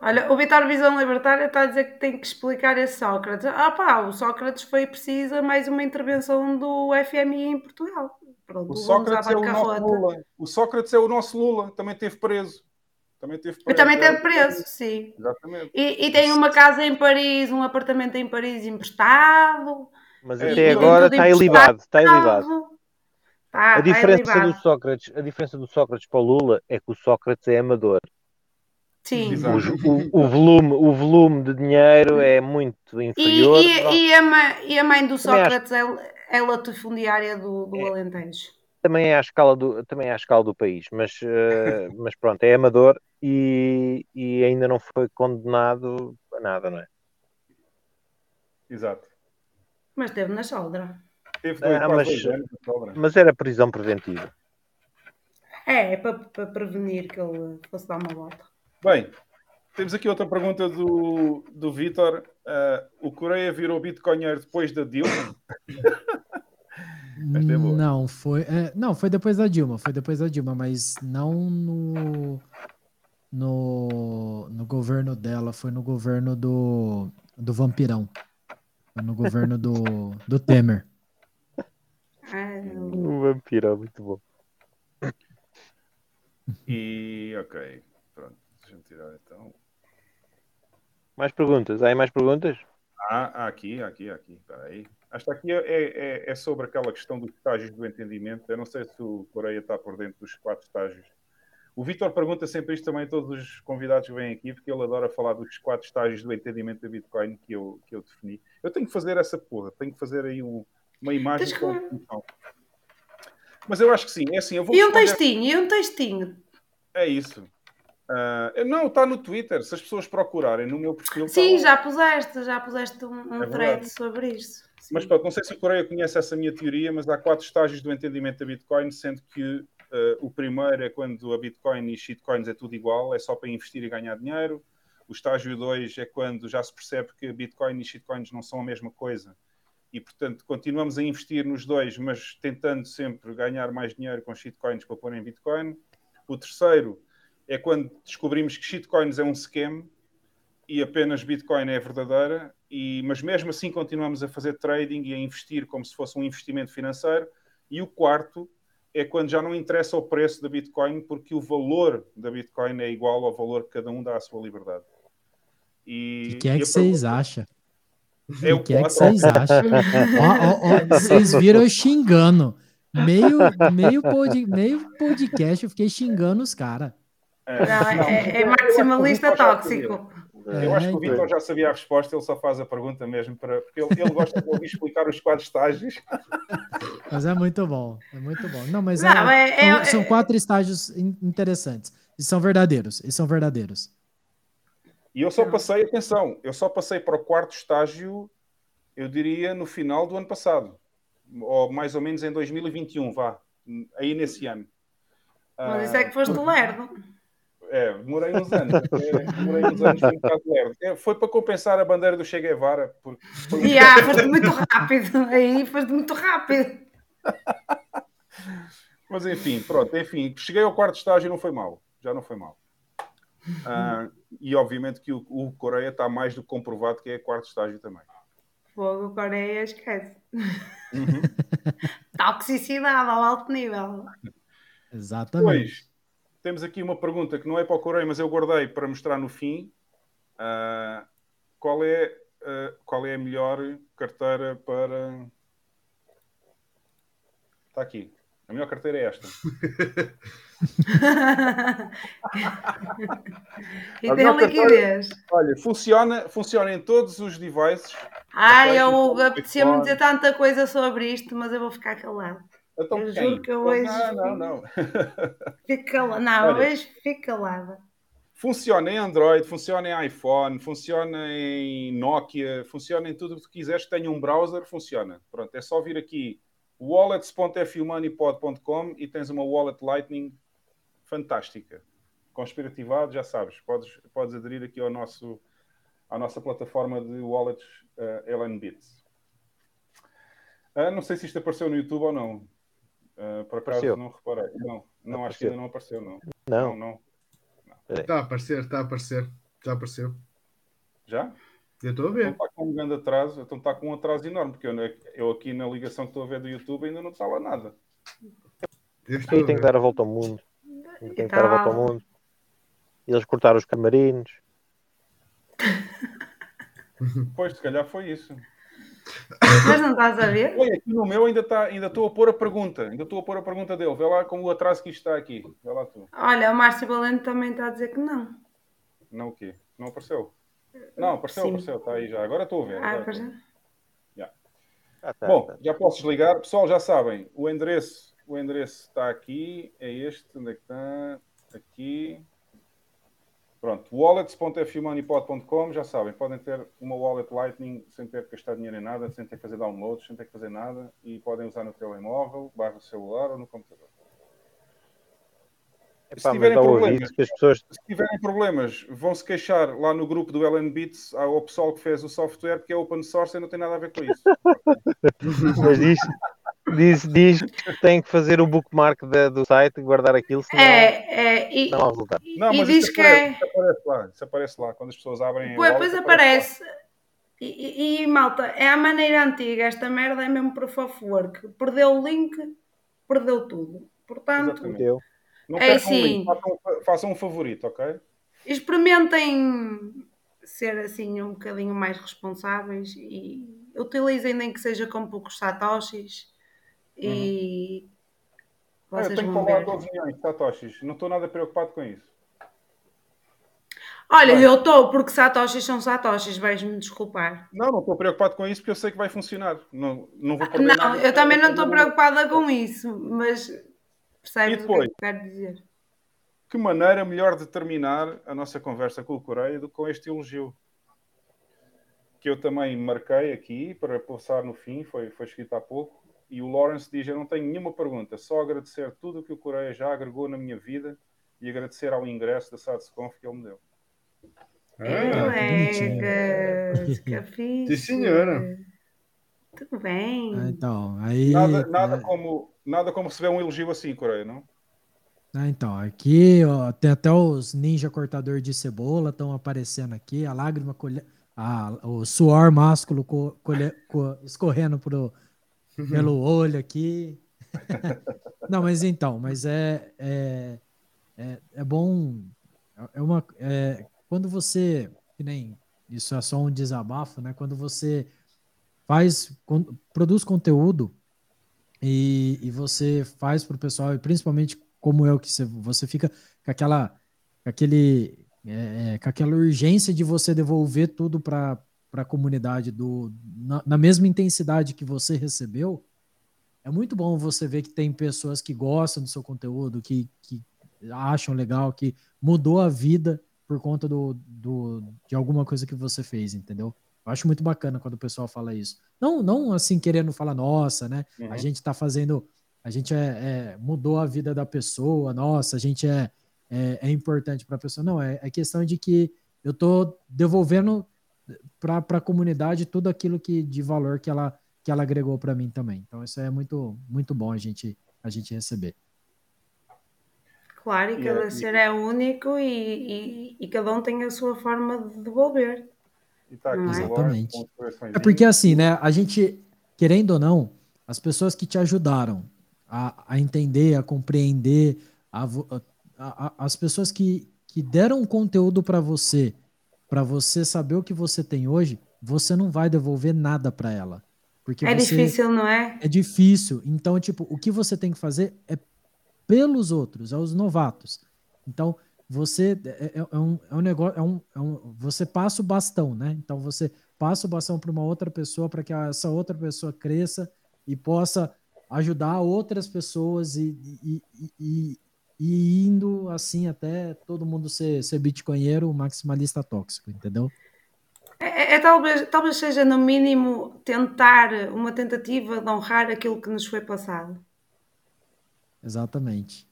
Olha, o Vitor Visão Libertária está a dizer que tem que explicar esse Sócrates. Ah pá, o Sócrates foi preciso mais uma intervenção do FMI em Portugal. Pronto, o, Sócrates é o, nosso Lula. o Sócrates é o nosso Lula, também teve preso. Também teve preso. Também teve preso, sim. Exatamente. E, e, tem uma casa em Paris, um apartamento em Paris emprestado. Mas até agora está ilibado. Está ilibado. Tá, a, diferença do Sócrates, a diferença do Sócrates para o Lula é que o Sócrates é amador. Sim. O, o, volume, o volume de dinheiro é muito inferior. E, e, e, a, mãe, e a mãe do Sócrates é, é latifundiária do, do é. Alentejo. também é à escala do, também é à escala do país, mas, uh, [laughs] mas pronto, é amador e, e ainda não foi condenado a nada, não é? Exato. Mas teve na soldra. Teve dois, Ah, mas- dois anos na sobra. Mas era prisão preventiva. É, é para, para prevenir que ele fosse dar uma volta. Bem, temos aqui outra pergunta do, do Vitor. Ah, o Coreia virou bitcoinheiro depois da Dilma? [laughs] É. Não, foi. é, não, foi depois da Dilma, foi depois da Dilma, mas não no, no, no governo dela, foi no governo do, do Vampirão. Foi no governo do, do Temer. Ah. O vampiro é muito bom. E ok, pronto, deixa-me tirar então. Mais perguntas? Há aí mais perguntas? Ah, há aqui, aqui, há aqui, espera aí. Esta aqui é, é, é sobre aquela questão dos estágios do entendimento. Eu não sei se o Coreia está por dentro dos quatro estágios. O Vitor pergunta sempre isto também a todos os convidados que vêm aqui, porque ele adora falar dos quatro estágios do entendimento da Bitcoin que eu, que eu defini. Eu tenho que fazer essa porra, tenho que fazer aí um- uma imagem Tens com que- a definição. Mas eu acho que sim, é assim, eu vou E um responder- textinho, e um textinho. É isso. Ah, não, está no Twitter. Se as pessoas procurarem no meu perfil. está Sim, lá. já puseste, já puseste um, um É thread sobre isso. Sim. Mas pronto, não sei se o Coreia conhece essa minha teoria, mas há quatro estágios do entendimento da Bitcoin, sendo que eh, o primeiro é quando a Bitcoin e shitcoins é tudo igual, é só para investir e ganhar dinheiro. O estágio 2 é quando já se percebe que a Bitcoin e shitcoins não são a mesma coisa. E, portanto, continuamos a investir nos dois, mas tentando sempre ganhar mais dinheiro com shitcoins para pôr em Bitcoin. O terceiro é quando descobrimos que shitcoins é um scam e apenas Bitcoin é verdadeira, e, mas mesmo assim continuamos a fazer trading e a investir como se fosse um investimento financeiro. E o quarto é quando já não interessa o preço da Bitcoin, porque o valor da Bitcoin é igual ao valor que cada um dá à sua liberdade. O E, que, que é que vocês pergunta- acham? É O o que é que vocês acham? [laughs] Vocês viram eu xingando. Meio, meio, pod, meio podcast eu fiquei xingando os caras. É, Não, é, é eu maximalista acho que o Vitor já sabia. tóxico. Eu acho que o É, Vitor já sabia a resposta, ele só faz a pergunta mesmo para. Porque ele, ele gosta de ouvir explicar os quatro estágios. [laughs] Mas é muito bom, é muito bom. Não, mas Não, é- é- é- são, são é- quatro estágios in- interessantes. E são verdadeiros, e são verdadeiros. E eu só passei, atenção, eu só passei para o quarto estágio, eu diria, no final do ano passado. Ou mais ou menos em 2021, vá. Aí nesse ano. Mas isso é que foste lerdo. É, demorei uns anos. demorei uns anos, um bocado lerdo. É, Foi para compensar a bandeira do Che Guevara, porque foi um E ah, foste muito rápido. Aí foste muito rápido. Mas enfim, pronto, enfim, cheguei ao quarto estágio e não foi mal. Já não foi mal. Ah, e obviamente que o, o Coreia está mais do que comprovado que é quarto estágio também. Fogo, Coreia, esquece. Uhum. [laughs] Toxicidade ao alto nível. Exatamente. Depois, temos aqui uma pergunta que não é para o Coreia, mas eu guardei para mostrar no fim. Ah, qual, é, ah, qual é a melhor carteira para. Está aqui. A melhor carteira é esta. e tem liquidez. Olha, funciona, funciona em todos os devices. Ai, eu apetecia-me dizer tanta coisa sobre isto, mas eu vou ficar calado. Eu quem? juro que eu hoje- Não, não, não. [laughs] Fico calada. Não, Olha. hoje fico calada. Funciona em Android, funciona em iPhone, funciona em Nokia, funciona em tudo o que tu quiseres que tenha um browser, funciona. Pronto, é só vir aqui wallets.fumoneypod.com e tens uma wallet Lightning fantástica. Conspirativado, já sabes, podes, podes aderir aqui ao nosso, à nossa plataforma de wallets uh, LNBits. Ah, não sei se isto apareceu no YouTube ou não. Ah, por acaso Apareceu. não reparei. Não, não acho que Apareceu. ainda não apareceu, não. Não. não. não. Está a aparecer, está a aparecer. Já apareceu. Já? Eu estou a Então ver. está com um grande atraso, então está com um atraso enorme, porque eu, eu aqui na ligação que estou a ver do YouTube ainda não está lá nada. Eu Aí tem que dar a volta ao mundo. Tem que dar a volta ao mundo. Eles cortaram os camarinos. Pois, se calhar foi isso. Mas não estás a ver? Olha, aqui no meu ainda está, ainda estou a pôr a pergunta, ainda estou a pôr a pergunta dele. Vê lá como o atraso que isto está aqui. Vê lá tu. Olha, o Márcio Valente também está a dizer que não. Não o quê? Não apareceu? Não, apareceu, Sim. apareceu, está aí já. Agora estou a ver. Ah, agora pois estou a é. ver. Ah, tá, Bom, tá. já posso desligar. Pessoal, já sabem, o endereço, o endereço está aqui, é este, onde é que está? Aqui. Pronto, wallets.fumoneypod.com, já sabem, podem ter uma wallet Lightning sem ter que gastar dinheiro em nada, sem ter que fazer downloads, sem ter que fazer nada, e podem usar no telemóvel, barra celular ou no computador. Epá, se, tiverem problemas, pessoas... se tiverem problemas, vão se queixar lá no grupo do Ellen Beats ao pessoal que fez o software, que é open source e não tem nada a ver com isso. [laughs] Mas diz, diz, diz que tem que fazer o bookmark da, do site, guardar aquilo, senão é, é, e, não há resultado. Não, mas e diz isso que aparece, é... isso aparece lá, isso aparece lá, quando as pessoas abrem. Pois, depois aparece. aparece. E, e, malta, é a maneira antiga, esta merda é mesmo proof of work. Perdeu o link, perdeu tudo. Portanto, Exatamente. não é assim, um façam, façam um favorito, ok? Experimentem ser assim um bocadinho mais responsáveis e utilizem nem que seja com poucos satoshis e uhum. eu tenho que falar 12 milhões satoshis, não estou nada preocupado com isso. Olha, vai. eu estou, porque satoshis são satoshis, vais-me desculpar. Não, não estou preocupado com isso porque eu sei que vai funcionar. Não, não vou perder Não, nada eu também não estou preocupada com isso, mas percebes o que eu quero dizer. Que maneira melhor de terminar a nossa conversa com o Coreia do que com este elogio? Que eu também marquei aqui para passar no fim, foi, foi escrito há pouco. E o Lawrence diz: Eu não tenho nenhuma pergunta, só agradecer tudo o que o Coreia já agregou na minha vida e agradecer ao ingresso da SADSCONF que ele me deu. Colegas, que [laughs] Sim, senhora. Tudo bem. Ah, então, aí. Nada, nada, é... como, nada como se vê um elogio assim, Coreia, não? Ah, então, aqui ó, tem até os ninja cortador de cebola estão aparecendo aqui, a lágrima colhe... ah, o suor másculo co... Colhe... Co... escorrendo pro... pelo olho aqui. [laughs] Não, mas então, mas é, é, é, é bom. É uma, é, quando você, que nem isso é só um desabafo, né? Quando você faz, produz conteúdo e, e você faz para o pessoal, e principalmente como eu, que você, você fica com aquela, aquele, é, é, com aquela urgência de você devolver tudo para a comunidade do, na, na, mesma intensidade que você recebeu, é muito bom você ver que tem pessoas que gostam do seu conteúdo, que, que acham legal, que mudou a vida por conta do, do, de alguma coisa que você fez, entendeu? Eu acho muito bacana quando o pessoal fala isso. Não, não assim querendo falar, nossa, né? Uhum. A gente está fazendo a gente é, é, mudou a vida da pessoa, nossa, a gente é, é, é importante para a pessoa. Não, é, é questão de que eu estou devolvendo para a comunidade tudo aquilo que de valor que ela, que ela agregou para mim também. Então, isso é muito, muito bom a gente, a gente receber. Claro, e cada ser é único e, e, e, cada um tem a sua forma de devolver. Tá aqui, Exatamente. É porque assim, né? A gente, querendo ou não, as pessoas que te ajudaram a, a entender, a compreender, a, a, as pessoas que, que deram conteúdo para você, para você saber o que você tem hoje, você não vai devolver nada para ela. Porque é você, difícil, não é? É difícil. Então, tipo, o que você tem que fazer é pelos outros, aos novatos. Então, você é, é, é, um, é um negócio, é um, é um, você passa o bastão, né? Então, você passa o bastão para uma outra pessoa para que essa outra pessoa cresça e possa ajudar outras pessoas e, e, e, e, indo assim até todo mundo ser, ser bitcoinheiro maximalista tóxico, entendeu? É, é, é, talvez, talvez seja no mínimo tentar uma tentativa de honrar aquilo que nos foi passado. Exatamente.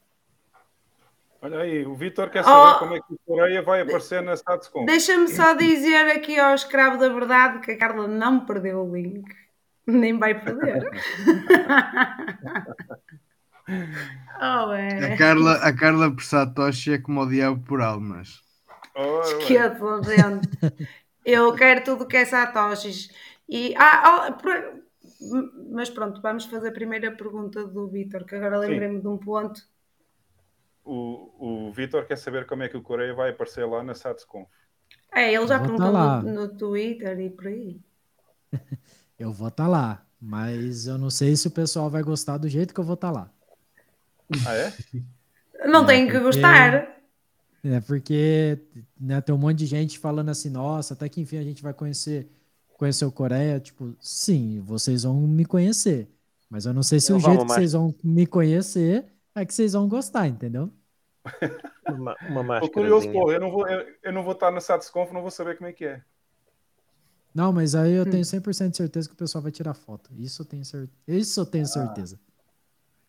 Olha aí, o Vitor quer saber oh, como é que o Coreia vai aparecer na StatsCon. Deixa-me só dizer aqui ao escravo da verdade que a Carla não perdeu o link. Nem vai poder. [laughs] oh, é. a, Carla, a Carla por Satoshi é como o diabo por almas. Esqueçam, gente. Eu quero tudo que é Satoshis. E, ah, oh, mas pronto, vamos fazer a primeira pergunta do Vitor, que agora lembrei-me de um ponto. O, o Vitor quer saber como é que o Coreia vai aparecer lá na SatsConf. É, ele já perguntou no, no Twitter e por aí. [laughs] eu vou estar tá lá. Mas eu não sei se o pessoal vai gostar do jeito que eu vou estar tá lá. Ah, é? [laughs] Não é, tem que gostar. É porque né, tem um monte de gente falando assim, nossa, até que enfim a gente vai conhecer, conhecer o Coreia. Tipo, sim, vocês vão me conhecer. Mas eu não sei se eu o jeito que vocês vão me conhecer é que vocês vão gostar, entendeu? [laughs] uma, uma máscara. curioso, pô, eu não vou, eu, eu não vou estar na SatisConf, não vou saber como é que é. Não, mas aí eu tenho 100% hum. de certeza que o pessoal vai tirar foto. Isso eu tenho, cer... Isso eu tenho ah.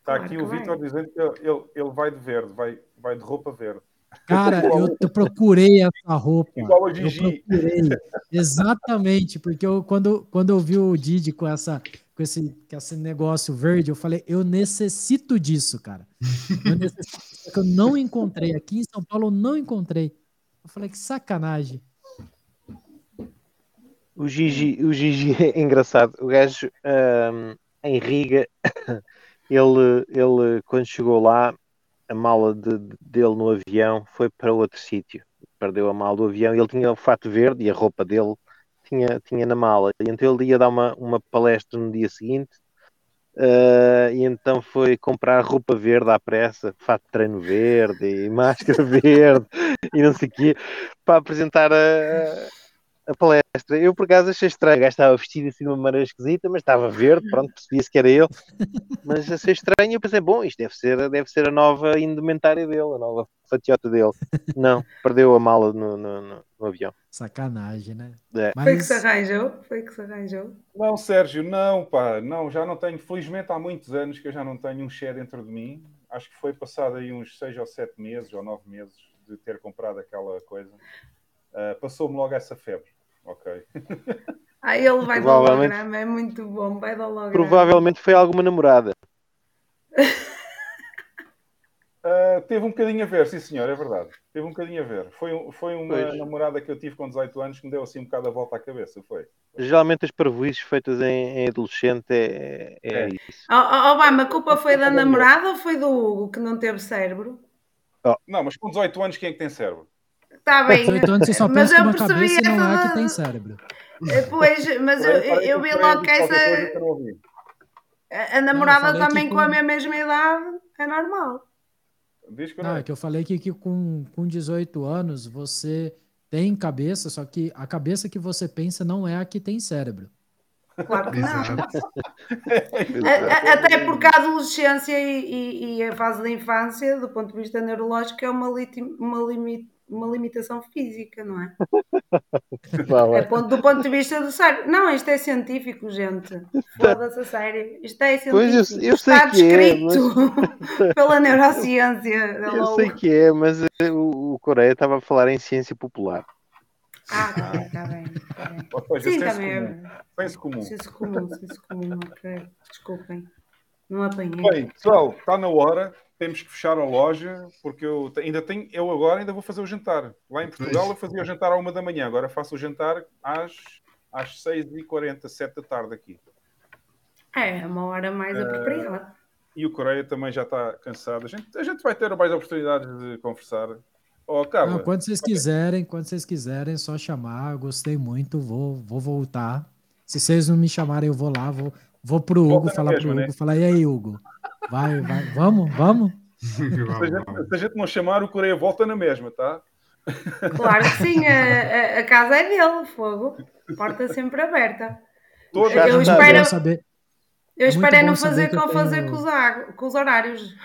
Está aqui o Vitor dizendo que ele, ele vai de verde, vai, vai de roupa verde. Cara, [laughs] eu, eu, procurei essa roupa. Igual o Gigi. Exatamente, porque eu, quando, quando eu vi o Didi com, essa, com, esse, com esse negócio verde, eu falei, eu necessito disso, cara. Eu necessito, eu não encontrei. Aqui em São Paulo eu não encontrei. Eu falei, que sacanagem. O Gigi, o Gigi é engraçado. O gajo um, em Riga, ele, ele quando chegou lá, a mala de, dele no avião foi para outro sítio. Perdeu a mala do avião ele tinha o fato verde e a roupa dele tinha, tinha na mala. E então ele ia dar uma, uma palestra no dia seguinte uh, e então foi comprar roupa verde à pressa, fato de treino verde e [laughs] máscara verde e não sei o quê, para apresentar a a palestra. Eu, por acaso, achei estranho. O gajo estava vestido assim de uma maneira esquisita, mas estava verde, pronto, percebia-se que era ele. [laughs] Mas achei estranho. Eu pensei, bom, isto deve ser, deve ser a nova indumentária dele, a nova fatiota dele. [laughs] Não, perdeu a mala no, no, no, no avião. Sacanagem, né? É. Mas... Foi que se arranjou? Foi que se arranjou? Não, Sérgio, não, pá, não, já não tenho. Felizmente há muitos anos que eu já não tenho um share dentro de mim. Acho que foi passado aí uns seis ou sete meses ou nove meses de ter comprado aquela coisa. Uh, Passou-me logo essa febre. Ok. Ah, ele vai dar holograma, é muito bom, vai dar holograma. Provavelmente foi alguma namorada. Uh, [laughs] teve um bocadinho a ver, sim senhor, é verdade. Teve um bocadinho a ver. Foi, foi uma pois. namorada que eu tive com 18 anos que me deu assim um bocado a volta à cabeça, foi. Geralmente as parvoices feitas em, em adolescente é, é, é. isso. Oh, oh, Obama, a culpa foi da namorada ou foi do Hugo que não teve cérebro? Oh. Não, mas com 18 anos quem é que tem cérebro? Está bem. 18 anos você só pensa mas eu percebi cabeça não é que tem cérebro. Eh, pois, mas eu, eu vi logo que essa. A namorada também com... com a minha mesma idade é normal. Não, é que eu falei que, que com, com 18 anos você tem cabeça, só que a cabeça que você pensa não é a que tem cérebro. Claro que não. [laughs] Até porque a adolescência e, e, e, a fase da infância, do ponto de vista neurológico, é uma, uma limite uma limitação física, não é? [laughs] é ponto, do ponto de vista do cérebro. Não, isto é científico, gente. Foda-se a sério. Isto é científico. Pois eu, eu Está descrito é, mas... [laughs] pela neurociência. [laughs] Eu sei que é, mas o, o Coreia estava a falar em ciência popular. Ah, tá bem, está bem. Tá bem. Sim, também é. Senso comum. Senso comum, senso comum, ok. Desculpem. Não apanhei. Bem, pessoal, está na hora temos que fechar a loja, porque eu ainda tenho, eu agora ainda vou fazer o jantar. Lá em Portugal eu fazia o jantar à uma da manhã, agora faço o jantar às, às 6h40, 7 da tarde aqui. É, uma hora mais uh, apropriada. E o Coreia também já está cansado. A gente, a gente vai ter mais oportunidades de conversar. Oh, Carla, Não, quando vocês quiserem, quando vocês quiserem, só chamar. Gostei muito, vou, vou voltar. Se vocês não me chamarem, eu vou lá, vou, vou pro Hugo, falar mesmo, pro Hugo, né? falar, e aí, Hugo? Vai, vai. Vamos, vamos. se, a gente, se a gente não chamar, o Coreia volta na mesma, tá? Claro que sim, a, a, casa é dele, fogo. Porta sempre aberta. Toda eu espero, saber. eu é espero é não fazer com, fazer com, os, com os horários.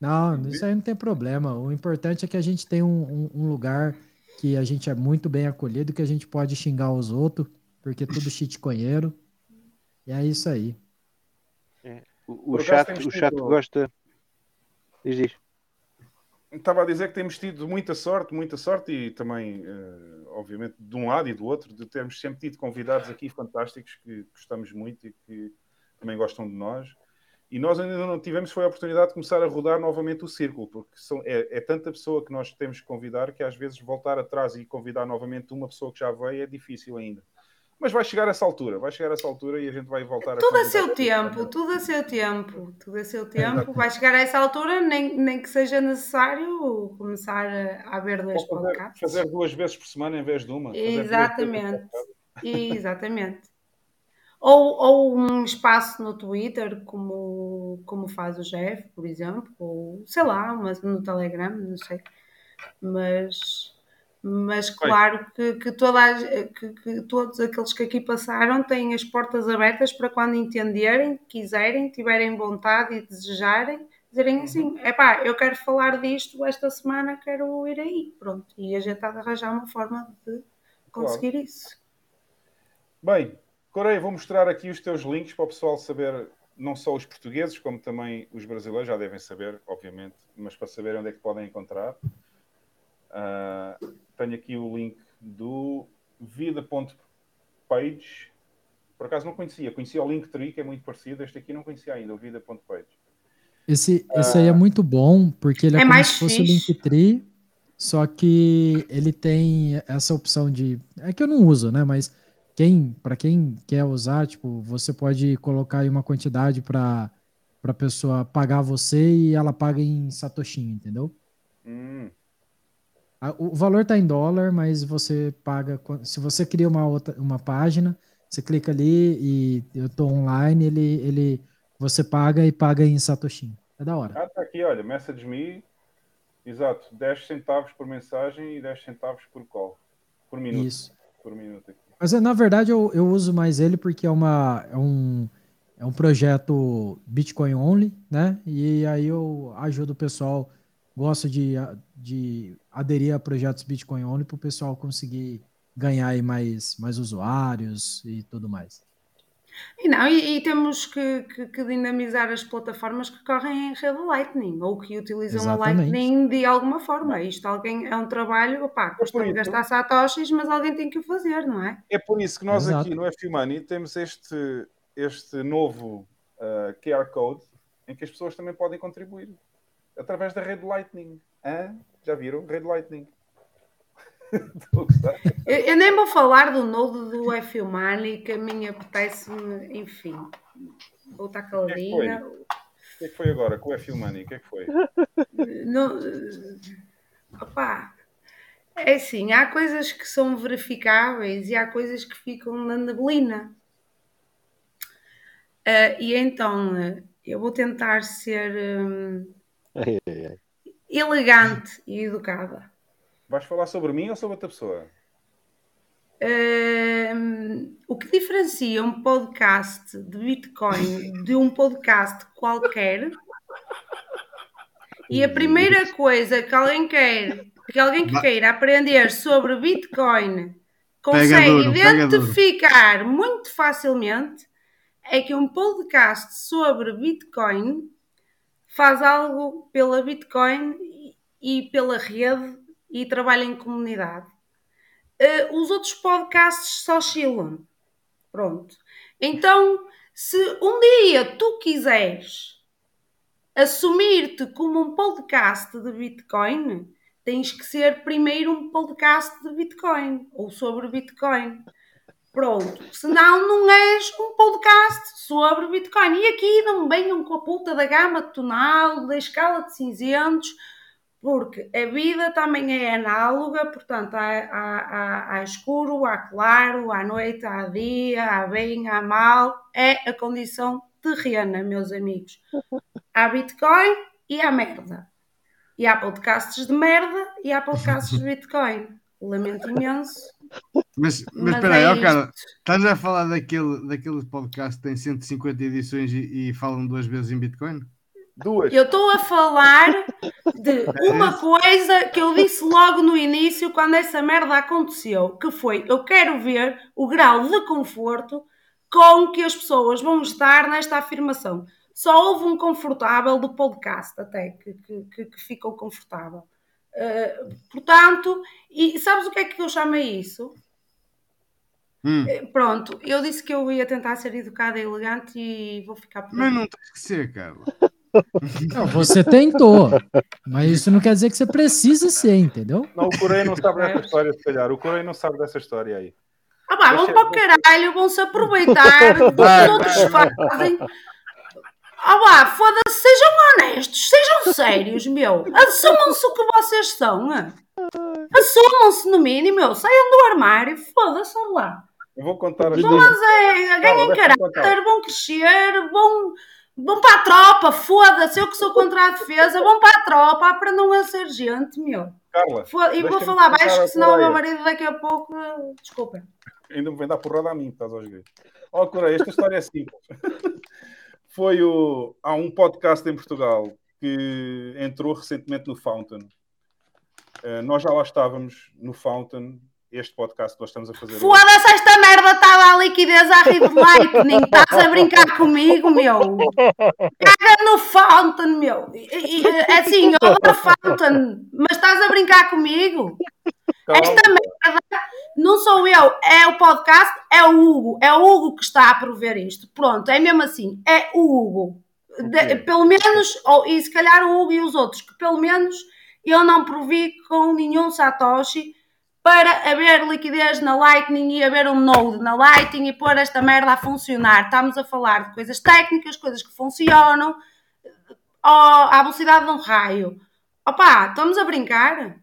Não, isso aí não tem problema. O importante é que a gente tem um, um, um, lugar que a gente é muito bem acolhido, que a gente pode xingar os outros, porque é tudo [laughs] chitconheiro. E é isso aí. O, o chat, o chat tido... gosta. Diz, diz. Estava a dizer que temos tido muita sorte, muita sorte e também, uh, obviamente, de um lado e do outro, de termos sempre tido convidados aqui fantásticos que gostamos muito e que também gostam de nós. E nós ainda não tivemos foi a oportunidade de começar a rodar novamente o círculo, porque são, é, é, tanta pessoa que nós temos que convidar que às vezes voltar atrás e convidar novamente uma pessoa que já veio é difícil ainda. Mas vai chegar essa altura, vai chegar essa altura e a gente vai voltar tudo a Tudo a seu tempo, tudo a seu tempo, tudo a seu tempo. Vai chegar a essa altura, nem, nem que seja necessário começar a, a ver dois fazer, podcasts. Fazer duas vezes por semana em vez de uma. Exatamente. Exatamente. Ou, ou um espaço no Twitter, como, como faz o Jeff, por exemplo, ou sei lá, mas no Telegram, não sei. Mas Mas claro que, que, toda, que, que, todos aqueles que aqui passaram têm as portas abertas para quando entenderem, quiserem, tiverem vontade e desejarem, dizerem uhum. assim: é pá, eu quero falar disto esta semana, quero ir aí. Pronto, e a gente há de arranjar uma forma de conseguir claro. isso. Bem, Coreia, vou mostrar aqui os teus links para o pessoal saber, não só os portugueses, como também os brasileiros, já devem saber, obviamente, mas para saber onde é que podem encontrar. Uh, tenho aqui o link do vida.page. Por acaso não conhecia, conhecia o Linktree, que é muito parecido. Este aqui não conhecia ainda, o vida.page. Esse, esse aí é muito bom, porque ele é, é como se fosse o Linktree, só que ele tem essa opção de. É que eu não uso, né? Mas quem, para quem quer usar, tipo, você pode colocar aí uma quantidade para a pessoa pagar você e ela paga em satoshinho, entendeu? Hum. O valor está em dólar, mas você paga. Se você cria uma outra uma página, você clica ali e eu estou online, ele, ele você paga e paga em Satoshi. É da hora. Ah, tá aqui, olha, message me. Exato, 10 centavos por mensagem e 10 centavos por call. Por minuto. Isso. Por minuto aqui. Mas na verdade eu, eu uso mais ele porque é, uma, é, um, é um projeto Bitcoin only, né? E aí eu ajudo o pessoal, gosto de, de aderir a projetos Bitcoin only para o pessoal conseguir ganhar aí mais, mais usuários e tudo mais. E não, e, e temos que, que, que, dinamizar as plataformas que correm em rede Lightning ou que utilizam Exatamente. a Lightning de alguma forma. Isto alguém é um trabalho, opá, custa é gastar satoshis, mas alguém tem que o fazer, não é? É por isso que nós Exato. aqui no F-Money temos este, este novo uh, QR Code em que as pessoas também podem contribuir através da rede Lightning. Hã? Já viram? Rede Lightning. [laughs] eu, eu, nem vou falar do nodo do F Money, que a mim apetece-me, enfim, vou estar caladinha. O que, é que foi agora com o F Money? O que é que foi? [laughs] Opá, é assim, há coisas que são verificáveis e há coisas que ficam na neblina. Uh, e então eu vou tentar ser um, ai, ai, ai. elegante e educada. Vais falar sobre mim ou sobre outra pessoa? Um, o que diferencia um podcast de Bitcoin de um podcast qualquer? E a primeira coisa que alguém quer, que alguém que queira aprender sobre Bitcoin consegue duro, identificar muito facilmente é que um podcast sobre Bitcoin faz algo pela Bitcoin e pela rede e trabalho em comunidade. Uh, os outros podcasts só chilam. Pronto. Então, se um dia tu quiseres assumir-te como um podcast de Bitcoin, tens que ser primeiro um podcast de Bitcoin ou sobre Bitcoin. Pronto, senão não és um podcast sobre Bitcoin. E aqui não venham com a puta da gama tonal, da escala de cinzentos, porque a vida também é análoga, portanto, há, há, há, há, escuro, há claro, há noite, há dia, há bem, há mal, é a condição terrena, meus amigos. Há Bitcoin e há merda. E há podcasts de merda e há podcasts de Bitcoin. Lamento imenso. Mas, mas, espera aí, é cara, estás a falar daquele, daquele podcast que tem 150 edições e, e falam duas vezes em Bitcoin? Duas. Eu estou a falar de [laughs] uma coisa que eu disse logo no início, quando essa merda aconteceu, que foi: eu quero ver o grau de conforto com que as pessoas vão estar nesta afirmação. Só houve um confortável do podcast, até que, que, que ficou confortável. Uh, portanto, e sabes o que é que eu chamo isso? Hum. Eh, pronto, eu disse que eu ia tentar ser educada e elegante e vou ficar por Mas não tens que ser, cara. [laughs] Não, você tentou, mas isso não quer dizer que você precisa ser, entendeu? Não, o Correio não sabe dessa história, se calhar. O Correio não sabe dessa história aí. Ah, pá, vão para o caralho, [laughs] vão se aproveitar do que todos fazem. Ah, pá, foda-se, sejam honestos, sejam sérios, meu. Assumam-se o que vocês são. Assumam-se no mínimo, meu. Saiam do armário, foda-se, lá. Eu vou contar as Mas é, ganhem caráter, vão crescer, vão Vão para a tropa, foda-se, eu que sou contra a defesa, vão para a tropa para não ser gente, meu. Carla. E vou falar baixo, senão o meu marido daqui a pouco. Desculpa. Ainda me vem dar porrada a mim, estás aos gritos. Ó, oh, Coreia, esta história é simples. [laughs] Foi o. Há um podcast em Portugal que entrou recentemente no Fountain. Uh, nós já lá estávamos no Fountain este podcast que nós estamos a fazer. Foda-se, esta merda está a liquidez à Lightning. Estás a brincar comigo, meu? Caga no Fountain, meu. É assim, eu Fountain, mas estás a brincar comigo? Calma. Esta merda não sou eu, é o podcast, é o Hugo. É o Hugo que está a prover isto. Pronto, é mesmo assim, é o Hugo. De, pelo menos, ou, e se calhar o Hugo e os outros, que pelo menos eu não provi com nenhum Satoshi para haver liquidez na Lightning e haver um node na Lightning e pôr esta merda a funcionar. Estamos a falar de coisas técnicas, coisas que funcionam à velocidade de um raio. Opa, estamos a brincar?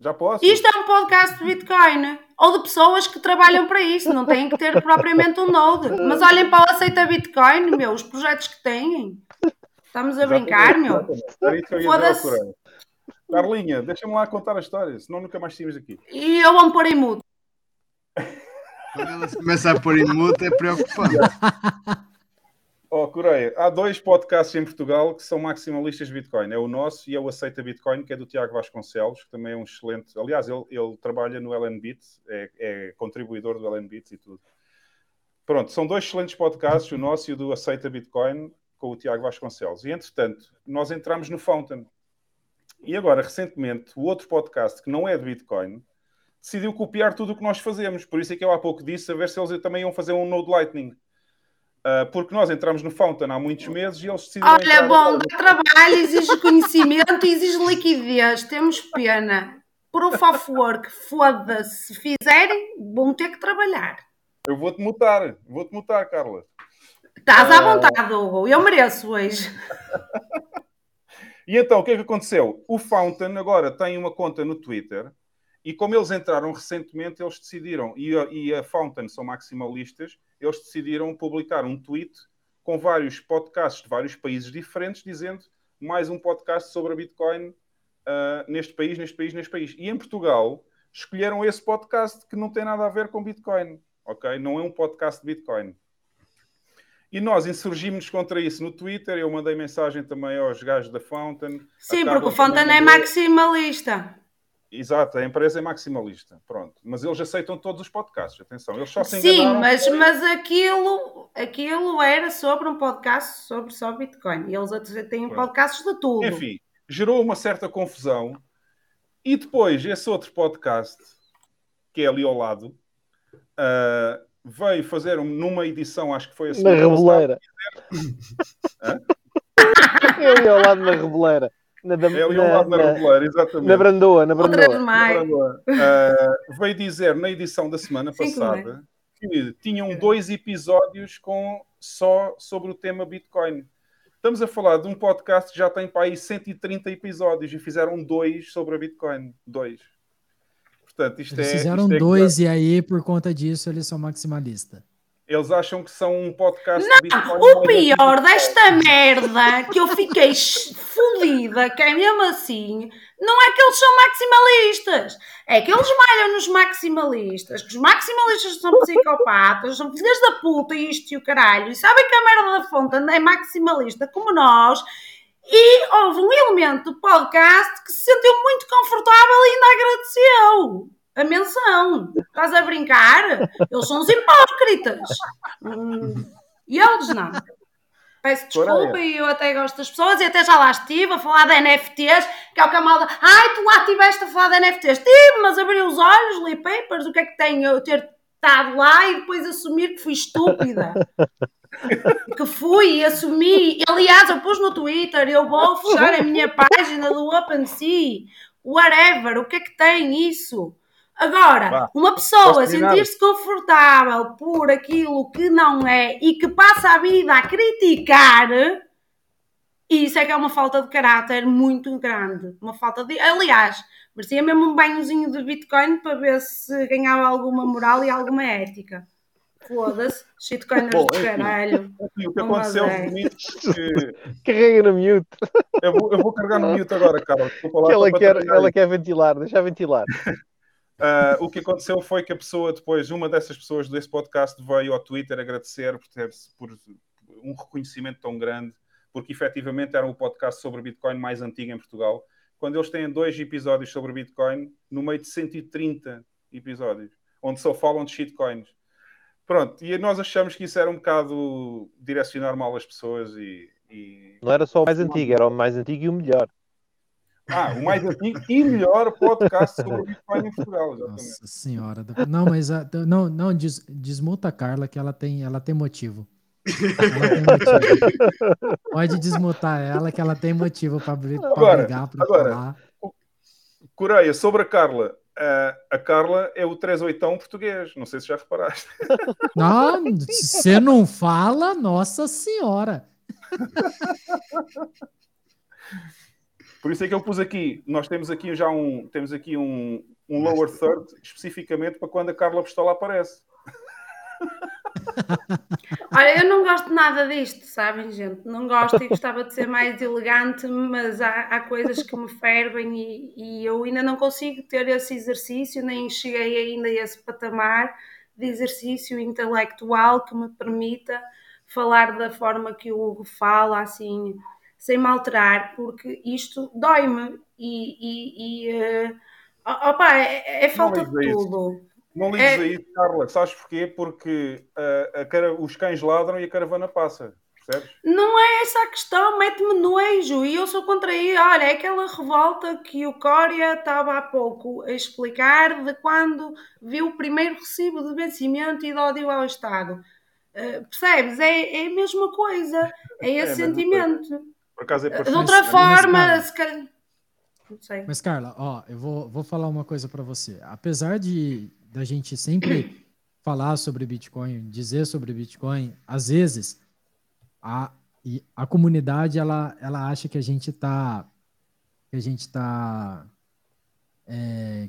Já posso? Isto é um podcast de Bitcoin ou de pessoas que trabalham para isso, não têm que ter propriamente um node. Mas olhem para o Aceita Bitcoin, meu, os projetos que têm. Estamos a brincar, meu. Foda-se. Carlinha, deixa-me lá contar a história, senão nunca mais saímos aqui. E eu vou pôr em mudo. Quando ela se começa a pôr em mudo é preocupante. [laughs] Oh, Coreia, há dois podcasts em Portugal que são maximalistas de Bitcoin. É o nosso e é o Aceita Bitcoin, que é do Tiago Vasconcelos, que também é um excelente. Aliás, ele, ele trabalha no LNBit, é, é contribuidor do LNBit e tudo. Pronto, são dois excelentes podcasts, o nosso e o do Aceita Bitcoin, com o Tiago Vasconcelos. E entretanto, nós entramos no Fountain, e agora, recentemente, o outro podcast, que não é de Bitcoin, decidiu copiar tudo o que nós fazemos. Por isso é que eu há pouco disse a ver se eles também iam fazer um Node Lightning. Uh, porque nós entramos no Fountain há muitos meses e eles decidiram. Olha, bom, dá trabalho, exige conhecimento exige liquidez. Temos pena. Proof of work, foda-se. Se fizerem, vão ter que trabalhar. Eu vou-te mutar, vou-te mutar, Carla. Estás à vontade, Hugo. Eu mereço hoje. E então, o que é que aconteceu? O Fountain agora tem uma conta no Twitter e como eles entraram recentemente, eles decidiram, e a, e a Fountain são maximalistas, eles decidiram publicar um tweet com vários podcasts de vários países diferentes, dizendo mais um podcast sobre a Bitcoin uh, neste país, neste país, neste país. E em Portugal escolheram esse podcast que não tem nada a ver com Bitcoin, ok? Não é um podcast de Bitcoin. E nós insurgimos contra isso no Twitter. Eu mandei mensagem também aos gajos da Fountain. Sim, porque o Fountain é maximalista. Exato, a empresa é maximalista. Pronto. Mas eles aceitam todos os podcasts. Atenção, eles só se Sim, mas, mas aquilo, aquilo era sobre um podcast sobre só Bitcoin. E eles têm Pronto. podcasts de tudo. Enfim, gerou uma certa confusão. E depois, esse outro podcast, que é ali ao lado, uh, veio fazer numa edição, acho que foi assim. Na Reboleira. Eu ia ao lado na Reboleira. Na, é ao lado na, na Reboleira, exatamente. Na Brandoa, na Brandoa. Na Brandoa. Uh, veio dizer na edição da semana passada que tinham dois episódios com só sobre o tema Bitcoin. Estamos a falar de um podcast que já tem para aí 130 episódios e fizeram dois sobre a Bitcoin. Dois. Portanto, isto eles é, fizeram isto é dois e aí, por conta disso, eles são maximalistas. Eles acham que são um podcast. Não, o pior desta merda que eu fiquei fodida, que é mesmo assim, não é que eles são maximalistas, é que eles malham nos maximalistas, que os maximalistas são psicopatas, são filhas da puta, isto e o caralho, e sabem que a merda da fonte é maximalista como nós, e houve um elemento do podcast que se sentiu muito confortável e ainda agradeceu a menção. Estás a brincar? Eles são os hipócritas. Hum, e eles não. Peço desculpa e eu até gosto das pessoas e até já lá estive a falar de NFTs, que é o que a malda. Ai, tu lá estiveste a falar de NFTs. Estive, mas abri os olhos, li papers, o que é que tem eu ter estado lá e depois assumir que fui estúpida [laughs] que fui e assumi. Aliás, eu pus no Twitter, eu vou fechar a minha página do OpenSea, whatever, o que é que tem isso? Agora, uma pessoa sentir-se confortável por aquilo que não é e que passa a vida a criticar, isso é que é uma falta de caráter muito grande. Uma falta de. Aliás, merecia mesmo um banhozinho de Bitcoin para ver se ganhava alguma moral e alguma ética. Foda-se, shitcoiners Bom, de caralho. Enfim, o que aconteceu foi que... [laughs] Carrega no mute. Eu vou, eu vou carregar no mute agora, Carlos. Que ela, quer, ela quer ventilar, deixa ventilar. Uh, o que aconteceu foi que a pessoa, depois, uma dessas pessoas desse podcast veio ao Twitter agradecer por, por um reconhecimento tão grande, porque efetivamente era o podcast sobre Bitcoin mais antigo em Portugal. Quando eles têm dois episódios sobre Bitcoin, no meio de 130 episódios, onde só falam de shitcoins. Pronto, e nós achamos que isso era um bocado direcionar mal as pessoas e. e... Não era só o mais antigo, era o mais antigo e o melhor. Ah, o mais antigo e melhor podcast sobre o Bitcoin em Portugal. Exatamente. Nossa senhora. Não, mas a, não, não des, desmuta a Carla que ela tem, ela tem motivo. Ela tem motivo. Pode desmutar ela que ela tem motivo para brigar, para falar. Coreia, sobre a Carla. Uh, a Carla é o 38 português. Não sei se já reparaste. Não, você não fala, nossa senhora. [laughs] Por isso é que eu pus aqui, nós temos aqui já um, temos aqui um, um lower third especificamente para quando a Carla Pistola aparece. [laughs] Olha, eu não gosto nada disto, sabem, gente? Não gosto e gostava de ser mais elegante, mas há, há coisas que me fervem e, e, eu ainda não consigo ter esse exercício, nem cheguei ainda a esse patamar de exercício intelectual que me permita falar da forma que o Hugo fala, assim, sem me alterar, porque isto dói-me e, e, e uh, opa, é, é falta de tudo. Não ligues é... isso, Carla, sabes porquê? Porque uh, a cara, os cães ladram e a caravana passa. Percebes? Não é essa a questão, mete-me nojo e eu sou contra isso. Olha, é aquela revolta que o Cória estava há pouco a explicar de quando viu o primeiro recibo de vencimento e de ódio ao Estado. Uh, percebes? É, é a mesma coisa, é esse é sentimento. Por acaso é De outra forma, se calhar. Não sei. Mas, Carla, ó, eu vou, vou falar uma coisa para você. Apesar de da gente sempre [coughs] falar sobre Bitcoin, dizer sobre Bitcoin, às vezes a, a comunidade ela, ela acha que a gente está que a gente está é,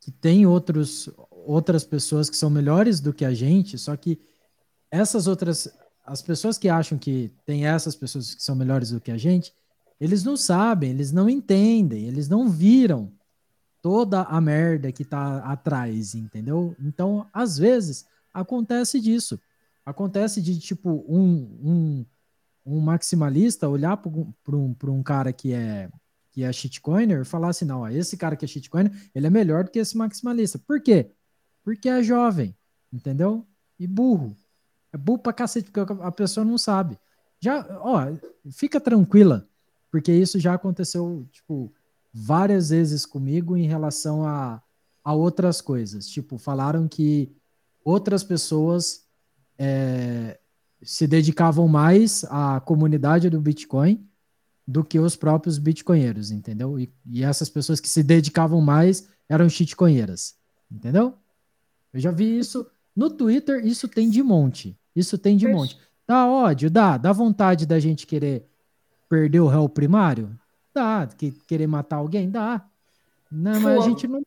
que tem outros outras pessoas que são melhores do que a gente, só que essas outras as pessoas que acham que tem essas pessoas que são melhores do que a gente, eles não sabem, eles não entendem, eles não viram toda a merda que tá atrás, entendeu? Então, às vezes, acontece disso. Acontece de, tipo, um, um, um maximalista olhar para um, um cara que é que é shitcoiner e falar assim, não, esse cara que é shitcoiner, ele é melhor do que esse maximalista. Por quê? Porque é jovem, entendeu? E burro. É burro pra cacete, porque a pessoa não sabe. Já, ó, fica tranquila, porque isso já aconteceu, tipo, várias vezes comigo em relação a, a outras coisas. Tipo, falaram que outras pessoas é, se dedicavam mais à comunidade do Bitcoin do que os próprios bitcoinheiros, entendeu? E, e essas pessoas que se dedicavam mais eram shitcoinheiras, entendeu? Eu já vi isso no Twitter, isso tem de monte. Isso tem de monte. Dá ódio, dá, dá vontade da gente querer perder o réu primário? Dá. Que, querer matar alguém? Dá. Não, mas a gente não.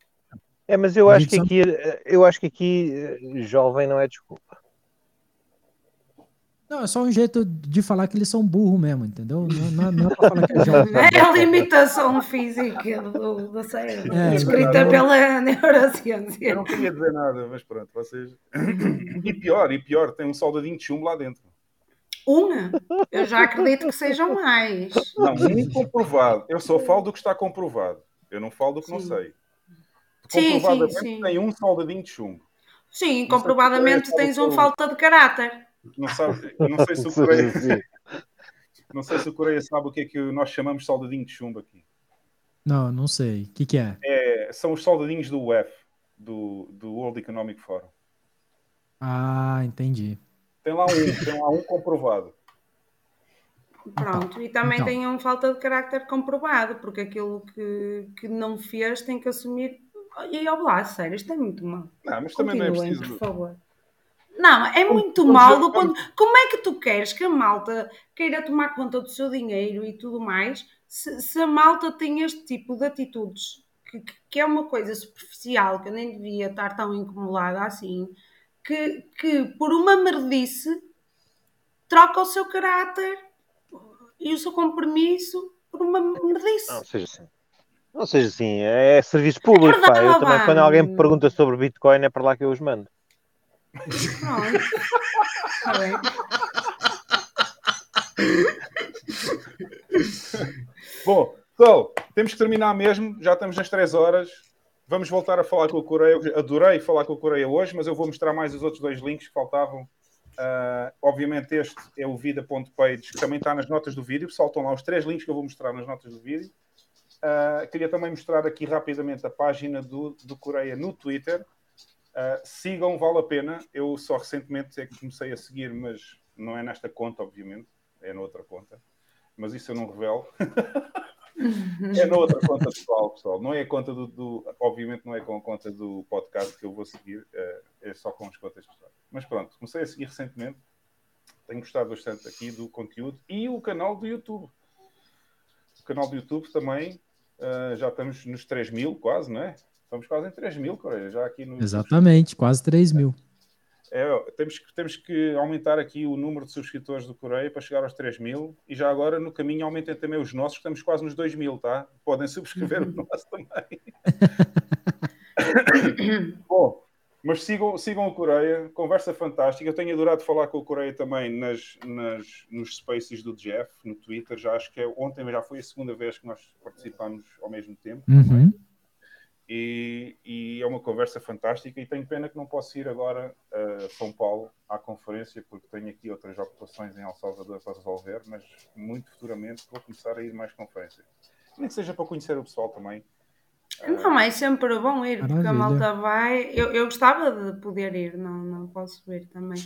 É, mas eu acho que aqui, eu acho que aqui jovem não é desculpa. Não, é só um jeito de falar que eles são burros mesmo, entendeu? Não, não, não é pra falar que é [laughs] jovem. É a limitação física do, do cérebro, é, escrita pela neurociência. Eu não queria dizer nada, mas pronto, vocês. E pior, e pior, tem um soldadinho de chumbo lá dentro. Uma? Eu já acredito que sejam mais. Não, um comprovado. Eu só falo do que está comprovado. Eu não falo do que sim. não sei. Comprovadamente sim, sim, sim. tem um soldadinho de chumbo. Sim, comprovadamente tens um falta de caráter. Não, sabe, não sei se o [laughs] Coreia. [laughs] não sei se o Coreia sabe o que é que nós chamamos de soldadinho de chumbo aqui. Não, não sei. O que, que é? é? São os soldadinhos do UEF, do, do World Economic Forum. Ah, entendi. Tem lá um, tem lá um comprovado. Pronto, e também então. tem um falta de carácter comprovado, porque aquilo que, que não fez tem que assumir. E ao lá, sério, isto é muito mal. Não, mas também Continuem, não é preciso. por favor. Não, é muito mal do ponto. Como é que tu queres que a malta queira tomar conta do seu dinheiro e tudo mais, se, se a malta tem este tipo de atitudes, que, que é uma coisa superficial, que eu nem devia estar tão incomodada assim, que, que por uma merdice troca o seu caráter e o seu compromisso por uma merdice. Não seja assim. Não seja assim, é serviço público, é verdade, pá. Eu também, quando alguém me pergunta sobre Bitcoin, é para lá que eu os mando. Pronto. Bom, pessoal, temos que terminar mesmo, já estamos nas 3 horas. Vamos voltar a falar com o Coreia. Adorei falar com o Coreia hoje, mas eu vou mostrar mais os outros dois links que faltavam. Uh, obviamente, este é o vida.page, que também está nas notas do vídeo. Estão lá os três links que eu vou mostrar nas notas do vídeo. Uh, queria também mostrar aqui rapidamente a página do, do Coreia no Twitter. Uh, sigam, vale a pena. Eu só recentemente é que comecei a seguir, mas não é nesta conta, obviamente, é noutra conta. Mas isso eu não revelo. [laughs] é noutra conta pessoal, pessoal. Não é a conta do, do, Obviamente, não é com a conta do podcast que eu vou seguir, uh, é só com as contas pessoais. Mas pronto, comecei a seguir recentemente. Tenho gostado bastante aqui do conteúdo e o canal do YouTube. O canal do YouTube também Uh, já estamos nos 3 mil, quase, não é? Estamos quase em 3 mil, Coreia, já aqui no. Exatamente, quase 3 mil. É, temos, que, temos que aumentar aqui o número de subscritores do Coreia para chegar aos 3 mil e já agora no caminho aumentem também os nossos, estamos quase nos 2 mil, tá? Podem subscrever o nosso também. [laughs] Bom, mas sigam, sigam o Coreia, conversa fantástica. Eu tenho adorado falar com o Coreia também nas, nas, nos spaces do Jeff, no Twitter. Já acho que é, ontem já foi a segunda vez que nós participamos ao mesmo tempo. Uhum. E, e, é uma conversa fantástica. E tenho pena que não posso ir agora a São Paulo à conferência, porque tenho aqui outras ocupações em El Salvador para resolver. Mas muito futuramente vou começar a ir mais conferências. Nem que seja para conhecer o pessoal também não, mas é sempre bom ir, Maravilha. porque a malta vai. Eu, eu gostava de poder ir, não, não posso ir também.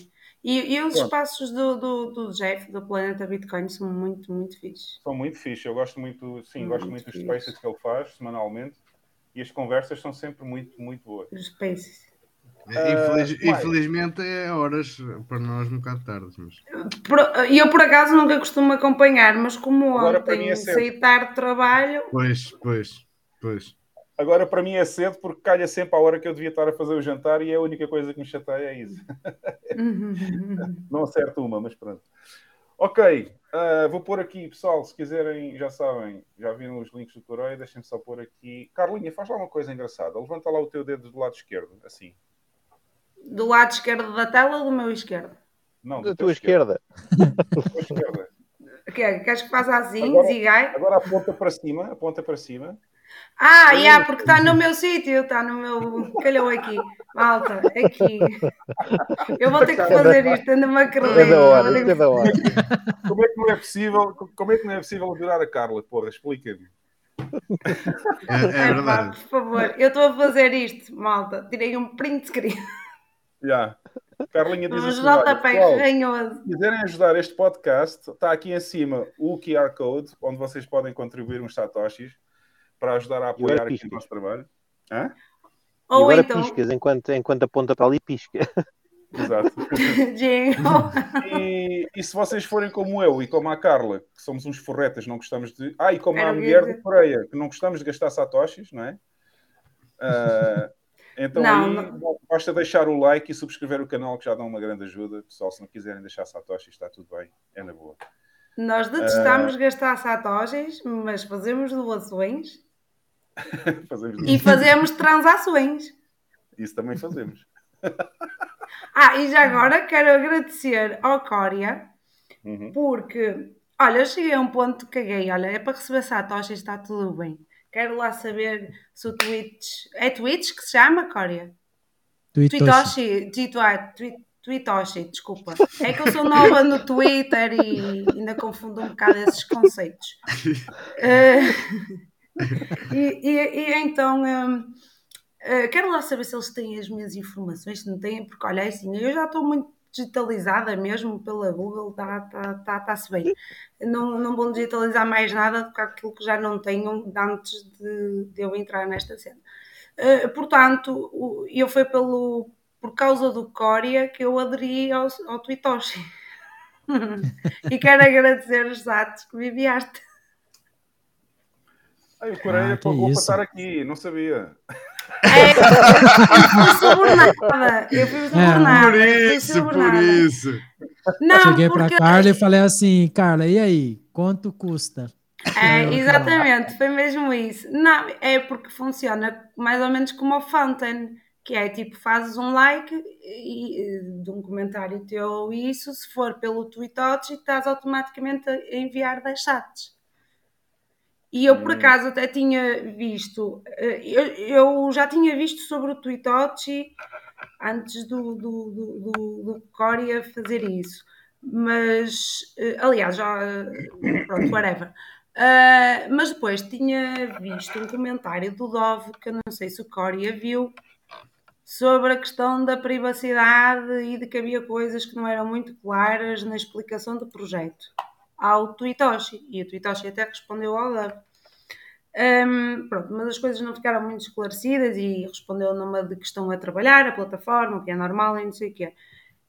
E, e os Bom. espaços do, do, do Jeff, do Planeta Bitcoin, são muito, muito fixes. São muito fixes. Eu gosto muito, sim, muito gosto muito dos spaces que ele faz semanalmente e as conversas são sempre muito, muito boas. Os spaces. Infeliz, uh, infelizmente é horas para nós um bocado tarde. Mas... Eu por acaso nunca costumo acompanhar, mas como Agora, ontem é saí tarde de trabalho. Pois, pois, pois. Agora, para mim é cedo porque calha sempre a hora que eu devia estar a fazer o jantar e é a única coisa que me chateia é isso. Não acerto uma, mas pronto. Ok, uh, vou pôr aqui, pessoal, se quiserem, já sabem, já viram os links do Coreia, deixem-me só pôr aqui. Carlinha, faz lá uma coisa engraçada. Levanta lá o teu dedo do lado esquerdo, assim. Do lado esquerdo da tela ou do meu esquerdo? Não, da tua esquerda. Da tua esquerda. Queres que faça assim, agora, zigai? Agora aponta para cima, aponta para cima. Ah, já, yeah, porque está no meu sítio, está no meu. Calhou aqui, malta, aqui. Eu vou ter que fazer isto, anda-me a. É hora, é da hora. Como é que não é possível, como é que não é possível adorar a Carla? Porra, explica-me. É, é verdade. por favor, eu estou a fazer isto, malta. Tirei um print screen. Já. Yeah. Carlinha diz assim: olha, se quiserem ajudar este podcast, está aqui em cima o QR Code, onde vocês podem contribuir uns satoshis para ajudar a apoiar aqui o nosso trabalho. Hã? Ou agora então... piscas, enquanto, enquanto aponta para ali, pisca. [laughs] [laughs] Exato. e, e, se vocês forem como eu e como a Carla, que somos uns forretas, não gostamos de. Ah, e como a mulher de Coreia, que não gostamos de gastar satoshis, não é? Uh, então não, aí não. basta deixar o like e subscrever o canal, que já dá uma grande ajuda. Pessoal, se não quiserem deixar satoshis, está tudo bem, é na boa. Nós detestamos uh... gastar satoshis, mas fazemos doações [laughs] fazemos e fazemos transações. Isso também fazemos. [laughs] ah, e já agora quero agradecer ao Cória, uhum. porque, olha, eu cheguei a um ponto que caguei, olha, é para receber satoshis, está tudo bem. Quero lá saber se o Twitch. É Twitch que se chama, Cória? Twitoshi. Twitoshi. Twitoshi, desculpa. É que eu sou nova no Twitter e ainda confundo um bocado esses conceitos. Uh, [laughs] e, e, então. Um, uh, eh, quero lá saber se eles têm as minhas informações, se não têm, porque olha, é assim, eu já estou muito digitalizada mesmo pela Google, está-se tá, tá, tá bem. Não, não vou digitalizar mais nada do que aquilo que já não tenho antes de, de eu entrar nesta cena. Uh, portanto, eu fui pelo, por causa do Coria que eu aderi ao, ao Twitoshi. [laughs] e quero agradecer os atos que me enviaste. Aí o Coreia ah, pagou estar aqui, não sabia. É, eu fui subornada. Eu fui subornada. É. Por isso, por isso. Não, Cheguei porque... para Carla e falei assim, Carla, e aí? Quanto custa? É, exatamente, foi mesmo isso. Não, é porque funciona mais ou menos como o Fountain, que é tipo, fazes um like e, de um comentário teu isso, se for pelo Twitch, estás automaticamente a enviar 10 chats. E eu, por acaso, até tinha visto, eh, eu, eu já tinha visto sobre o Twitochi antes do, do, do, do, Coria fazer isso. Mas, eh, aliás, já, pronto, whatever. Uh, mas depois tinha visto um comentário do Dove, que eu não sei se o Coria viu, sobre a questão da privacidade e de que havia coisas que não eram muito claras na explicação do projeto ao Twitoshi. E o Twitoshi até respondeu ao Love. Um, pronto, mas as coisas não ficaram muito esclarecidas e respondeu numa de que estão a trabalhar a plataforma, o que é normal e não sei o quê.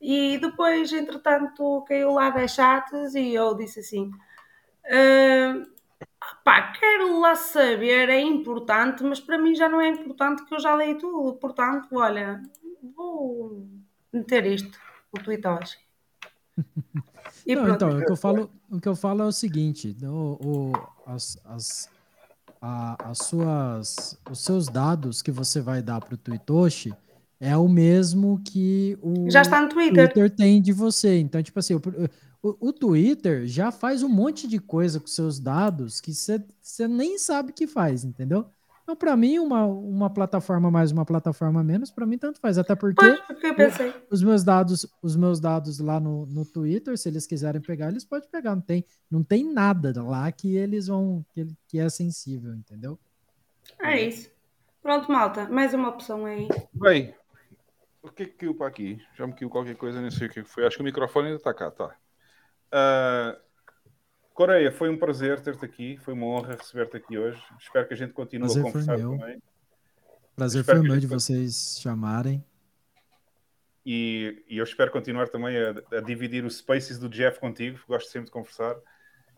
E depois, entretanto, caiu lá 10 chats e eu disse assim: uh, pá, quero lá saber, é importante, mas para mim já não é importante que eu já leio tudo. Portanto, olha, vou meter isto, o Twitoshi. [laughs] E não, então, o que eu falo, o que eu falo é o seguinte: o, o as, as, a, as suas, os seus dados que você vai dar para o Twitoshi é o mesmo que o já está no Twitter. Twitter tem de você. Então, tipo assim, o, o, o Twitter já faz um monte de coisa com seus dados que você nem sabe que faz, entendeu? Então, para mim, uma, uma plataforma mais, uma plataforma menos, para mim tanto faz. Até porque, eu os meus dados, os meus dados lá no, no Twitter, se eles quiserem pegar, eles podem pegar. Não tem, não tem nada lá que eles vão que, que é sensível, entendeu? É isso. Pronto, malta. Mais uma opção aí. Bem, o que é que para aqui? Já me caiu qualquer coisa, nem sei o que foi. Acho que o microfone ainda está cá, tá. Uh, Coreia, foi um prazer ter-te aqui, foi uma honra receber-te aqui hoje. Espero que a gente continue prazer a conversar também. Prazer espero foi meu de vocês chamarem. E, e, eu espero continuar também a, a, dividir os spaces do Jeff contigo, gosto sempre de conversar.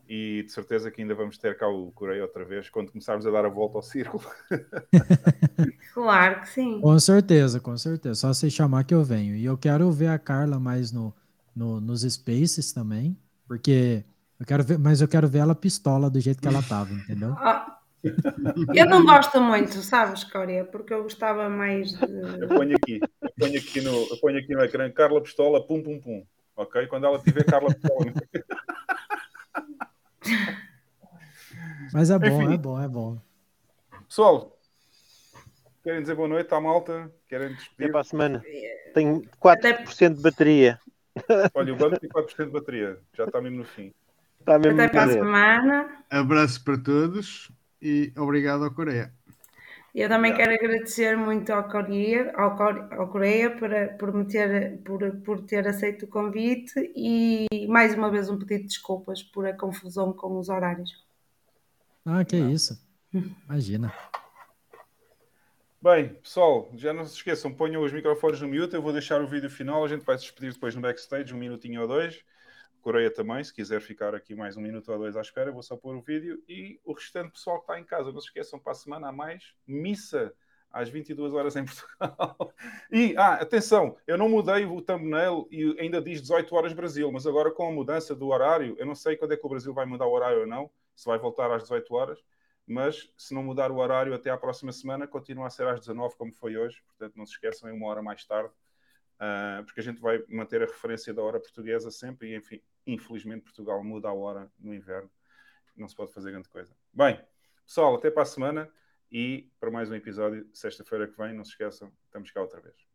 E de certeza que ainda vamos ter cá o Coreia outra vez quando começarmos a dar a volta ao círculo. [laughs] claro que sim. Com certeza, com certeza. Só você chamar que eu venho. E eu quero ver a Carla mais no, no nos spaces também, porque eu quero ver, mas eu quero ver ela pistola do jeito que ela tava, entendeu? [laughs] Eu não gosto muito, sabes, Coreia, porque eu gostava mais de. Eu ponho aqui, eu ponho aqui no, eu ponho aqui no ecrã Carla Pistola, pum pum pum. Ok? Quando ela tiver Carla Pistola. [laughs] Mas é bom, Enfim. é bom, é bom. Pessoal, querem dizer boa noite à malta? Querem despedir? Até para a semana. Tenho 4% de bateria. Olha, o banco tem 4% de bateria. Já está mesmo no fim. Tá Até para a semana. Abraço para todos e obrigado ao Coreia. Eu também quero agradecer muito ao Coreia, ao, ao Coreia por, por, me ter, por, por ter aceito o convite e mais uma vez um pedido de desculpas por a confusão com os horários. Ah, que Não. isso. Imagina. Bem, pessoal, já não se esqueçam, ponham os microfones no mute, eu vou deixar o vídeo final, a gente vai se despedir depois no backstage, um minutinho ou dois. Coreia também, se quiser ficar aqui mais um minuto ou dois à espera, vou só pôr o vídeo. E o restante pessoal que está em casa, não se esqueçam, para a semana a mais, missa às 22 horas em Portugal. [laughs] E, ah, atenção, eu não mudei o thumbnail e ainda diz 18 horas Brasil, mas agora com a mudança do horário, eu não sei quando é que o Brasil vai mudar o horário ou não, se vai voltar às 18 horas, mas se não mudar o horário até à próxima semana, continua a ser às 19 como foi hoje, portanto não se esqueçam, é uma hora mais tarde uh, porque a gente vai manter a referência da hora portuguesa sempre, e enfim, infelizmente Portugal muda a hora no inverno, não se pode fazer grande coisa. Bem, pessoal, até para a semana e para mais um episódio, sexta-feira que vem, não se esqueçam, estamos cá outra vez.